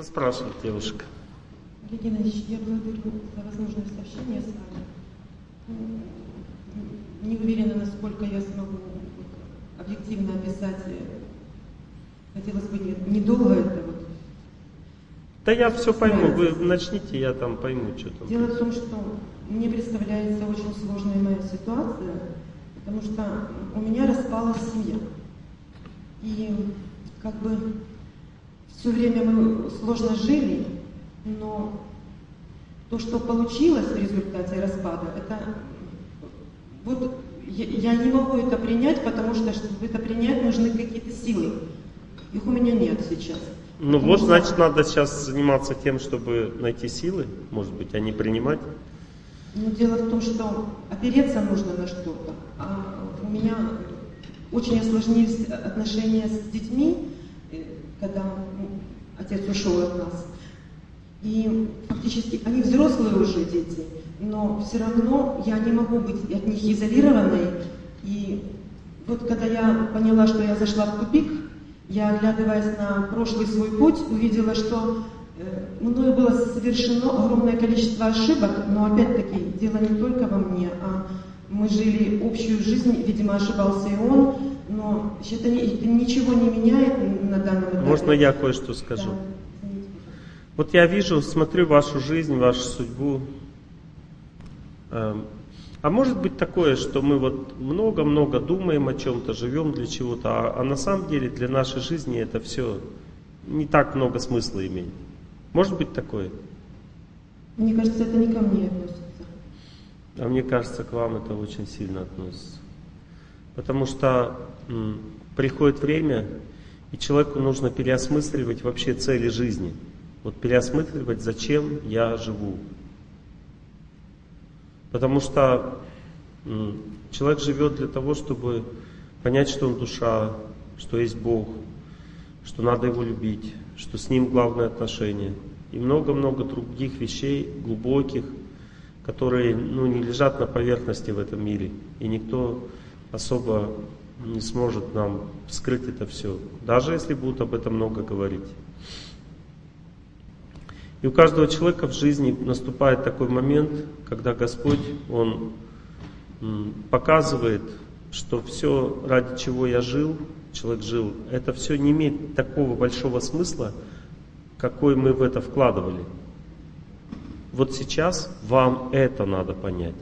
Ну, спрашивает девушка. Евгений Ильич, я благодарю за возможность общения с вами. М, Не уверена, насколько я смогу объективно описать. э, Хотелось бы не- недолго это вот. Да я все пойму, вы начните, я там пойму, что там. Дело в том, что мне представляется очень сложной моя ситуация, потому что у меня распалась семья. И как бы все время мы сложно жили, но то, что получилось в результате распада, это вот я, я не могу это принять, потому что, чтобы это принять, нужны какие-то силы. Их у меня нет сейчас. Ну Потому вот, что- значит, надо сейчас заниматься тем, чтобы найти силы, может быть, а не принимать. Но дело в том, что опереться нужно на что-то. А у меня очень осложнились отношения с детьми, э, когда ну, отец ушел от нас. И фактически они взрослые уже дети, но все равно я не могу быть от них изолированной. И вот когда я поняла, что я зашла в тупик, я, оглядываясь на прошлый свой путь, увидела, что э, мною было совершено огромное количество ошибок, но опять-таки дело не только во мне, а мы жили общую жизнь, видимо, ошибался и он, но это, это ничего не меняет на данном этапе. Можно я кое-что скажу? Да. Вот я вижу, смотрю вашу жизнь, вашу судьбу. Эм, А может быть такое, что мы вот много-много думаем о чем-то, живем для чего-то, а, а на самом деле для нашей жизни это все не так много смысла имеет. Может быть такое? Мне кажется, это не ко мне относится. А мне кажется, к вам это очень сильно относится. Потому что приходит время, и человеку нужно переосмысливать вообще цели жизни. Вот переосмысливать, зачем я живу. Потому что человек живет для того, чтобы понять, что он душа, что есть Бог, что надо его любить, что с ним главное отношение. И много-много других вещей глубоких, которые ну, не лежат на поверхности в этом мире. И никто особо не сможет нам вскрыть это все, даже если будут об этом много говорить. И у каждого человека в жизни наступает такой момент, когда Господь, Он показывает, что все, ради чего я жил, человек жил, это все не имеет такого большого смысла, какой мы в это вкладывали. Вот сейчас вам это надо понять.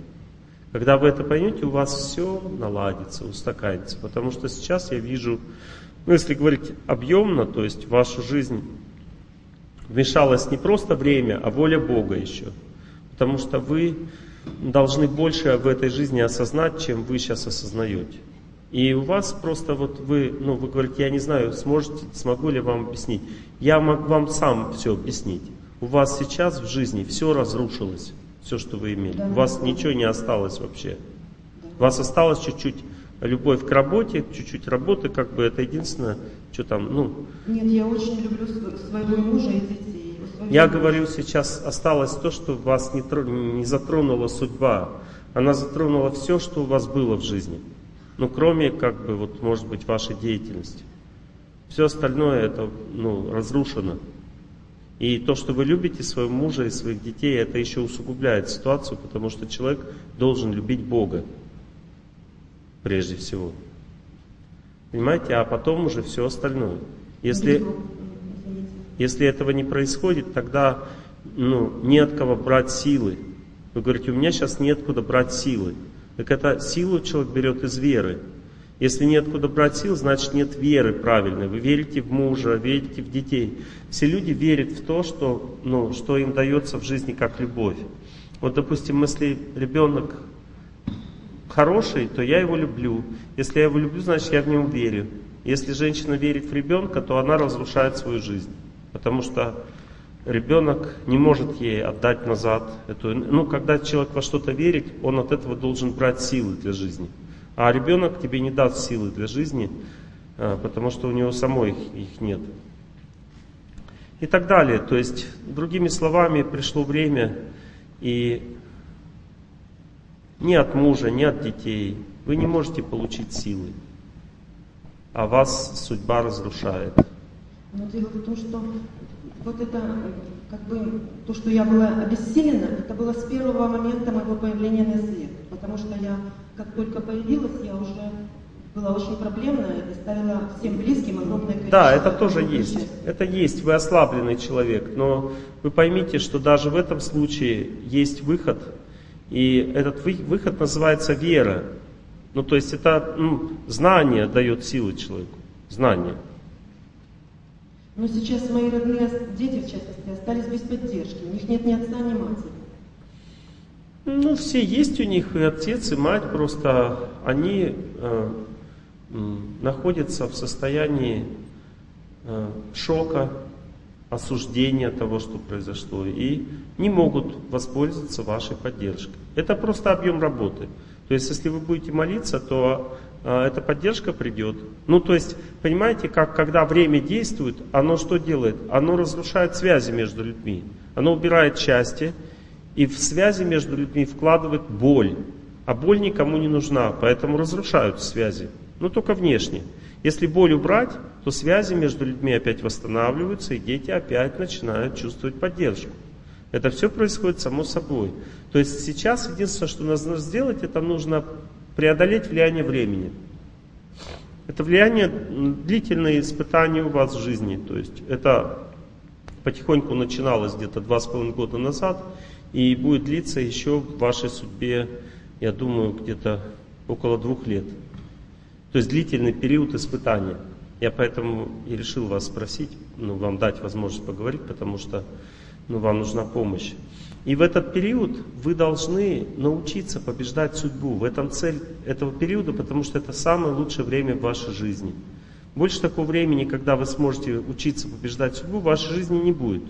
Когда вы это поймете, у вас все наладится, устаканится. Потому что сейчас я вижу, ну если говорить объемно, то есть в вашу жизнь вмешалось не просто время, а воля Бога еще. Потому что вы должны больше в этой жизни осознать, чем вы сейчас осознаете. И у вас просто вот вы, ну вы говорите, я не знаю, сможете, смогу ли вам объяснить. Я могу вам сам все объяснить. У вас сейчас в жизни все разрушилось, все, что вы имели. Да. У вас ничего не осталось вообще. У вас осталось чуть-чуть любовь к работе, чуть-чуть работы, как бы это единственное, что там, ну, Нет, я очень люблю св- своего мужа и детей. Я говорю, сейчас осталось то, что вас не, тро- не затронула судьба. Она затронула все, что у вас было в жизни. Ну, кроме, как бы, вот, может быть, вашей деятельности. Все остальное это, ну, разрушено. И то, что вы любите своего мужа и своих детей, это еще усугубляет ситуацию, потому что человек должен любить Бога. Прежде всего. Понимаете? А потом уже все остальное. Если, если этого не происходит, тогда ну, не от кого брать силы. Вы говорите, у меня сейчас неоткуда брать силы. Так это силу человек берет из веры. Если неоткуда брать сил, значит нет веры правильной. Вы верите в мужа, верите в детей. Все люди верят в то, что, ну, что им дается в жизни как любовь. Вот, допустим, если ребенок хороший, то я его люблю. Если я его люблю, значит я в него верю. Если женщина верит в ребенка, то она разрушает свою жизнь. Потому что ребенок не может ей отдать назад. Эту, ну, когда человек во что-то верит, он от этого должен брать силы для жизни. А ребенок тебе не даст силы для жизни, а, потому что у него самой их, их нет. И так далее. То есть, другими словами, пришло время, и ни от мужа, ни от детей вы не можете получить силы, а вас судьба разрушает. Но дело в том, что вот это, как бы, то, что я была обессилена, это было с первого момента моего появления на свет. Потому что я, как только появилась, я уже была очень проблемная и ставила всем близким огромное количество. Да, это тоже есть. Это есть, вы ослабленный человек, но вы поймите, что даже в этом случае есть выход, и этот вы- выход называется вера. Ну, то есть это ну, знание дает силы человеку, знание. Но сейчас мои родные дети, в частности, остались без поддержки. У них нет ни отца, ни матери. Ну, все есть у них, и отец, и мать, просто они э, находятся в состоянии э, шока, осуждения того, что произошло, и не могут воспользоваться вашей поддержкой. Это просто объем работы. То есть, если вы будете молиться, то эта поддержка придет. Ну, то есть, понимаете, как когда время действует, оно что делает? Оно разрушает связи между людьми. Оно убирает счастье, и в связи между людьми вкладывает боль. А боль никому не нужна, поэтому разрушают связи. Но только внешне. Если боль убрать, то связи между людьми опять восстанавливаются, и дети опять начинают чувствовать поддержку. Это все происходит само собой. То есть сейчас единственное, что нужно сделать, это нужно преодолеть влияние времени. Это влияние, длительные испытания у вас в жизни. То есть это потихоньку начиналось где-то два с половиной года назад и будет длиться еще в вашей судьбе, я думаю, где-то около двух лет. То есть длительный период испытания. Я поэтому и решил вас спросить, ну, вам дать возможность поговорить, потому что ну, вам нужна помощь. И в этот период вы должны научиться побеждать судьбу. В этом цель этого периода, потому что это самое лучшее время в вашей жизни. Больше такого времени, когда вы сможете учиться побеждать судьбу, в вашей жизни не будет.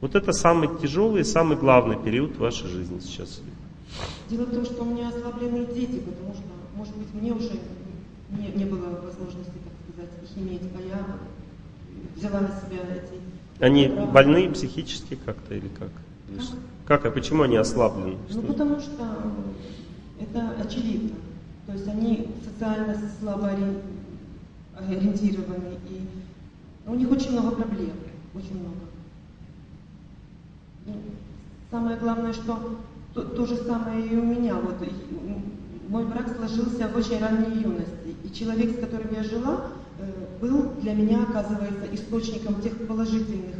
Вот это самый тяжелый и самый главный период в вашей жизни сейчас. Дело в том, что у меня ослабленные дети, потому что, может быть, мне уже не, не было возможности, так сказать, их иметь, а я взяла на себя эти... Они больные психически как-то или как? Или Как? Как, а почему они ослаблены? Ну, Что? потому что это очевидно. То есть они социально слабо ори- ориентированы, и у них очень много проблем, очень много. И самое главное, что то, то же самое и у меня. Вот и, мой брак сложился в очень ранней юности, и человек, с которым я жила, э, был для меня, оказывается, источником тех положительных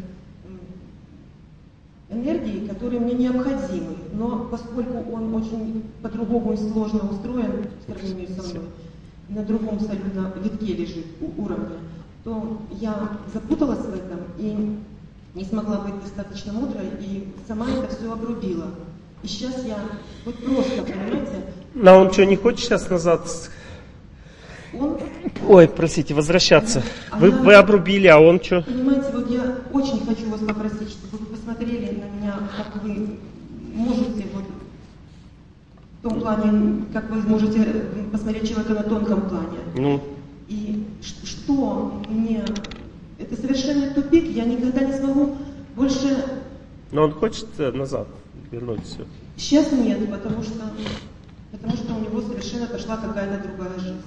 энергии, которые мне необходимы. Но поскольку он очень по-другому и сложно устроен в сравнении со мной, на другом абсолютно витке лежит у- уровня, то я запуталась в этом и не смогла быть достаточно мудрой и сама это все обрубила. И сейчас я вот просто, понимаете, а он что, не хочет сейчас назад? Он, Ой, простите, возвращаться. А Вы, вы обрубили, а он что? понимаете, вот я очень хочу вас попросить, чтобы вы посмотрели на меня, как вы можете вот в том плане, как вы можете посмотреть человека на тонком плане. Ну, И что мне... Это совершенно тупик, я никогда не смогу больше... но он хочет э, назад вернуть все. Сейчас нет, потому что, потому что у него совершенно пошла какая-то другая жизнь.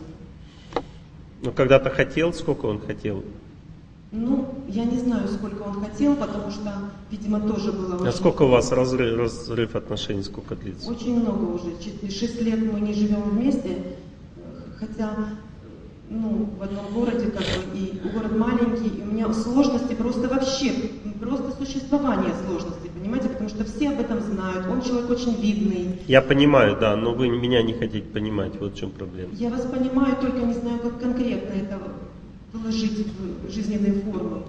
Ну, когда-то хотел, сколько он хотел? Ну, я не знаю, сколько он хотел, потому что, видимо, тоже было А очень, сколько у вас разрыв, разрыв отношений, сколько длится? очень много уже. Шесть лет мы не живем вместе, хотя ну, в одном городе, как бы, и город маленький, и у меня сложности просто вообще, просто существование сложностей, понимаете, потому что все об этом знают, он человек очень видный. Я понимаю, да, но вы меня не хотите понимать, вот в чем проблема. Я вас понимаю, только не знаю, как конкретно это вложить в жизненные формы.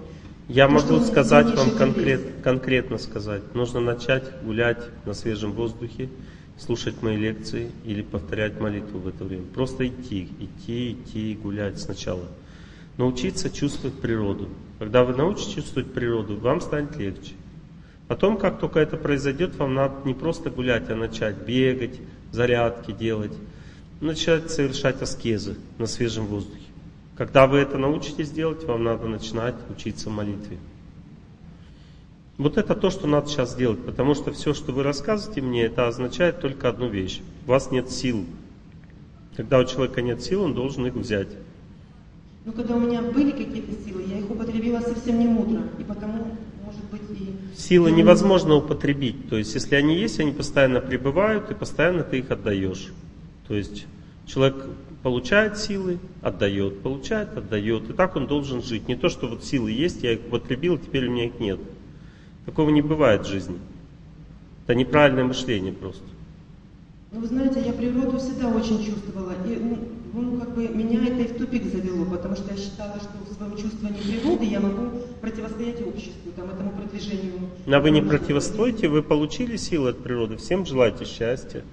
Я То, что могу сказать вам конкрет, конкретно сказать. Нужно начать гулять на свежем воздухе, слушать мои лекции или повторять молитву в это время. Просто идти, идти, идти, гулять сначала. Научиться чувствовать природу. Когда вы научитесь чувствовать природу, вам станет легче. Потом, как только это произойдет, вам надо не просто гулять, а начать бегать, зарядки делать, начать совершать аскезы на свежем воздухе. Когда вы это научитесь делать, вам надо начинать учиться молитве. Вот это то, что надо сейчас делать, потому что все, что вы рассказываете мне, это означает только одну вещь. У вас нет сил. Когда у человека нет сил, он должен их взять. Но когда у меня были какие-то силы, я их употребила совсем не мудро. И потому, быть, и... Силы невозможно употребить. То есть, если они есть, они постоянно пребывают, и постоянно ты их отдаешь. То есть, человек получает силы, отдает, получает, отдает. И так он должен жить. Не то, что вот силы есть, я их употребил, теперь у меня их нет. Такого не бывает в жизни. Это неправильное мышление просто. Ну, вы знаете, я природу всегда очень чувствовала. И, ну, как бы меня это и в тупик завело, потому что я считала, что в своем чувствовании природы я могу противостоять обществу, там, этому продвижению. А вы не противостоите, вы получили силы от природы, всем желаете счастья.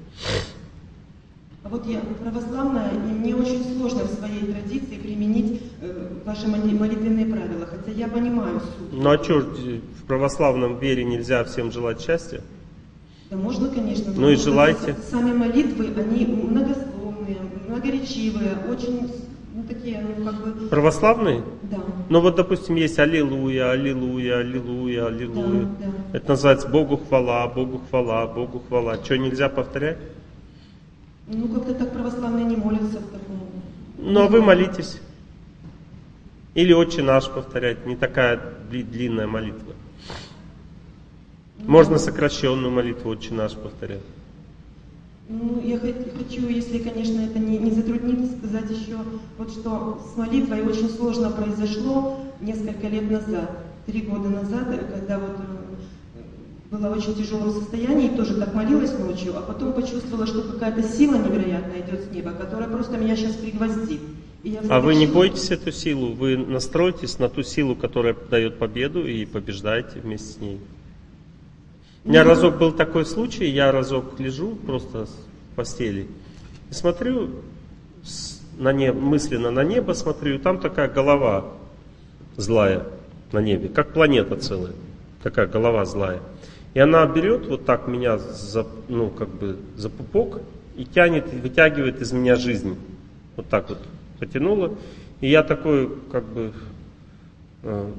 А вот я православная, и мне очень сложно в своей традиции применить э, ваши молитвенные правила, хотя я понимаю суть. Ну а что, в православном вере нельзя всем желать счастья? Да можно, конечно. Ну и желайте. Сами молитвы, они многословные, многоречивые, очень ну, такие, ну, как бы... Православные? Да. Ну вот, допустим, есть Аллилуйя, Аллилуйя, Аллилуйя, Аллилуйя. Да, да. Это называется Богу хвала, Богу хвала, Богу хвала. Что, нельзя повторять? Ну, как-то так православные не молятся в таком... Ну, а вы молитесь. Или Отче наш повторять, не такая длинная молитва. Можно сокращенную молитву Отче наш повторять. Ну, я хочу, если, конечно, это не, не затруднит, сказать еще, вот что с молитвой очень сложно произошло несколько лет назад, три года назад, когда вот э, было очень тяжелое состояние, и тоже так молилась ночью, а потом почувствовала, что какая-то сила невероятная идет с неба, которая просто меня сейчас пригвоздит. а вы не бойтесь эту силу, вы настройтесь на ту силу, которая дает победу, и побеждаете вместе с ней. У меня разок был такой случай, я разок лежу просто в постели и смотрю на небо, мысленно на небо смотрю, и там такая голова злая на небе, как планета целая, такая голова злая. И она берет вот так меня за, ну, как бы за пупок и тянет, вытягивает из меня жизнь. Вот так вот потянула. И я такой, как бы, э,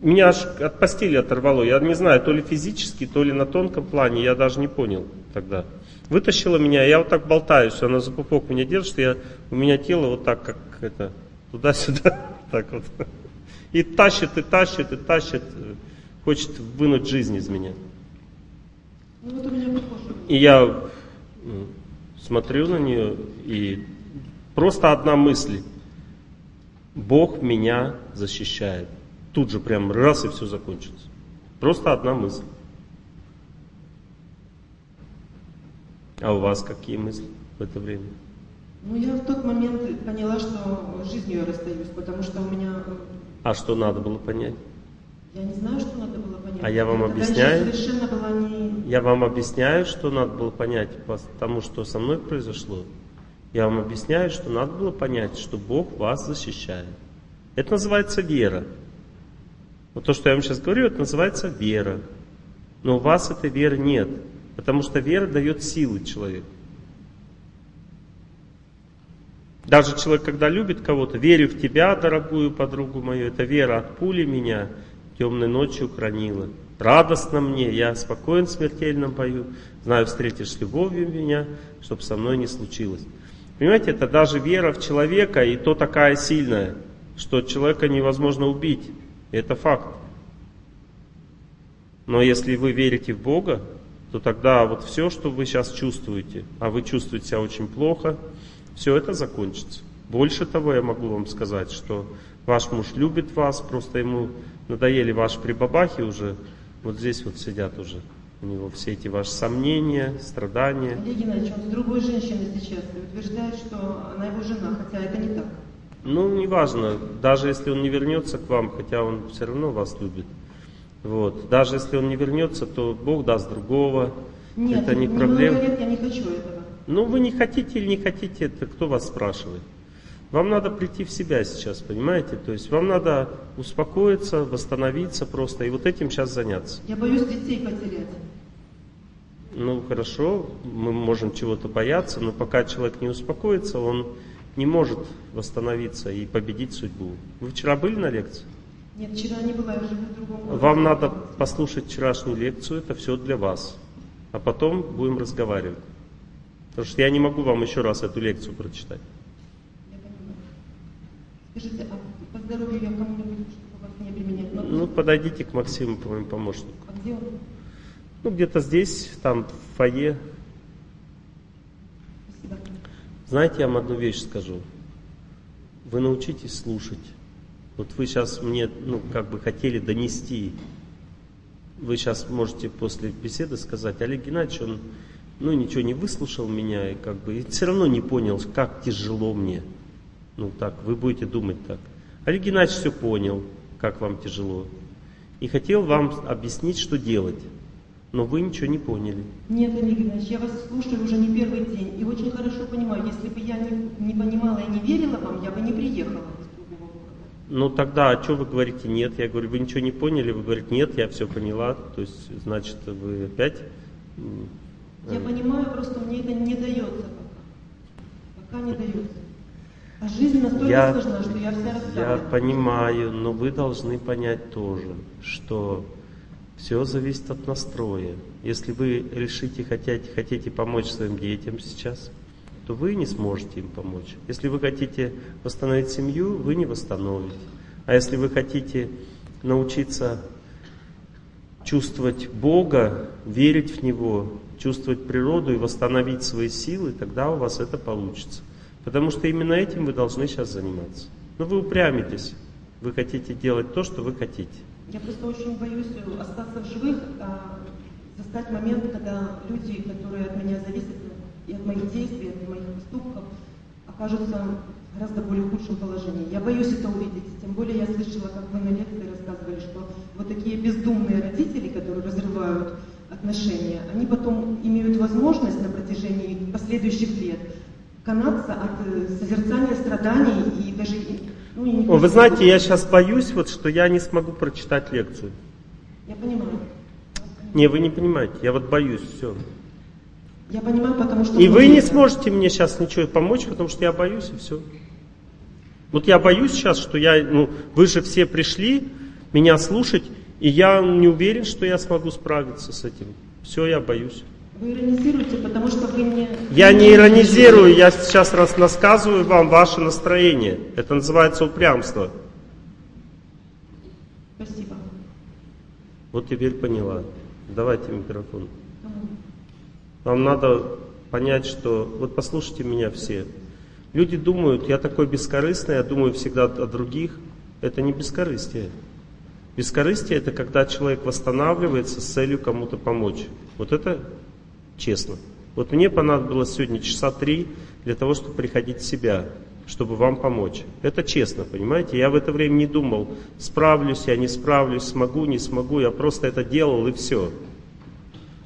меня аж от постели оторвало. Я не знаю, то ли физически, то ли на тонком плане, я даже не понял тогда. Вытащила меня, я вот так болтаюсь, она за пупок меня держит, я, у меня тело вот так, как это, туда-сюда, так вот. И тащит, и тащит, и тащит, хочет вынуть жизнь из меня. Ну. И я смотрю на нее, и просто одна мысль. Бог меня защищает. Тут же прям раз и все закончится. Просто одна мысль. А у вас какие мысли в это время? Ну, я в тот момент поняла, что жизнью я расстаюсь, потому что у меня... Э, а что надо было понять? Я не знаю, что надо было понять. А я вам объясняю? совершенно была не... Я вам объясняю, что надо было понять, потому что со мной произошло. Я вам объясняю, что надо было понять, что Бог вас защищает. Это называется вера. Вот то, что я вам сейчас говорю, это называется вера. Но у вас этой веры нет, потому что вера дает силы человеку. Даже человек, когда любит кого-то, верю в тебя, дорогую подругу мою, это вера от пули меня темной ночью хранила. Радостно мне, я спокоен в смертельном бою, знаю, встретишь любовью меня, чтобы со мной не случилось. Понимаете, это даже вера в человека, и то такая сильная, что человека невозможно убить. Это факт. Но если вы верите в Бога, то тогда вот все, что вы сейчас чувствуете, а вы чувствуете себя очень плохо, все это закончится. Больше того, я могу вам сказать, что ваш муж любит вас, просто ему надоели ваши прибабахи уже, вот здесь вот сидят уже. У него все эти ваши сомнения, страдания. Олег Геннадьевич, он с другой женщиной сейчас утверждает, что она его жена, хотя это не так. Ну, неважно, даже если он не вернется к вам, хотя он все равно вас любит. Вот. Даже если он не вернется, то Бог даст другого. Нет, это не проблема. Говорят, я не хочу этого. Ну, вы не хотите или не хотите, это кто вас спрашивает? Вам надо прийти в себя сейчас, понимаете? То есть вам надо успокоиться, восстановиться просто и вот этим сейчас заняться. Я боюсь детей потерять. Ну хорошо, мы можем чего-то бояться, но пока человек не успокоится, он не может восстановиться и победить судьбу. Вы вчера были на лекции? Нет, вчера не была, я живу в другом городе. Вам надо послушать вчерашнюю лекцию, это все для вас. А потом будем разговаривать. Потому что я не могу вам еще раз эту лекцию прочитать. Скажите, а по здоровью я кому-нибудь, чтобы вас не могу? Ну, подойдите к Максиму, по моему помощнику. А где он? Ну, где-то здесь, там, в фойе. Спасибо. Знаете, я вам одну вещь скажу. Вы научитесь слушать. Вот вы сейчас мне, ну, как бы хотели донести. Вы сейчас можете после беседы сказать, Олег Геннадьевич, он, ну, ничего не выслушал меня и как бы и все равно не понял, как тяжело мне. Ну, так, вы будете думать так. Олег Геннадьевич все понял, как вам тяжело. И хотел вам объяснить, что делать. Но вы ничего не поняли. Нет, Олег Геннадьевич, я вас слушаю уже не первый день и очень хорошо понимаю, если бы я не, не понимала и не верила вам, я бы не приехала. Ну тогда, а что вы говорите нет? Я говорю, вы ничего не поняли? Вы говорите, нет, я все поняла. То есть, значит, вы опять... Я э, понимаю, просто мне это не дается пока. Пока не дается. А жизнь настолько Я- сложна, что я вся Я расстроена. понимаю, но вы должны понять тоже, что все зависит от настроя. Если вы решите, хотите, хотите помочь своим детям сейчас, то вы не сможете им помочь. Если вы хотите восстановить семью, вы не восстановите. А если вы хотите научиться чувствовать Бога, верить в Него, чувствовать природу и восстановить свои силы, тогда у вас это получится. Потому что именно этим вы должны сейчас заниматься. Но вы упрямитесь. Вы хотите делать то, что вы хотите. Я просто очень боюсь э, остаться в живых, а застать момент, когда люди, которые от меня зависят, и от моих действий, от моих поступков, окажутся в гораздо более худшем положении. Я боюсь это увидеть. Тем более я слышала, как вы на лекции рассказывали, что вот такие бездумные родители, которые разрывают отношения, они потом имеют возможность на протяжении последующих лет канаться от э, созерцания страданий и даже... ну, вы знаете, я сейчас боюсь, вот, что я не смогу прочитать лекцию. Я понимаю. Не, вы не понимаете, я вот боюсь, все. Я понимаю, потому что... И вы не сможете мне сейчас ничего помочь, потому что я боюсь, и все. Вот я боюсь сейчас, что я, ну, вы же все пришли меня слушать, и я не уверен, что я смогу справиться с этим. Все, я боюсь. Вы иронизируете, потому что вы мне... Я не иронизирую, я сейчас раз рассказываю вам ваше настроение. Это называется упрямство. Спасибо. Вот теперь поняла. Давайте микрофон. Вам надо понять, что... Вот послушайте меня все. Люди думают, я такой бескорыстный, я думаю всегда о других. Это не бескорыстие. Бескорыстие это когда человек восстанавливается с целью кому-то помочь. Вот это честно. Вот мне понадобилось сегодня часа три для того, чтобы приходить в себя, чтобы вам помочь. Это честно, понимаете? Я в это время не думал, справлюсь я, не справлюсь, смогу, не смогу. Я просто это делал и все.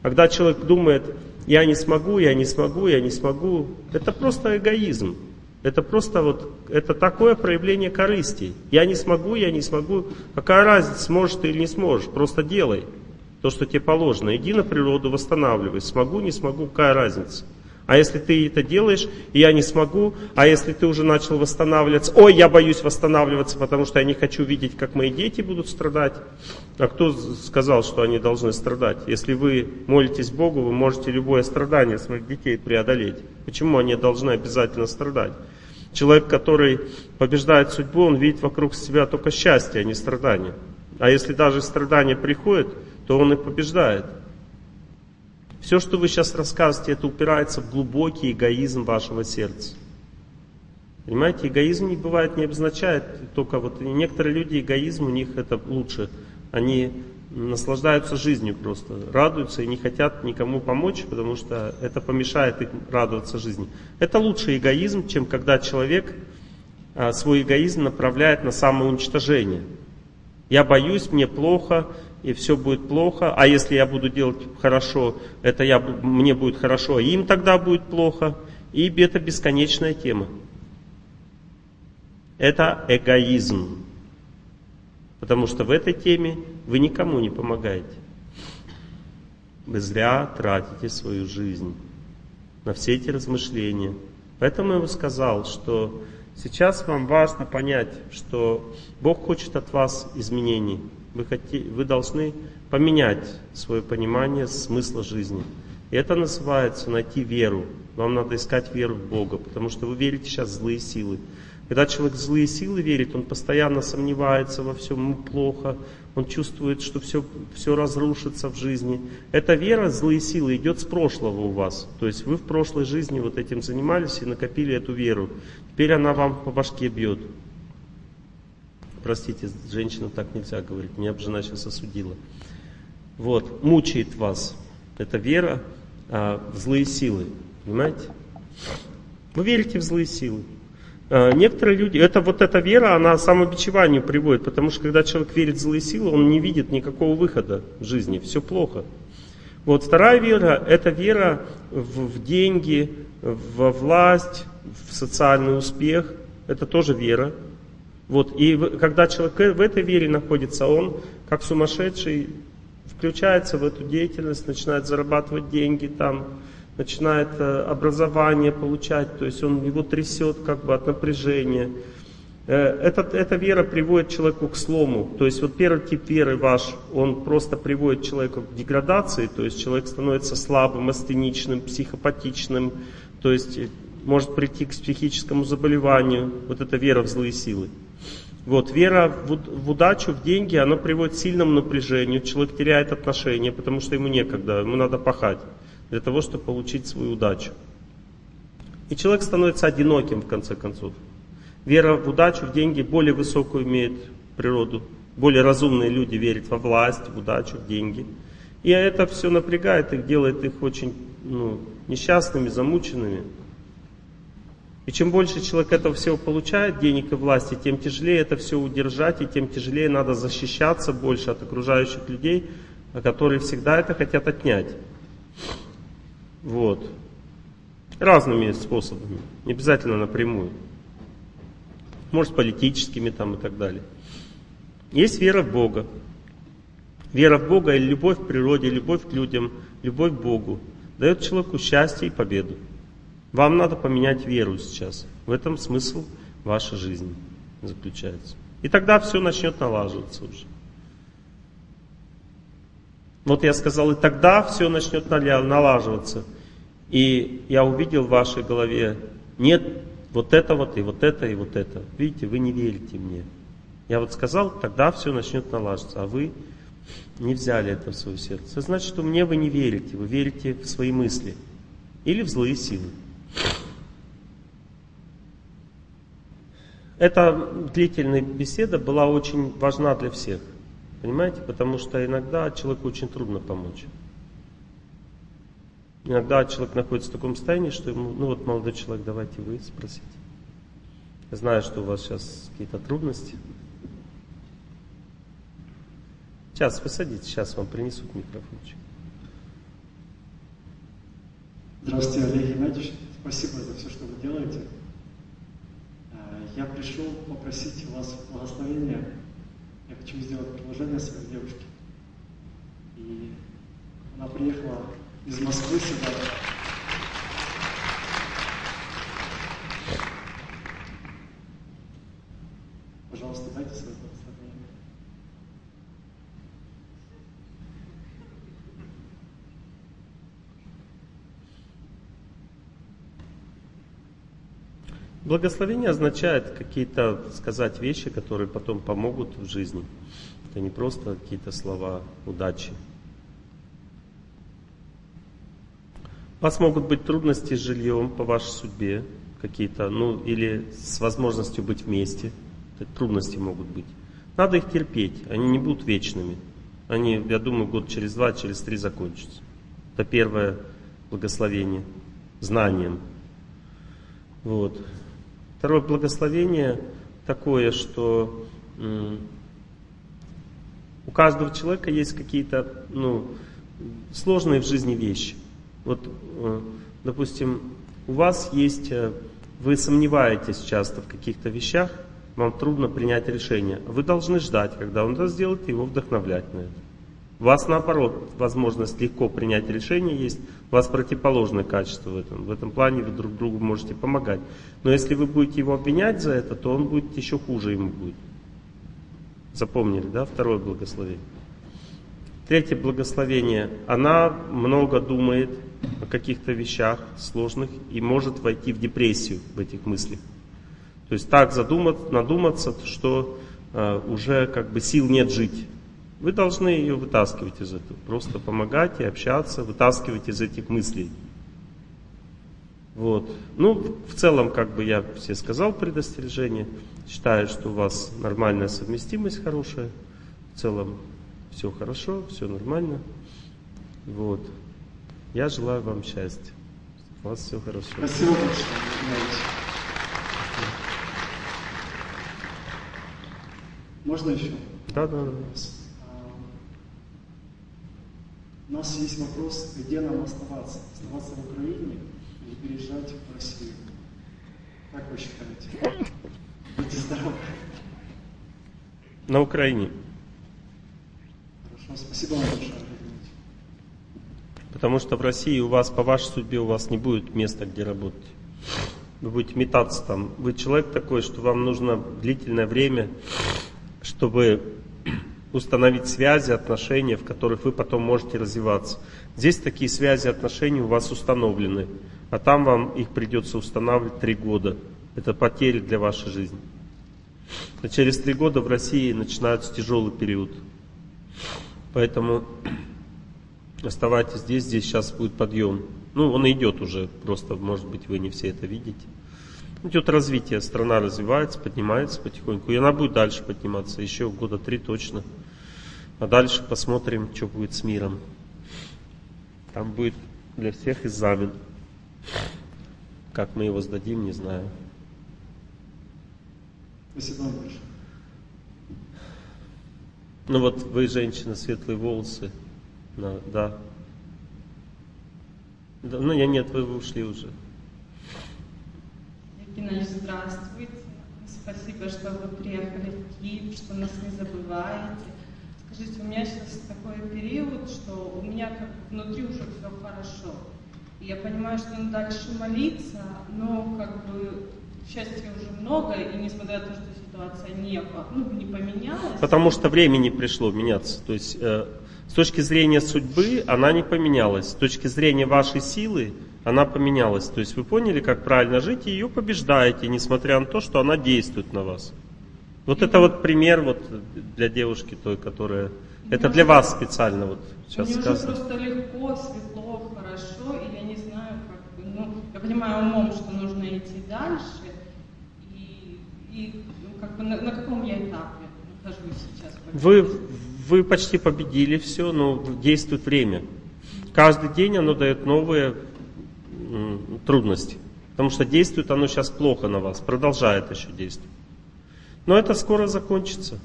Когда человек думает, я не смогу, я не смогу, я не смогу, это просто эгоизм. Это просто вот, это такое проявление корысти. Я не смогу, я не смогу. Какая разница, сможешь ты или не сможешь, просто делай то, что тебе положено. Иди на природу, восстанавливай. Смогу, не смогу, какая разница. А если ты это делаешь, и я не смогу, а если ты уже начал восстанавливаться, ой, я боюсь восстанавливаться, потому что я не хочу видеть, как мои дети будут страдать. А кто сказал, что они должны страдать? Если вы молитесь Богу, вы можете любое страдание своих детей преодолеть. Почему они должны обязательно страдать? Человек, который побеждает судьбу, он видит вокруг себя только счастье, а не страдания. А если даже страдания приходят, то он и побеждает. Все, что вы сейчас рассказываете, это упирается в глубокий эгоизм вашего сердца. Понимаете, эгоизм не бывает, не обозначает только вот некоторые люди эгоизм у них это лучше. Они наслаждаются жизнью просто, радуются и не хотят никому помочь, потому что это помешает им радоваться жизни. Это лучше эгоизм, чем когда человек а, свой эгоизм направляет на самоуничтожение. Я боюсь, мне плохо, и все будет плохо. А если я буду делать хорошо, это я, мне будет хорошо, а им тогда будет плохо. И это бесконечная тема. Это эгоизм. Потому что в этой теме вы никому не помогаете. Вы зря тратите свою жизнь на все эти размышления. Поэтому я вам сказал, что сейчас вам важно понять, что Бог хочет от вас изменений. Вы, хоте- вы должны поменять свое понимание смысла жизни. И это называется найти веру. Вам надо искать веру в Бога, потому что вы верите сейчас в злые силы. Когда человек в злые силы верит, он постоянно сомневается во всем, ему плохо, он чувствует, что все, все разрушится в жизни. Эта вера, злые силы, идет с прошлого у вас. То есть вы в прошлой жизни вот этим занимались и накопили эту веру. Теперь она вам по башке бьет. Простите, женщина так нельзя говорить, меня бы жена сейчас осудила. Вот, мучает вас эта вера а, в злые силы. Понимаете? Вы верите в злые силы. А, некоторые люди, это вот эта вера, она самобичеванию приводит, потому что когда человек верит в злые силы, он не видит никакого выхода в жизни, все плохо. Вот вторая вера, это вера в, в деньги, во власть, в социальный успех, это тоже вера. Вот, и когда человек в этой вере находится, он, как сумасшедший, включается в эту деятельность, начинает зарабатывать деньги там, начинает э, образование получать, то есть он его трясет как бы от напряжения. Э, этот, эта вера приводит человеку к слому. То есть вот первый тип веры ваш, он просто приводит человека к деградации, то есть человек становится слабым, астеничным, психопатичным, то есть может прийти к психическому заболеванию. Вот эта вера в злые силы. Вот, вера в, в удачу, в деньги, она приводит к сильному напряжению. Человек теряет отношения, потому что ему некогда, ему надо пахать для того, чтобы получить свою удачу. И человек становится одиноким в конце концов. Вера в удачу, в деньги более высокую имеет природу. Более разумные люди верят во власть, в удачу, в деньги. И это все напрягает их, делает их очень ну, несчастными, замученными. И чем больше человек этого всего получает, денег и власти, тем тяжелее это все удержать, и тем тяжелее надо защищаться больше от окружающих людей, которые всегда это хотят отнять. Вот. Разными способами, не обязательно напрямую. Может, политическими там и так далее. Есть вера в Бога. Вера в Бога или любовь к природе, любовь к людям, любовь к Богу дает человеку счастье и победу. Вам надо поменять веру сейчас. В этом смысл вашей жизни заключается. И тогда все начнет налаживаться уже. Вот я сказал, и тогда все начнет налаживаться. И я увидел в вашей голове, нет вот это вот, и вот это, и вот это. Видите, вы не верите мне. Я вот сказал, тогда все начнет налаживаться, а вы не взяли это в свое сердце. значит, что мне вы не верите, вы верите в свои мысли или в злые силы. Эта длительная беседа была очень важна для всех. Понимаете? Потому что иногда человеку очень трудно помочь. Иногда человек находится в таком состоянии, что ему, ну вот молодой человек, давайте вы спросите. Я знаю, что у вас сейчас какие-то трудности. Сейчас вы садитесь, сейчас вам принесут микрофончик. Здравствуйте, Олег Геннадьевич. Спасибо за все, что вы делаете. Э, я пришел попросить у вас благословения я хочу сделать предложение своей девушке. И она приехала из Москвы сюда. Пожалуйста, дайте свое благословение. Благословение означает какие-то сказать вещи, которые потом помогут в жизни. Это не просто какие-то слова удачи. У вас могут быть трудности с жильем по вашей судьбе, какие-то, ну или с возможностью быть вместе. Это трудности могут быть. Надо их терпеть, они не будут вечными. Они, я думаю, год через два, через три закончатся. Это первое благословение знанием. Вот. Второе благословение такое, что у каждого человека есть какие-то ну, сложные в жизни вещи. Вот, э, допустим, у вас есть, э, вы сомневаетесь часто в каких-то вещах, вам трудно принять решение. Вы должны ждать, когда он это сделает, и его вдохновлять на это. Вас наоборот возможность легко принять решение есть, у вас противоположное качество в этом. В этом плане вы друг другу можете помогать. Но если вы будете его обвинять за это, то он будет еще хуже ему будет. Запомнили, да? Второе благословение. Третье благословение. Она много думает о каких-то вещах сложных и может войти в депрессию в этих мыслях. То есть так задуматься, надуматься, что э, уже как бы сил нет жить. Вы должны ее вытаскивать из этого. Просто помогать и общаться, вытаскивать из этих мыслей. Вот. Ну, в целом, как бы я все сказал предостережение. Считаю, что у вас нормальная совместимость хорошая. В целом все хорошо, все нормально. Вот. Я желаю вам счастья. У вас все хорошо. Спасибо большое. Можно еще? Да, да, да. У нас есть вопрос, где нам оставаться? Оставаться в Украине или переезжать в Россию? Как вы считаете? Будьте здоровы. На Украине. Хорошо, спасибо вам большое. Потому что в России у вас, по вашей судьбе, у вас не будет места, где работать. Вы будете метаться там. Вы человек такой, что вам нужно длительное время, чтобы установить связи, отношения, в которых вы потом можете развиваться. Здесь такие связи, отношения у вас установлены, а там вам их придется устанавливать три года. Это потери для вашей жизни. А через три года в России начинается тяжелый период. Поэтому оставайтесь здесь, здесь сейчас будет подъем. Ну, он идет уже, просто, может быть, вы не все это видите. Идет развитие, страна развивается, поднимается потихоньку. И она будет дальше подниматься, еще года три точно. А дальше посмотрим, что будет с миром. Там будет для всех экзамен. Как мы его сдадим, не знаю. Спасибо вам большое. Ну вот вы, женщина, светлые волосы. Да, да. Ну, я нет, вы ушли уже. Геннадий, здравствуйте. Спасибо, что вы приехали в Киев, что нас не забываете. Скажите, у меня сейчас такой период, что у меня как внутри уже все хорошо. И я понимаю, что надо дальше молиться, но как бы счастья уже много, и несмотря на то, что ситуация не, ну, не поменялась. Потому что время не пришло меняться. То есть э, с точки зрения судьбы она не поменялась. С точки зрения вашей силы она поменялась. То есть вы поняли, как правильно жить, и ее побеждаете, несмотря на то, что она действует на вас. Вот это вот пример вот для девушки той, которая... Это для вас специально вот сейчас Мне уже сказано. просто легко, светло, хорошо, и я не знаю, как бы, ну, я понимаю умом, что нужно идти дальше, и, и ну, как бы на, на каком я этапе нахожусь сейчас? Вы, вы почти победили все, но действует время. Каждый день оно дает новые трудности. Потому что действует оно сейчас плохо на вас, продолжает еще действовать. Но это скоро закончится.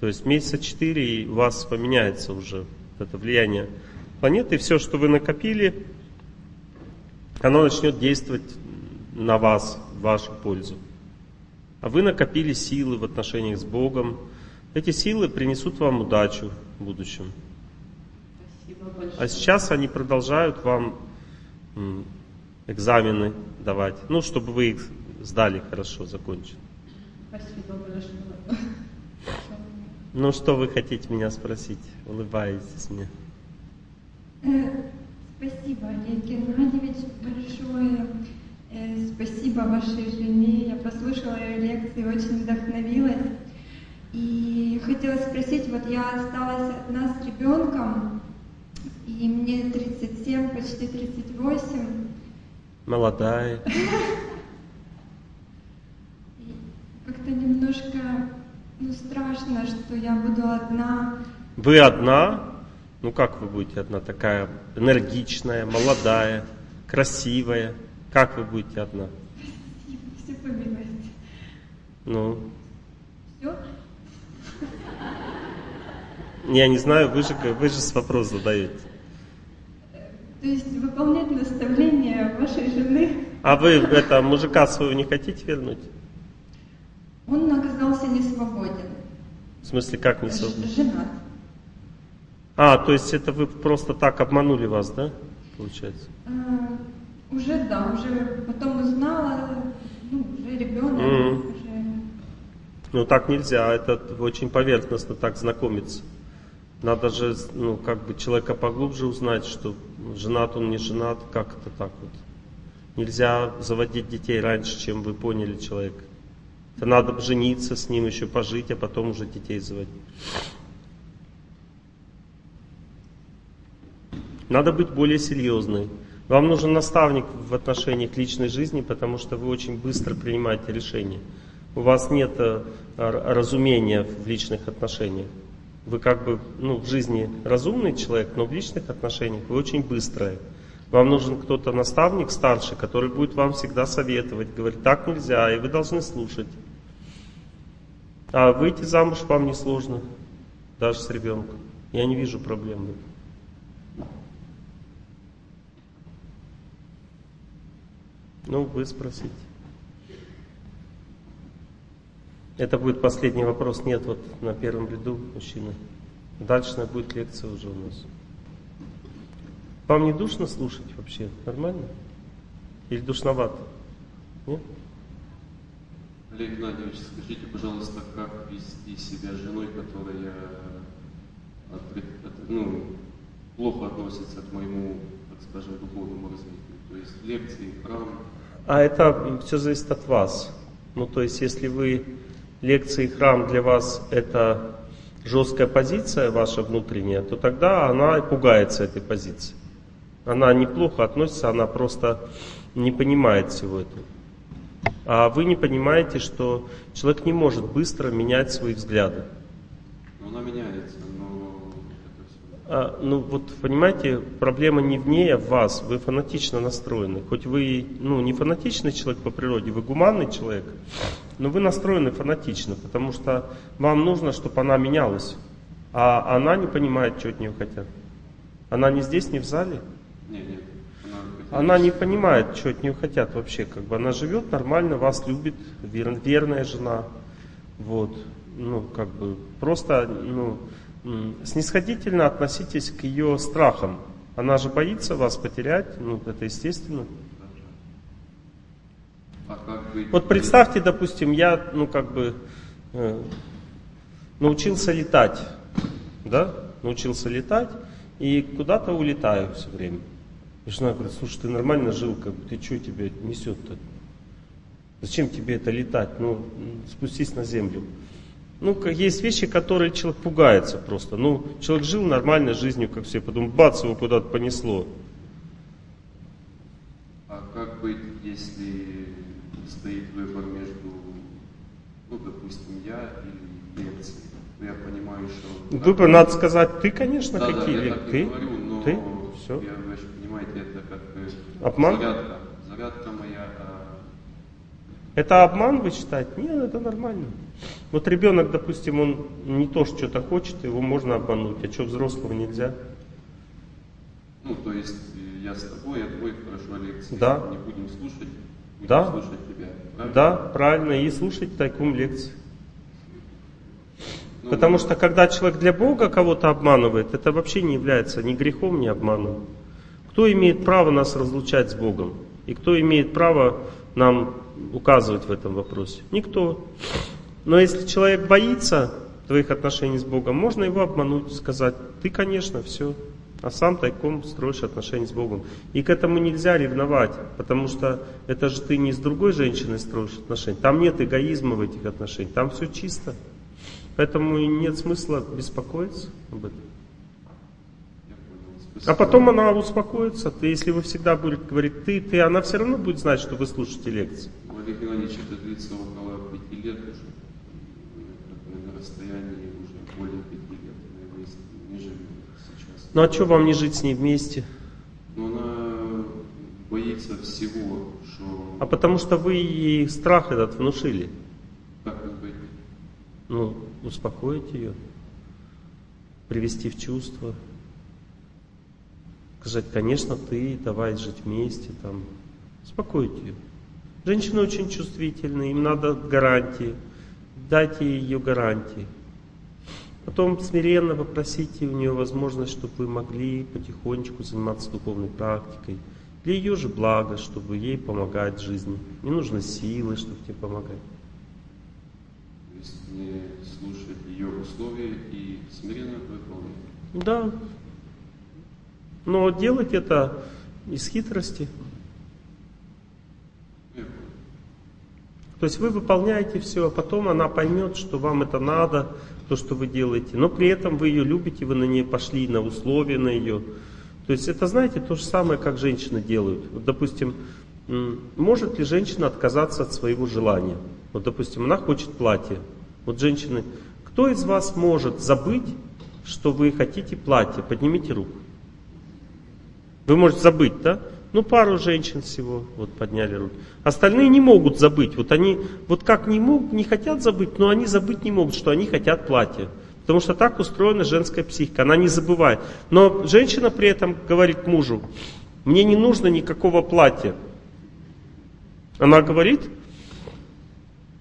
То есть месяца четыре и у вас поменяется уже это влияние планеты. И все, что вы накопили, оно начнет действовать на вас, в вашу пользу. А вы накопили силы в отношениях с Богом. Эти силы принесут вам удачу в будущем. А сейчас они продолжают вам экзамены давать. Ну, чтобы вы их сдали хорошо, закончили. Спасибо большое. Ну, что вы хотите меня спросить? Улыбаетесь мне. Э, Спасибо, Олег Геннадьевич, большое. Э, Спасибо вашей жене. Я послушала ее лекции, очень вдохновилась. И хотела спросить, вот я осталась одна с ребенком, и мне 37, почти 38. Молодая. Как-то немножко ну, страшно, что я буду одна. Вы одна? Ну, как вы будете одна? Такая энергичная, молодая, красивая. Как вы будете одна? Все по милости. Ну, Все? я не знаю, вы же, вы же с вопрос задаете. То есть выполнять наставления вашей жены. А вы это мужика своего не хотите вернуть? Он оказался не свободен. В смысле, как не свободно? Ж- Женат. А, то есть это вы просто так обманули вас, да? Получается. А, уже да, уже потом узнала, ну, уже ребенок, Мгм. уже Ну так нельзя, это очень поверхностно так знакомиться. Надо же, ну, как бы человека поглубже узнать, что женат он, не женат, как это так вот. Нельзя заводить детей раньше, чем вы поняли человека. Это надо жениться с ним, еще пожить, а потом уже детей заводить. Надо быть более серьезной. Вам нужен наставник в отношениях личной жизни, потому что вы очень быстро принимаете решения. У вас нет э, разумения в личных отношениях. Вы как бы ну, в жизни разумный человек, но в личных отношениях вы очень быстрые. Вам нужен кто-то наставник старший, который будет вам всегда советовать, говорить, так нельзя, и вы должны слушать. А выйти замуж вам несложно, даже с ребенком. Я не вижу проблем. Ну, вы спросите. Это будет последний вопрос. Нет, вот на первом ряду мужчина. Дальше будет лекция уже у нас. Вам не душно слушать вообще? Нормально? Или душновато? Нет? Олег Геннадьевич, скажите, пожалуйста, как вести себя с женой, которая от, от, ну, плохо относится к моему, так скажем, духовному развитию? То есть лекции, храм. А это все зависит от вас. Ну, то есть, если вы лекции, храм для вас это жесткая позиция ваша внутренняя, то тогда она пугается этой позиции. Она неплохо относится, она просто не понимает всего этого. А вы не понимаете, что человек не может быстро менять свои взгляды. Но она меняется, но а, ну вот понимаете, проблема не в ней, а в вас. Вы фанатично настроены. Хоть вы ну, не фанатичный человек по природе, вы гуманный человек, но вы настроены фанатично, потому что вам нужно, чтобы она менялась. А она не понимает, что от нее хотят. Она не здесь, не в зале? Нет, нет. Она не понимает, что от нее хотят вообще. Как бы она живет нормально, вас любит, вер, верная жена. Вот. Ну, как бы просто, ну, снисходительно относитесь к ее страхам. Она же боится вас потерять, ну, это естественно. А? Вот представьте, допустим, я, ну, как бы, э, научился летать, да, научился летать, и куда-то улетаю все время. И жена говорит, слушай, ты нормально жил, как бы, ты что тебе несет-то? Зачем тебе это летать? Ну, спустись на землю. Ну, есть вещи, которые человек пугается просто. Ну, человек жил нормальной жизнью, как все, потом бац, его куда-то понесло. А как быть, если стоит выбор между, ну, допустим, я или лекции? Ну, я понимаю, что... Выбор, надо сказать, ты, конечно, да, какие да, лекции? Ты? Говорю, но ты? Все. Я, вы же понимаете, это как бы Обман? зарядка. Зарядка моя. Это обман вы считаете? Нет, это нормально. Вот ребенок, допустим, он не то что-то хочет, его можно обмануть, а что взрослого нельзя? Ну, то есть я с тобой, я твой, хорошо, лекции. Да. Не будем слушать, будем Да. слушать тебя. Правильно? Да, правильно, и слушать тайком лекции. Ну, Потому что когда человек для Бога кого-то обманывает, это вообще не является ни грехом, ни обманом. Кто имеет право нас разлучать с Богом? И кто имеет право нам указывать в этом вопросе? Никто. Но если человек боится твоих отношений с Богом, можно его обмануть, сказать, ты, конечно, все, а сам тайком строишь отношения с Богом. И к этому нельзя ревновать, потому что это же ты не с другой женщиной строишь отношения. Там нет эгоизма в этих отношениях, там все чисто. Поэтому нет смысла беспокоиться об этом. А потом она успокоится. Ты, если вы всегда будете говорить ты, ты, она все равно будет знать, что вы слушаете лекции. Олег Геннадьевич, это длится около пяти лет уже. На расстоянии уже более пяти лет. Мы не живем сейчас. Ну а что вам не жить с ней вместе? Но она боится всего, что... А потому что вы ей страх этот внушили. Как это быть? Ну, успокоить ее, привести в чувство, сказать, конечно, ты, давай жить вместе, там, успокоить ее. Женщины очень чувствительны, им надо гарантии, дайте ее гарантии. Потом смиренно попросите у нее возможность, чтобы вы могли потихонечку заниматься духовной практикой. Для ее же блага, чтобы ей помогать в жизни. Не нужно силы, чтобы тебе помогать. Не слушать ее условия и смиренно выполнять. Да. Но делать это из хитрости. То есть вы выполняете все, а потом она поймет, что вам это надо, то, что вы делаете. Но при этом вы ее любите, вы на нее пошли, на условия на ее. То есть это, знаете, то же самое, как женщины делают. Вот, допустим, может ли женщина отказаться от своего желания? Вот, допустим, она хочет платье. Вот женщины, кто из вас может забыть, что вы хотите платье? Поднимите руку. Вы можете забыть, да? Ну, пару женщин всего вот подняли руки. Остальные не могут забыть. Вот они, вот как не могут, не хотят забыть, но они забыть не могут, что они хотят платье. Потому что так устроена женская психика, она не забывает. Но женщина при этом говорит мужу, мне не нужно никакого платья. Она говорит,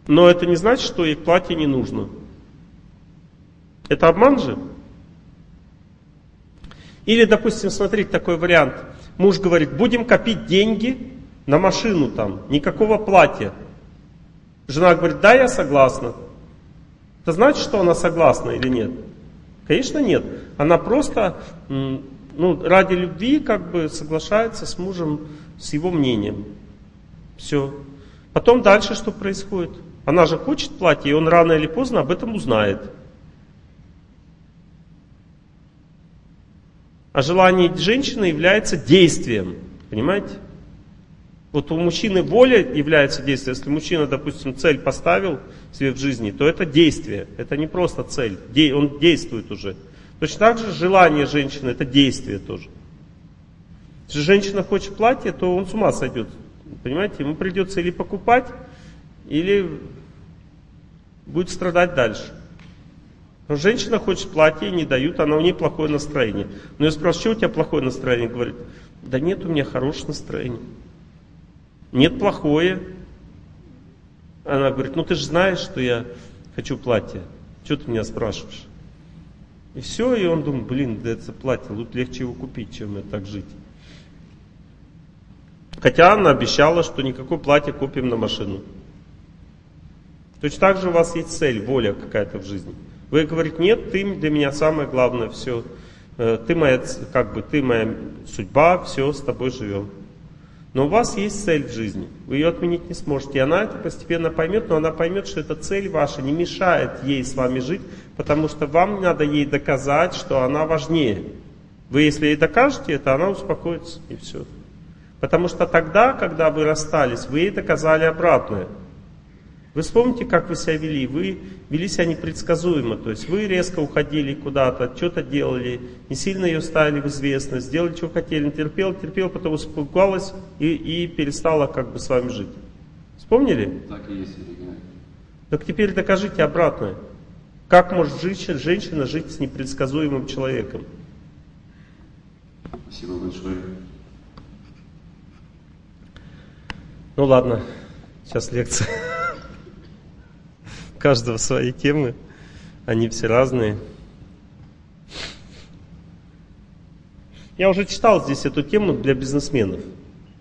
но это не значит, что ей платье не нужно. Это обман же? Или, допустим, смотрите такой вариант. Муж говорит, будем копить деньги на машину там, никакого платья. Жена говорит, да, я согласна. Это значит, что она согласна или нет? Конечно, нет. Она просто ну, ради любви как бы соглашается с мужем, с его мнением. Все. Потом дальше что происходит? Она же хочет платье, и он рано или поздно об этом узнает. А желание женщины является действием. Понимаете? Вот у мужчины воля является действием. Если мужчина, допустим, цель поставил себе в жизни, то это действие. Это не просто цель. Он действует уже. Точно так же желание женщины это действие тоже. Если женщина хочет платье, то он с ума сойдет. Понимаете? Ему придется или покупать, или будет страдать дальше. Но женщина хочет платье, не дают, она у нее плохое настроение. Но я спрашиваю, что у тебя плохое настроение? Говорит, да нет, у меня хорошее настроение. Нет, плохое. Она говорит, ну ты же знаешь, что я хочу платье. Что ты меня спрашиваешь? И все, и он думает, блин, да это платье, лучше легче его купить, чем я так жить. Хотя она обещала, что никакое платье купим на машину. Точно так же у вас есть цель, воля какая-то в жизни. Вы говорите, нет, ты для меня самое главное, все. Э, ты моя, как бы, ты моя судьба, все, с тобой живем. Но у вас есть цель в жизни, вы ее отменить не сможете. И она это постепенно поймет, но она поймет, что эта цель ваша не мешает ей с вами жить, потому что вам надо ей доказать, что она важнее. Вы если ей докажете это, она успокоится и все. Потому что тогда, когда вы расстались, вы ей доказали обратное – вы вспомните, как вы себя вели. Вы вели себя непредсказуемо. То есть вы резко уходили куда-то, что-то делали, не сильно ее ставили в известность, сделали, что хотели, терпел, терпел, потом испугалась и, и перестала как бы с вами жить. Вспомнили? Так и есть. Так теперь докажите обратное. Как может женщина, женщина жить с непредсказуемым человеком? Спасибо большое. Ну ладно, сейчас лекция каждого свои темы, они все разные. Я уже читал здесь эту тему для бизнесменов,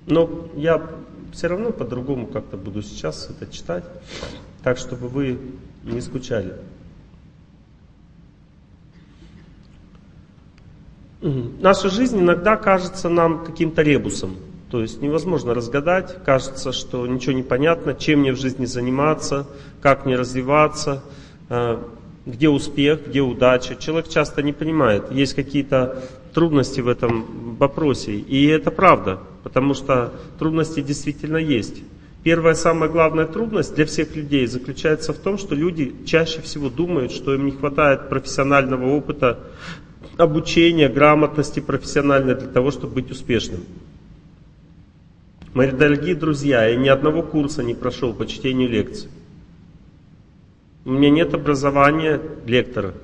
но я все равно по-другому как-то буду сейчас это читать, так чтобы вы не скучали. Наша жизнь иногда кажется нам каким-то ребусом. То есть невозможно разгадать, кажется, что ничего не понятно, чем мне в жизни заниматься, как мне развиваться, э, где успех, где удача. Человек часто не понимает, есть какие-то трудности в этом вопросе. И это правда, потому что трудности действительно есть. Первая самая главная трудность для всех людей заключается в том, что люди чаще всего думают, что им не хватает профессионального опыта, обучения, грамотности профессиональной для того, чтобы быть успешным. Мои дорогие друзья, я ни одного курса не прошел по чтению лекций. У меня нет образования лектора.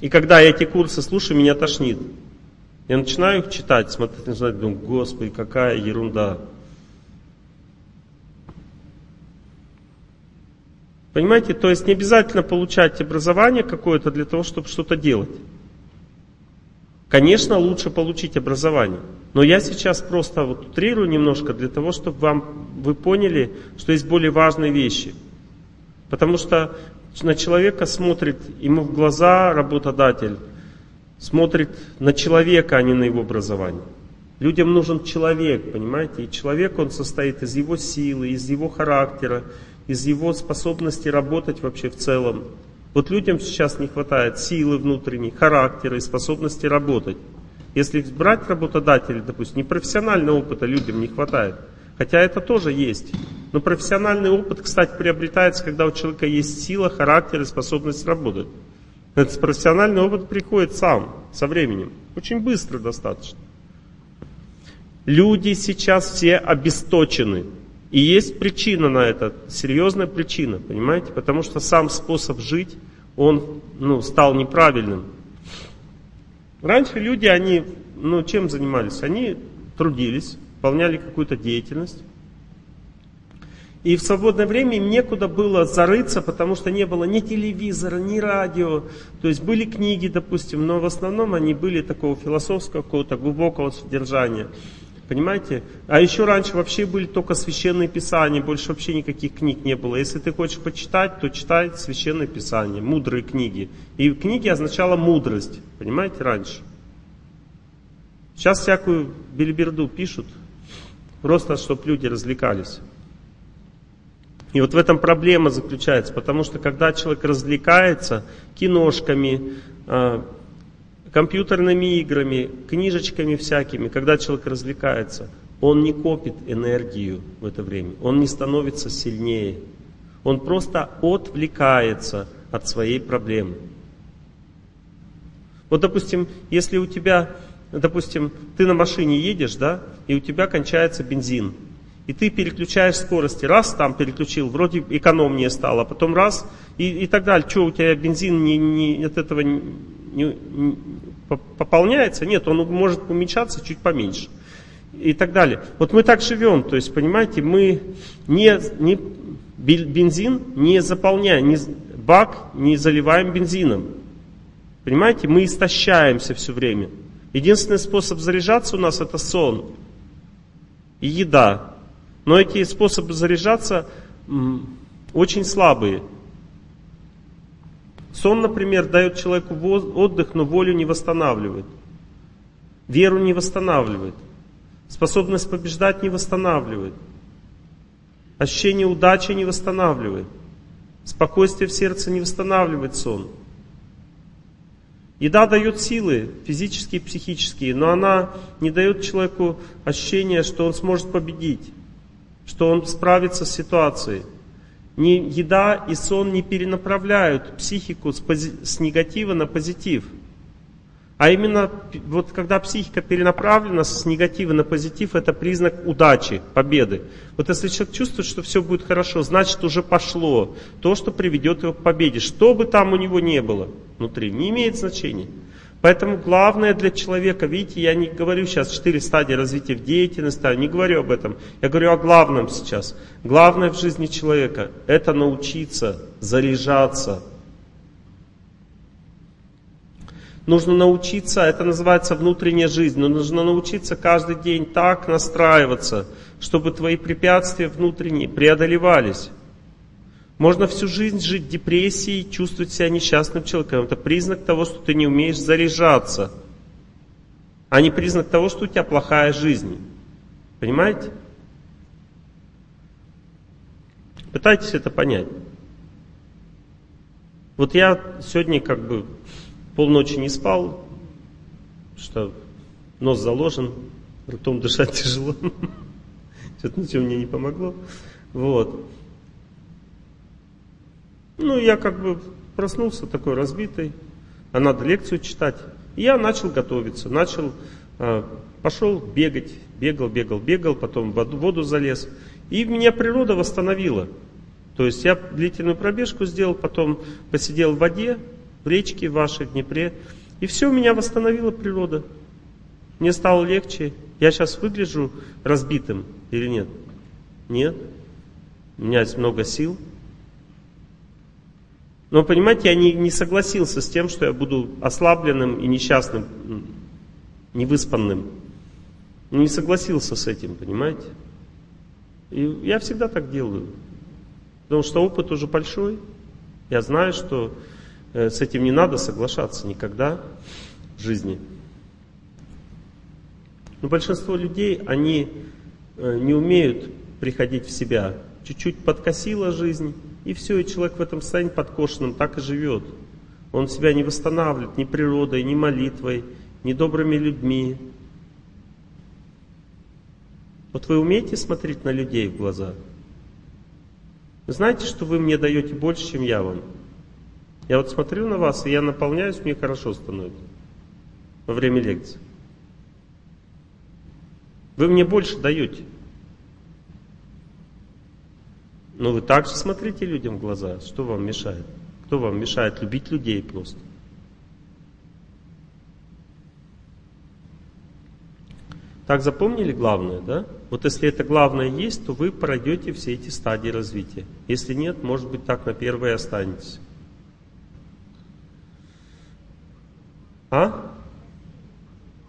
И когда я эти курсы слушаю, меня тошнит. Я начинаю их читать, смотреть, начинаю, думаю, Господи, какая ерунда. Понимаете, то есть не обязательно получать образование какое-то для того, чтобы что-то делать. Конечно, лучше получить образование. Но я сейчас просто вот утрирую немножко для того, чтобы вам, вы поняли, что есть более важные вещи. Потому что на человека смотрит, ему в глаза работодатель, смотрит на человека, а не на его образование. Людям нужен человек, понимаете? И человек, он состоит из его силы, из его характера, из его способности работать вообще в целом. Вот людям сейчас не хватает силы внутренней, характера и способности работать. Если брать работодателей, допустим, непрофессионального опыта людям не хватает. Хотя это тоже есть. Но профессиональный опыт, кстати, приобретается, когда у человека есть сила, характер и способность работать. Этот профессиональный опыт приходит сам, со временем. Очень быстро достаточно. Люди сейчас все обесточены. И есть причина на это, серьезная причина, понимаете? Потому что сам способ жить, он ну, стал неправильным. Раньше люди, они, ну, чем занимались? Они трудились, выполняли какую-то деятельность. И в свободное время им некуда было зарыться, потому что не было ни телевизора, ни радио. То есть были книги, допустим, но в основном они были такого философского, какого-то глубокого содержания. Понимаете? А еще раньше вообще были только священные писания, больше вообще никаких книг не было. Если ты хочешь почитать, то читай священное писание, мудрые книги. И книги означало мудрость, понимаете, раньше. Сейчас всякую билиберду пишут, просто чтобы люди развлекались. И вот в этом проблема заключается, потому что когда человек развлекается киношками, а, компьютерными играми, книжечками всякими, когда человек развлекается, он не копит энергию в это время, он не становится сильнее, он просто отвлекается от своей проблемы. Вот, допустим, если у тебя, допустим, ты на машине едешь, да, и у тебя кончается бензин, и ты переключаешь скорости, раз там переключил, вроде экономнее стало, потом раз, и, и так далее. Что у тебя бензин не, не, от этого не, не, пополняется? Нет, он может уменьшаться чуть поменьше. И так далее. Вот мы так живем, то есть, понимаете, мы не, не бензин не заполняем, не, бак не заливаем бензином. Понимаете, мы истощаемся все время. Единственный способ заряжаться у нас это сон и еда. Но эти способы заряжаться очень слабые. Сон, например, дает человеку отдых, но волю не восстанавливает. Веру не восстанавливает. Способность побеждать не восстанавливает. Ощущение удачи не восстанавливает. Спокойствие в сердце не восстанавливает сон. Еда дает силы, физические и психические, но она не дает человеку ощущения, что он сможет победить, что он справится с ситуацией. Ни еда и сон не перенаправляют психику с, пози- с негатива на позитив. А именно, вот когда психика перенаправлена с негатива на позитив, это признак удачи, победы. Вот если человек чувствует, что все будет хорошо, значит уже пошло то, что приведет его к победе. Что бы там у него не было внутри, не имеет значения. Поэтому главное для человека, видите, я не говорю сейчас четыре стадии развития в деятельности, не говорю об этом. Я говорю о главном сейчас. Главное в жизни человека – это научиться заряжаться. Нужно научиться, это называется внутренняя жизнь, но нужно научиться каждый день так настраиваться, чтобы твои препятствия внутренние преодолевались. Можно всю жизнь жить в депрессии, чувствовать себя несчастным человеком. Это признак того, что ты не умеешь заряжаться, а не признак того, что у тебя плохая жизнь. Понимаете? Пытайтесь это понять. Вот я сегодня как бы полночи не спал, что нос заложен, ртом дышать тяжело. Что-то ничего мне не помогло. Вот. Ну, я как бы проснулся такой разбитый, а надо лекцию читать. И я начал готовиться, начал, э, пошел бегать, бегал, бегал, бегал, потом в воду залез. И меня природа восстановила. То есть я длительную пробежку сделал, потом посидел в воде, в речке вашей, в Днепре. И все меня восстановила природа. Мне стало легче. Я сейчас выгляжу разбитым или нет? Нет. У меня есть много сил, но, понимаете, я не, не согласился с тем, что я буду ослабленным и несчастным, невыспанным. Не согласился с этим, понимаете? И я всегда так делаю. Потому что опыт уже большой. Я знаю, что э, с этим не надо соглашаться никогда в жизни. Но большинство людей, они э, не умеют приходить в себя. Чуть-чуть подкосила жизнь, и все, и человек в этом состоянии подкошенном так и живет. Он себя не восстанавливает ни природой, ни молитвой, ни добрыми людьми. Вот вы умеете смотреть на людей в глаза? Вы знаете, что вы мне даете больше, чем я вам? Я вот смотрю на вас, и я наполняюсь, мне хорошо становится во время лекции. Вы мне больше даете. Но вы также смотрите людям в глаза. Что вам мешает? Кто вам мешает любить людей просто? Так запомнили главное, да? Вот если это главное есть, то вы пройдете все эти стадии развития. Если нет, может быть так на первой останетесь. А?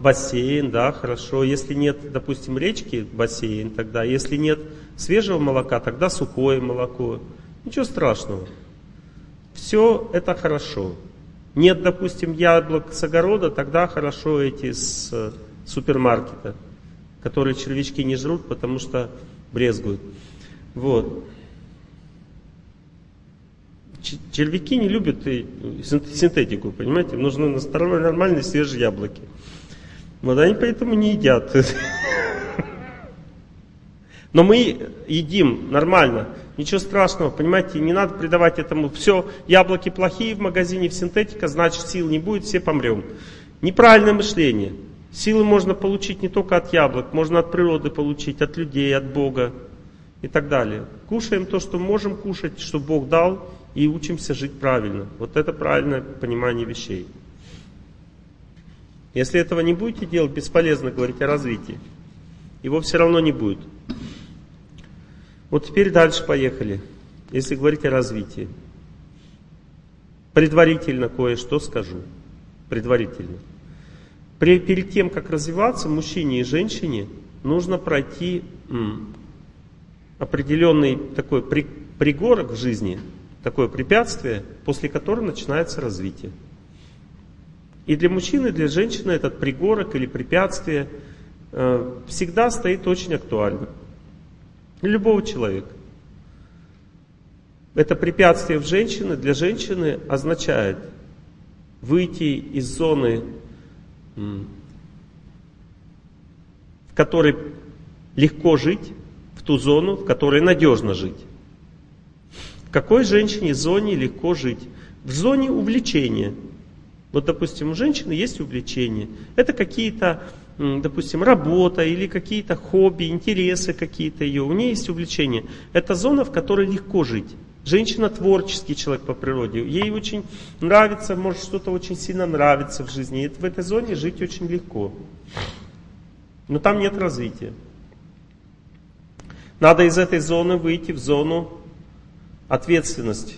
Бассейн, да, хорошо. Если нет, допустим, речки, бассейн тогда. Если нет свежего молока, тогда сухое молоко. Ничего страшного. Все это хорошо. Нет, допустим, яблок с огорода, тогда хорошо эти с э, супермаркета, которые червячки не жрут, потому что брезгуют. Вот. Червяки не любят синтетику, понимаете? Нужны нормальные свежие яблоки. Вот они поэтому не едят. Но мы едим нормально, ничего страшного, понимаете, не надо придавать этому, все, яблоки плохие в магазине, в синтетика, значит сил не будет, все помрем. Неправильное мышление. Силы можно получить не только от яблок, можно от природы получить, от людей, от Бога и так далее. Кушаем то, что можем кушать, что Бог дал, и учимся жить правильно. Вот это правильное понимание вещей. Если этого не будете делать, бесполезно говорить о развитии. Его все равно не будет. Вот теперь дальше поехали. Если говорить о развитии. Предварительно кое-что скажу. Предварительно. При, перед тем, как развиваться мужчине и женщине, нужно пройти м, определенный такой при, пригорок в жизни, такое препятствие, после которого начинается развитие. И для мужчины, и для женщины этот пригорок или препятствие э, всегда стоит очень актуально. Для любого человека. Это препятствие в женщины для женщины означает выйти из зоны, в которой легко жить, в ту зону, в которой надежно жить. В какой женщине зоне легко жить? В зоне увлечения – вот, допустим, у женщины есть увлечение. Это какие-то, допустим, работа или какие-то хобби, интересы какие-то ее. У нее есть увлечение. Это зона, в которой легко жить. Женщина творческий человек по природе. Ей очень нравится, может что-то очень сильно нравится в жизни. И в этой зоне жить очень легко. Но там нет развития. Надо из этой зоны выйти в зону ответственности.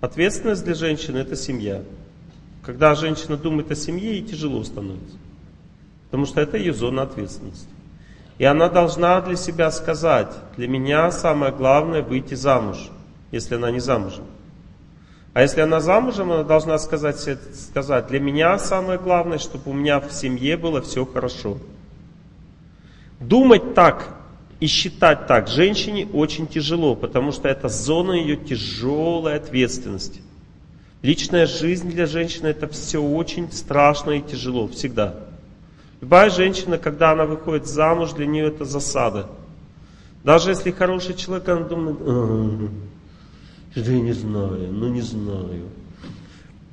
Ответственность для женщины это семья. Когда женщина думает о семье, ей тяжело становится. Потому что это ее зона ответственности. И она должна для себя сказать, для меня самое главное выйти замуж, если она не замужем. А если она замужем, она должна сказать, сказать, для меня самое главное, чтобы у меня в семье было все хорошо. Думать так и считать так женщине очень тяжело, потому что это зона ее тяжелой ответственности. Личная жизнь для женщины это все очень страшно и тяжело, всегда. Любая женщина, когда она выходит замуж, для нее это засада. Даже если хороший человек, она думает, а, я не знаю, ну не знаю.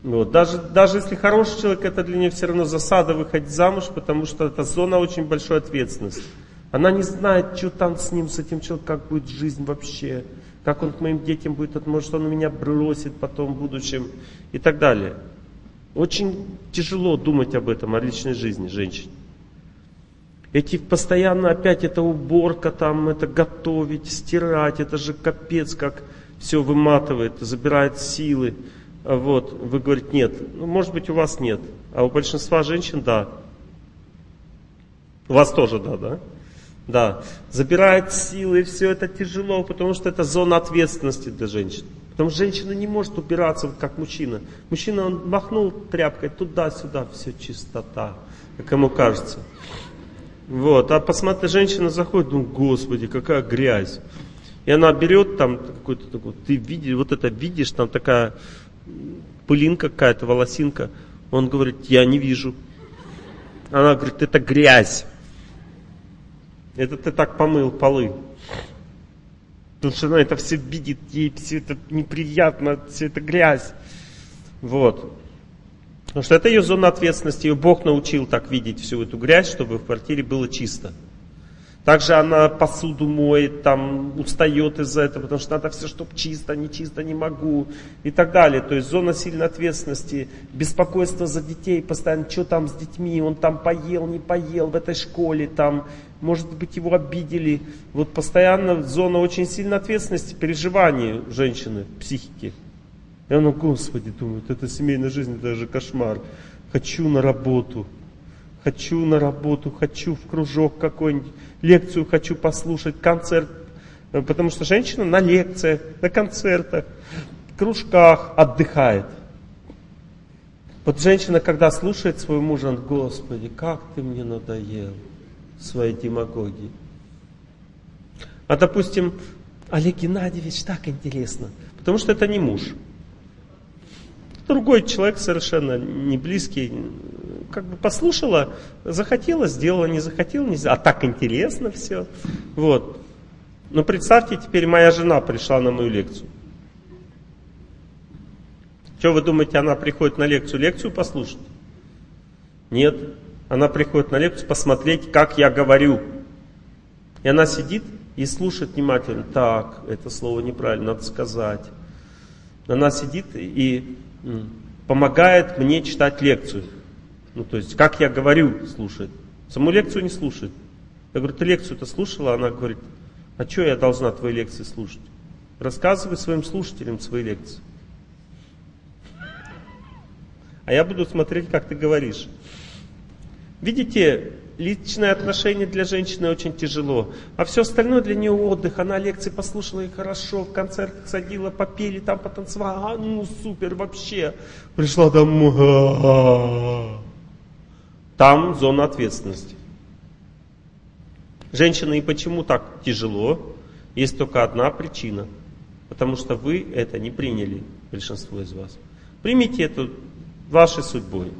Вот. Даже, даже если хороший человек, это для нее все равно засада выходить замуж, потому что это зона очень большой ответственности. Она не знает, что там с ним, с этим человеком, как будет жизнь вообще как он к моим детям будет, может он меня бросит потом в будущем и так далее. Очень тяжело думать об этом, о личной жизни женщин. Эти постоянно опять это уборка, там это готовить, стирать, это же капец, как все выматывает, забирает силы. А вот, вы говорите, нет. Ну, может быть, у вас нет, а у большинства женщин да. У вас тоже да, да? Да, забирает силы, и все это тяжело, потому что это зона ответственности для женщин. Потому что женщина не может убираться, как мужчина. Мужчина, он махнул тряпкой туда-сюда, все чистота, как ему кажется. Вот, а посмотри, женщина заходит, ну, господи, какая грязь. И она берет там какой-то такой, ты видишь, вот это видишь, там такая пылинка какая-то, волосинка. Он говорит, я не вижу. Она говорит, это грязь. Это ты так помыл полы. Потому что она это все видит, ей все это неприятно, все это грязь. Вот. Потому что это ее зона ответственности, ее Бог научил так видеть всю эту грязь, чтобы в квартире было чисто. Также она посуду моет, там устает из-за этого, потому что надо все, чтобы чисто, не чисто, не могу и так далее. То есть зона сильной ответственности, беспокойство за детей, постоянно, что там с детьми, он там поел, не поел в этой школе, там, может быть, его обидели. Вот постоянно зона очень сильной ответственности, переживаний женщины, психики. И она, Господи, думает, это семейная жизнь, это же кошмар. Хочу на работу, хочу на работу, хочу в кружок какой-нибудь лекцию хочу послушать, концерт. Потому что женщина на лекциях, на концертах, кружках отдыхает. Вот женщина, когда слушает своего мужа, он, Господи, как ты мне надоел своей демагогией. А допустим, Олег Геннадьевич, так интересно, потому что это не муж. Другой человек совершенно не близкий, как бы послушала, захотела, сделала, не захотела, не сделала. А так интересно все. Вот. Но представьте, теперь моя жена пришла на мою лекцию. Что вы думаете, она приходит на лекцию, лекцию послушать? Нет. Она приходит на лекцию посмотреть, как я говорю. И она сидит и слушает внимательно. Так, это слово неправильно, надо сказать. Она сидит и помогает мне читать лекцию. Ну, то есть, как я говорю, слушает. Саму лекцию не слушает. Я говорю, ты лекцию-то слушала? Она говорит, а что я должна твои лекции слушать? Рассказывай своим слушателям свои лекции. А я буду смотреть, как ты говоришь. Видите, личные отношения для женщины очень тяжело. А все остальное для нее отдых. Она лекции послушала и хорошо, в концертах садила, попели, там потанцевала. А, ну супер вообще. Пришла домой. Там зона ответственности. Женщины, и почему так тяжело? Есть только одна причина. Потому что вы это не приняли, большинство из вас. Примите это вашей судьбой.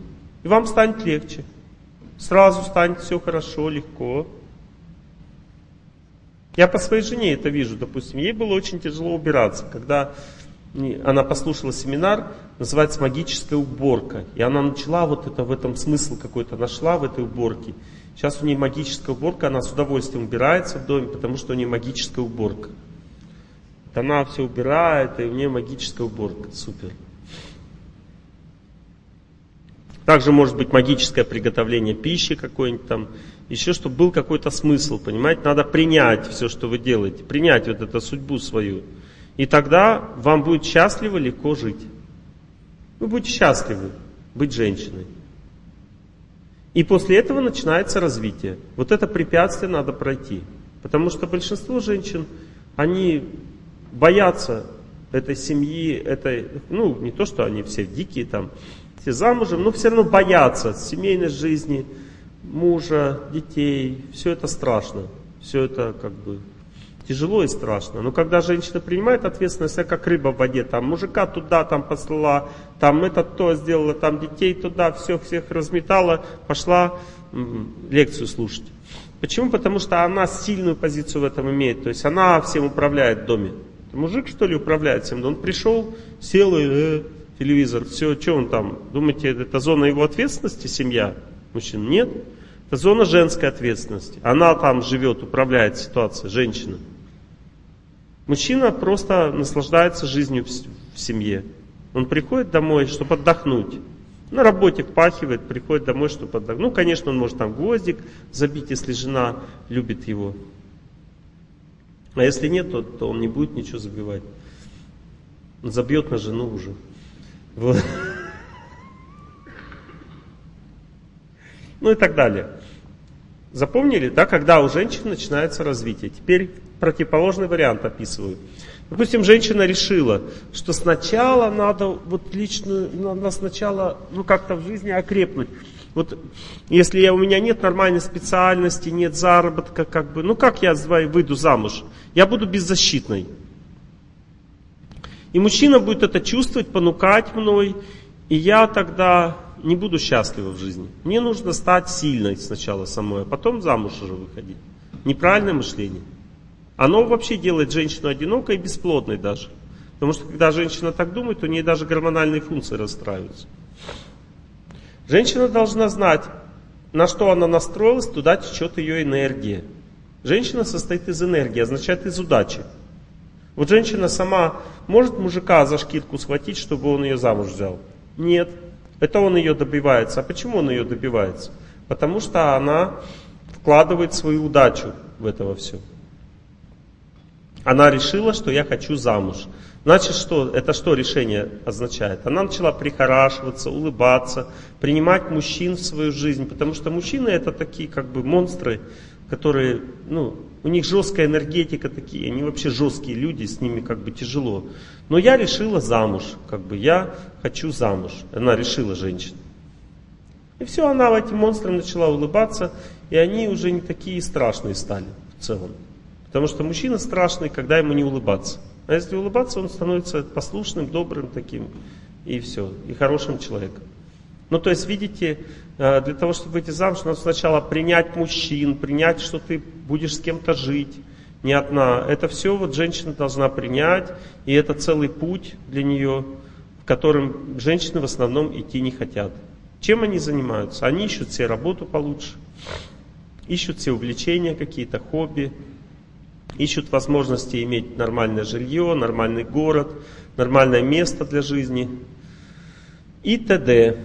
И вам станет легче. Сразу станет все хорошо, легко. Я по своей жене это вижу, допустим. Ей было очень тяжело убираться, когда она послушала семинар, называется «Магическая уборка». И она начала вот это, в этом смысл какой-то нашла в этой уборке. Сейчас у нее магическая уборка, она с удовольствием убирается в доме, потому что у нее магическая уборка. Она все убирает, и у нее магическая уборка. Супер. Также может быть магическое приготовление пищи какой-нибудь там, еще чтобы был какой-то смысл, понимаете? Надо принять все, что вы делаете, принять вот эту судьбу свою. И тогда вам будет счастливо, легко жить. Вы будете счастливы быть женщиной. И после этого начинается развитие. Вот это препятствие надо пройти. Потому что большинство женщин, они боятся этой семьи, этой, ну, не то, что они все дикие там, все замужем, но все равно боятся семейной жизни, мужа, детей. Все это страшно. Все это как бы тяжело и страшно. Но когда женщина принимает ответственность, это как рыба в воде, там мужика туда там послала, там это то сделала, там детей туда, всех всех разметала, пошла лекцию слушать. Почему? Потому что она сильную позицию в этом имеет. То есть она всем управляет в доме. Мужик, что ли, управляет всем? Он пришел, сел и э, телевизор, все, что он там? Думаете, это зона его ответственности, семья? Мужчина? Нет. Это зона женской ответственности. Она там живет, управляет ситуацией, женщина. Мужчина просто наслаждается жизнью в семье. Он приходит домой, чтобы отдохнуть. На работе впахивает, приходит домой, чтобы отдохнуть. Ну, конечно, он может там гвоздик забить, если жена любит его. А если нет, то, то он не будет ничего забивать. Он забьет на жену уже. Вот. Ну и так далее. Запомнили, да, когда у женщины начинается развитие. Теперь противоположный вариант описываю. Допустим, женщина решила, что сначала надо вот личную, надо сначала ну как-то в жизни окрепнуть. Вот если я, у меня нет нормальной специальности, нет заработка, как бы, ну как я выйду замуж? Я буду беззащитной. И мужчина будет это чувствовать, понукать мной, и я тогда не буду счастлива в жизни. Мне нужно стать сильной сначала самой, а потом замуж уже выходить. Неправильное мышление. Оно вообще делает женщину одинокой и бесплодной даже. Потому что когда женщина так думает, у нее даже гормональные функции расстраиваются. Женщина должна знать, на что она настроилась, туда течет ее энергия. Женщина состоит из энергии, означает из удачи. Вот женщина сама может мужика за шкирку схватить, чтобы он ее замуж взял? Нет. Это он ее добивается. А почему он ее добивается? Потому что она вкладывает свою удачу в этого все. Она решила, что я хочу замуж. Значит, что, это что решение означает? Она начала прихорашиваться, улыбаться, принимать мужчин в свою жизнь, потому что мужчины это такие как бы монстры, которые, ну, у них жесткая энергетика такие, они вообще жесткие люди, с ними как бы тяжело. Но я решила замуж, как бы я хочу замуж. Она решила женщина. И все, она этим монстрам начала улыбаться, и они уже не такие страшные стали в целом. Потому что мужчина страшный, когда ему не улыбаться. А если улыбаться, он становится послушным, добрым таким, и все, и хорошим человеком. Ну, то есть, видите, э, для того, чтобы выйти замуж, надо сначала принять мужчин, принять, что ты будешь с кем-то жить, не одна. Это все вот женщина должна принять, и это целый путь для нее, в котором женщины в основном идти не хотят. Чем они занимаются? Они ищут себе работу получше, ищут себе увлечения какие-то, хобби, ищут возможности иметь нормальное жилье, нормальный город, нормальное место для жизни и т.д.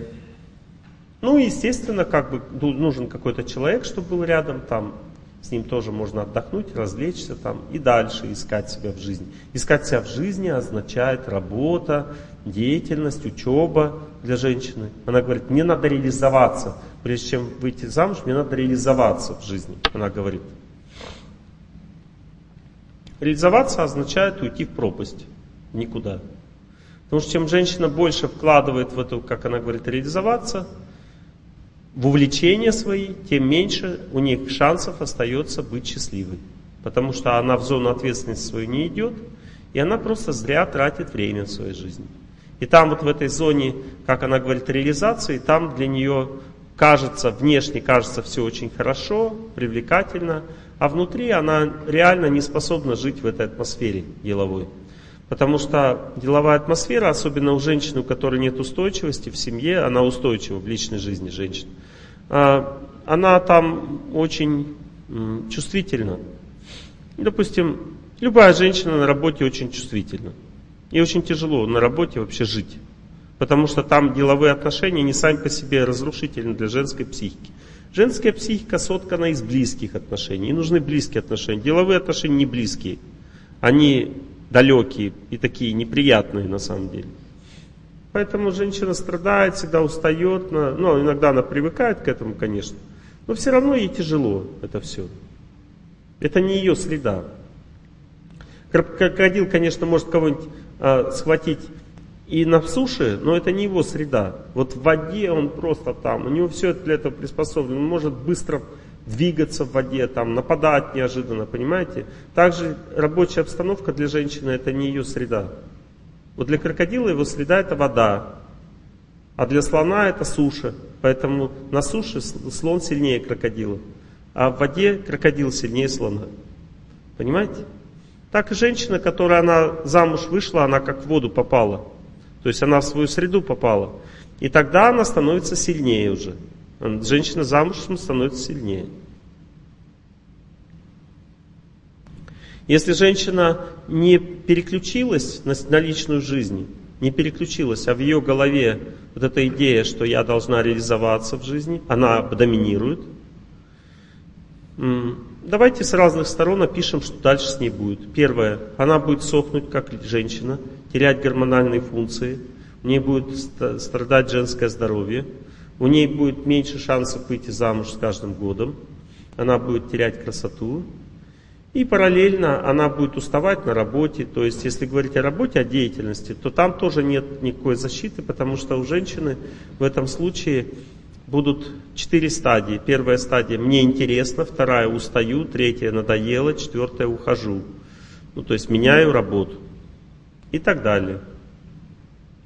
Ну, естественно, как бы нужен какой-то человек, чтобы был рядом там, с ним тоже можно отдохнуть, развлечься там и дальше искать себя в жизни. Искать себя в жизни означает работа, деятельность, учеба для женщины. Она говорит, мне надо реализоваться. Прежде чем выйти замуж, мне надо реализоваться в жизни, она говорит. Реализоваться означает уйти в пропасть, никуда. Потому что чем женщина больше вкладывает в эту, как она говорит, реализоваться, в увлечения свои, тем меньше у них шансов остается быть счастливой. Потому что она в зону ответственности свою не идет, и она просто зря тратит время в своей жизни. И там вот в этой зоне, как она говорит, реализации, там для нее кажется, внешне кажется все очень хорошо, привлекательно, а внутри она реально не способна жить в этой атмосфере деловой. Потому что деловая атмосфера, особенно у женщины, у которой нет устойчивости в семье, она устойчива в личной жизни женщин, она там очень чувствительна. Допустим, любая женщина на работе очень чувствительна. И очень тяжело на работе вообще жить. Потому что там деловые отношения не сами по себе разрушительны для женской психики. Женская психика соткана из близких отношений. И нужны близкие отношения. Деловые отношения не близкие. Они далекие и такие неприятные на самом деле. Поэтому женщина страдает, всегда устает. Ну, иногда она привыкает к этому, конечно. Но все равно ей тяжело это все. Это не ее среда. Крокодил, конечно, может кого-нибудь а, схватить и на суше, но это не его среда. Вот в воде он просто там, у него все для этого приспособлено. Он может быстро двигаться в воде, там, нападать неожиданно, понимаете? Также рабочая обстановка для женщины это не ее среда. Вот для крокодила его среда это вода, а для слона это суша. Поэтому на суше слон сильнее крокодила, а в воде крокодил сильнее слона. Понимаете? Так и женщина, которая она замуж вышла, она как в воду попала. То есть она в свою среду попала. И тогда она становится сильнее уже. Женщина замужем становится сильнее. Если женщина не переключилась на, на личную жизнь, не переключилась, а в ее голове вот эта идея, что я должна реализоваться в жизни, она доминирует, давайте с разных сторон опишем, что дальше с ней будет. Первое, она будет сохнуть как женщина, терять гормональные функции, у нее будет страдать женское здоровье, у нее будет меньше шансов выйти замуж с каждым годом, она будет терять красоту, и параллельно она будет уставать на работе, то есть если говорить о работе, о деятельности, то там тоже нет никакой защиты, потому что у женщины в этом случае будут четыре стадии. Первая стадия «мне интересно», вторая «устаю», третья «надоело», четвертая «ухожу». Ну, то есть меняю работу и так далее.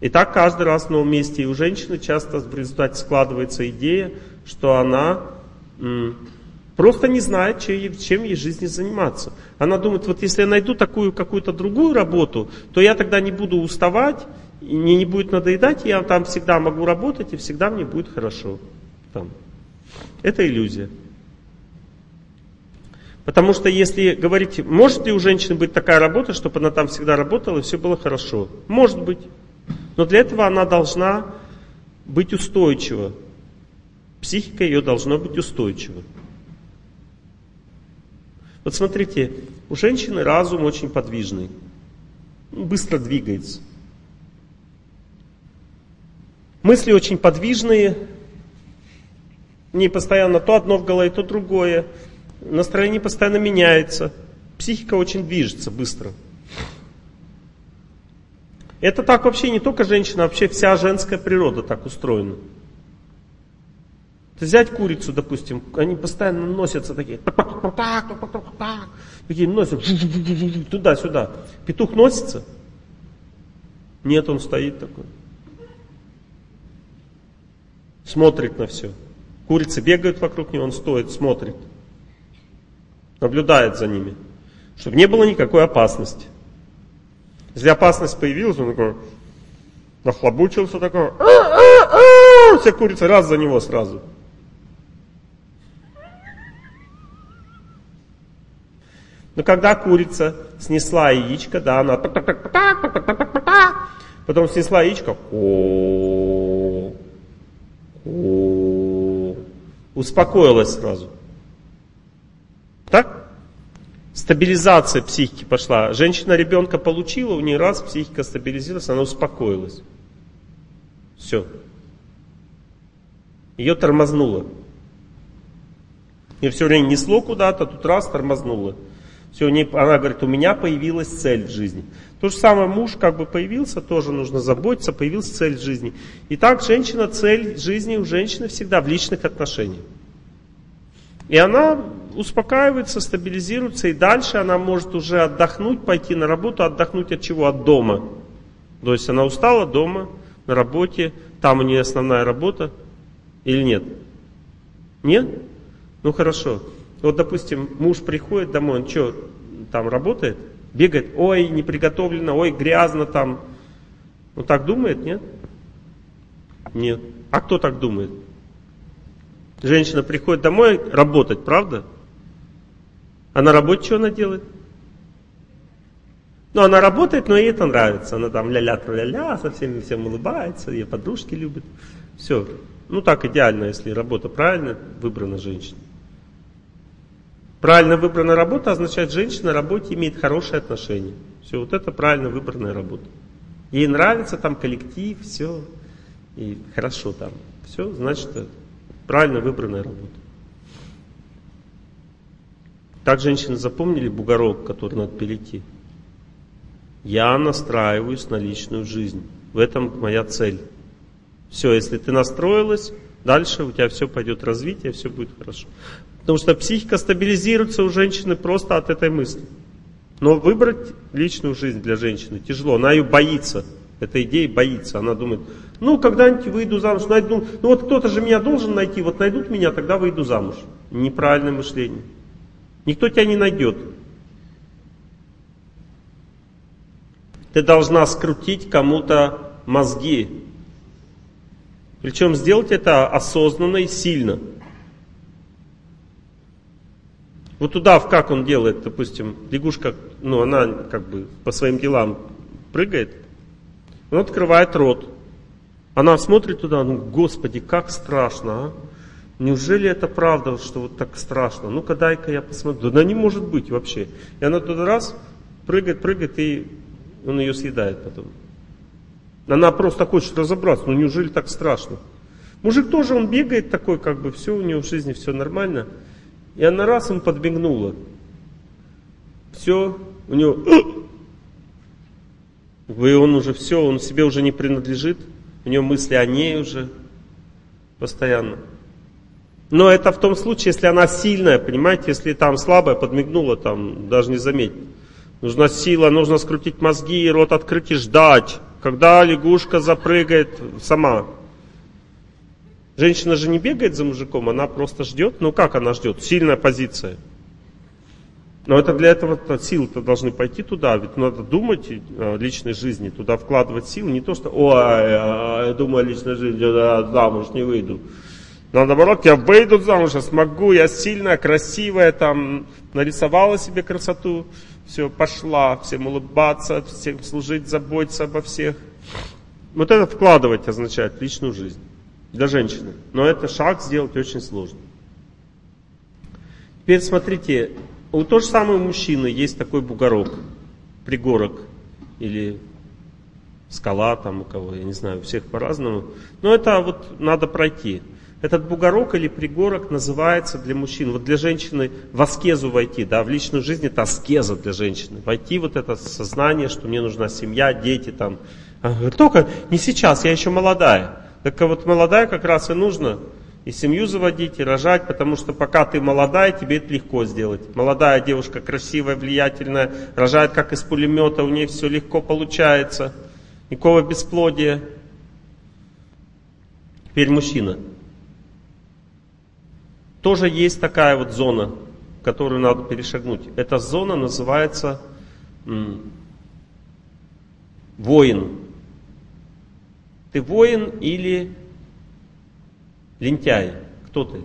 И так каждый раз в новом месте. И у женщины часто в результате складывается идея, что она просто не знает, чем, чем ей в жизни заниматься. Она думает, вот если я найду такую какую-то другую работу, то я тогда не буду уставать, и мне не будет надоедать, я там всегда могу работать, и всегда мне будет хорошо. Там. Это иллюзия. Потому что если говорить, может ли у женщины быть такая работа, чтобы она там всегда работала и все было хорошо? Может быть. Но для этого она должна быть устойчива. Психика ее должна быть устойчива. Вот смотрите, у женщины разум очень подвижный, быстро двигается. Мысли очень подвижные, не постоянно то одно в голове, то другое. Настроение постоянно меняется. Психика очень движется быстро. Это так вообще не только женщина, а вообще вся женская природа так устроена. Взять курицу, допустим, они постоянно носятся такие, такие носят туда-сюда. Петух носится? Нет, он стоит такой. Смотрит на все. Курицы бегают вокруг него, он стоит, смотрит. Наблюдает за ними. Чтобы не было никакой опасности. Если опасность появилась, он такой нахлобучился такой, все курицы раз за него сразу. Но когда курица снесла яичко, да, она потом снесла яичко, успокоилась сразу. Так? Стабилизация психики пошла. Женщина ребенка получила, у нее раз психика стабилизировалась, она успокоилась. Все. Ее тормознуло. Ее все время несло куда-то, тут раз тормознуло. Все, она говорит, у меня появилась цель в жизни. То же самое муж как бы появился, тоже нужно заботиться, появилась цель в жизни. И так женщина, цель жизни у женщины всегда в личных отношениях. И она успокаивается, стабилизируется, и дальше она может уже отдохнуть, пойти на работу, отдохнуть от чего? От дома. То есть она устала дома, на работе, там у нее основная работа, или нет? Нет? Ну хорошо. Вот, допустим, муж приходит домой, он что, там работает? Бегает, ой, не приготовлено, ой, грязно там. Он так думает, нет? Нет. А кто так думает? Женщина приходит домой работать, правда? А на работе что она делает? Ну, она работает, но ей это нравится. Она там ля-ля, ля-ля, со всеми всем улыбается, ее подружки любят. Все. Ну, так идеально, если работа правильно выбрана женщиной. Правильно выбранная работа означает, женщина на работе имеет хорошие отношения. Все, вот это правильно выбранная работа. Ей нравится там коллектив, все, и хорошо там. Все, значит, правильно выбранная работа. Так женщины запомнили бугорок, который надо перейти. Я настраиваюсь на личную жизнь. В этом моя цель. Все, если ты настроилась, дальше у тебя все пойдет развитие, все будет хорошо. Потому что психика стабилизируется у женщины просто от этой мысли. Но выбрать личную жизнь для женщины тяжело. Она ее боится. Эта идея боится. Она думает, ну, когда-нибудь выйду замуж, найду. Ну, вот кто-то же меня должен найти. Вот найдут меня, тогда выйду замуж. Неправильное мышление. Никто тебя не найдет. Ты должна скрутить кому-то мозги. Причем сделать это осознанно и сильно. Вот туда, в как он делает, допустим, лягушка, ну она как бы по своим делам прыгает, он открывает рот. Она смотрит туда, ну господи, как страшно, а? Неужели это правда, что вот так страшно? Ну-ка дай-ка я посмотрю. Да не может быть вообще. И она туда раз прыгает, прыгает, и он ее съедает потом. Она просто хочет разобраться, ну неужели так страшно? Мужик тоже, он бегает такой, как бы все у него в жизни, все нормально. И она раз им подбегнула. Все, у него... И он уже все, он себе уже не принадлежит. У него мысли о ней уже. Постоянно. Но это в том случае, если она сильная, понимаете, если там слабая, подмигнула, там даже не заметит. Нужна сила, нужно скрутить мозги, рот открыть и ждать, когда лягушка запрыгает сама. Женщина же не бегает за мужиком, она просто ждет. Ну как она ждет? Сильная позиция. Но это для этого силы-то должны пойти туда, ведь надо думать о личной жизни, туда вкладывать силы, не то что, ой, а, я думаю о личной жизни, я замуж не выйду. Но наоборот, я выйду замуж, я смогу, я сильная, красивая, там, нарисовала себе красоту, все, пошла, всем улыбаться, всем служить, заботиться обо всех. Вот это вкладывать означает личную жизнь для женщины. Но это шаг сделать очень сложно. Теперь смотрите, у того же самого мужчины есть такой бугорок, пригорок или скала там у кого, я не знаю, у всех по-разному. Но это вот надо пройти. Этот бугорок или пригорок называется для мужчин, вот для женщины в аскезу войти, да, в личную жизнь это аскеза для женщины. Войти вот это сознание, что мне нужна семья, дети там. Только не сейчас, я еще молодая. Так вот молодая как раз и нужно и семью заводить, и рожать, потому что пока ты молодая, тебе это легко сделать. Молодая девушка, красивая, влиятельная, рожает как из пулемета, у нее все легко получается. Никакого бесплодия. Теперь мужчина. Тоже есть такая вот зона, которую надо перешагнуть. Эта зона называется м, воин. Ты воин или лентяй? Кто ты?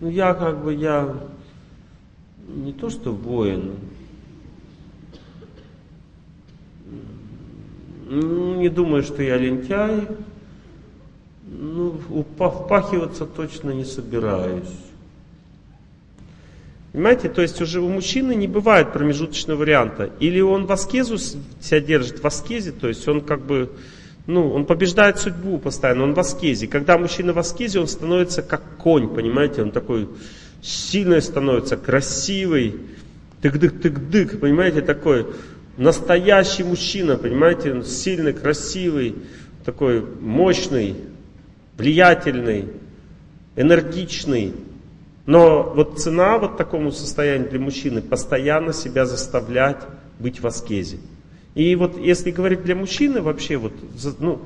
Ну я как бы, я не то что воин, не думаю, что я лентяй, ну, впахиваться точно не собираюсь. Понимаете, то есть уже у мужчины не бывает промежуточного варианта. Или он в аскезу себя держит, в аскезе, то есть он как бы, ну, он побеждает судьбу постоянно, он в аскезе. Когда мужчина в аскезе, он становится как конь, понимаете, он такой сильный становится, красивый, тык-дык-тык-дык, понимаете, такой настоящий мужчина, понимаете, он сильный, красивый, такой мощный, влиятельный, энергичный. Но вот цена вот такому состоянию для мужчины постоянно себя заставлять быть в аскезе. И вот если говорить для мужчины вообще, вот, ну,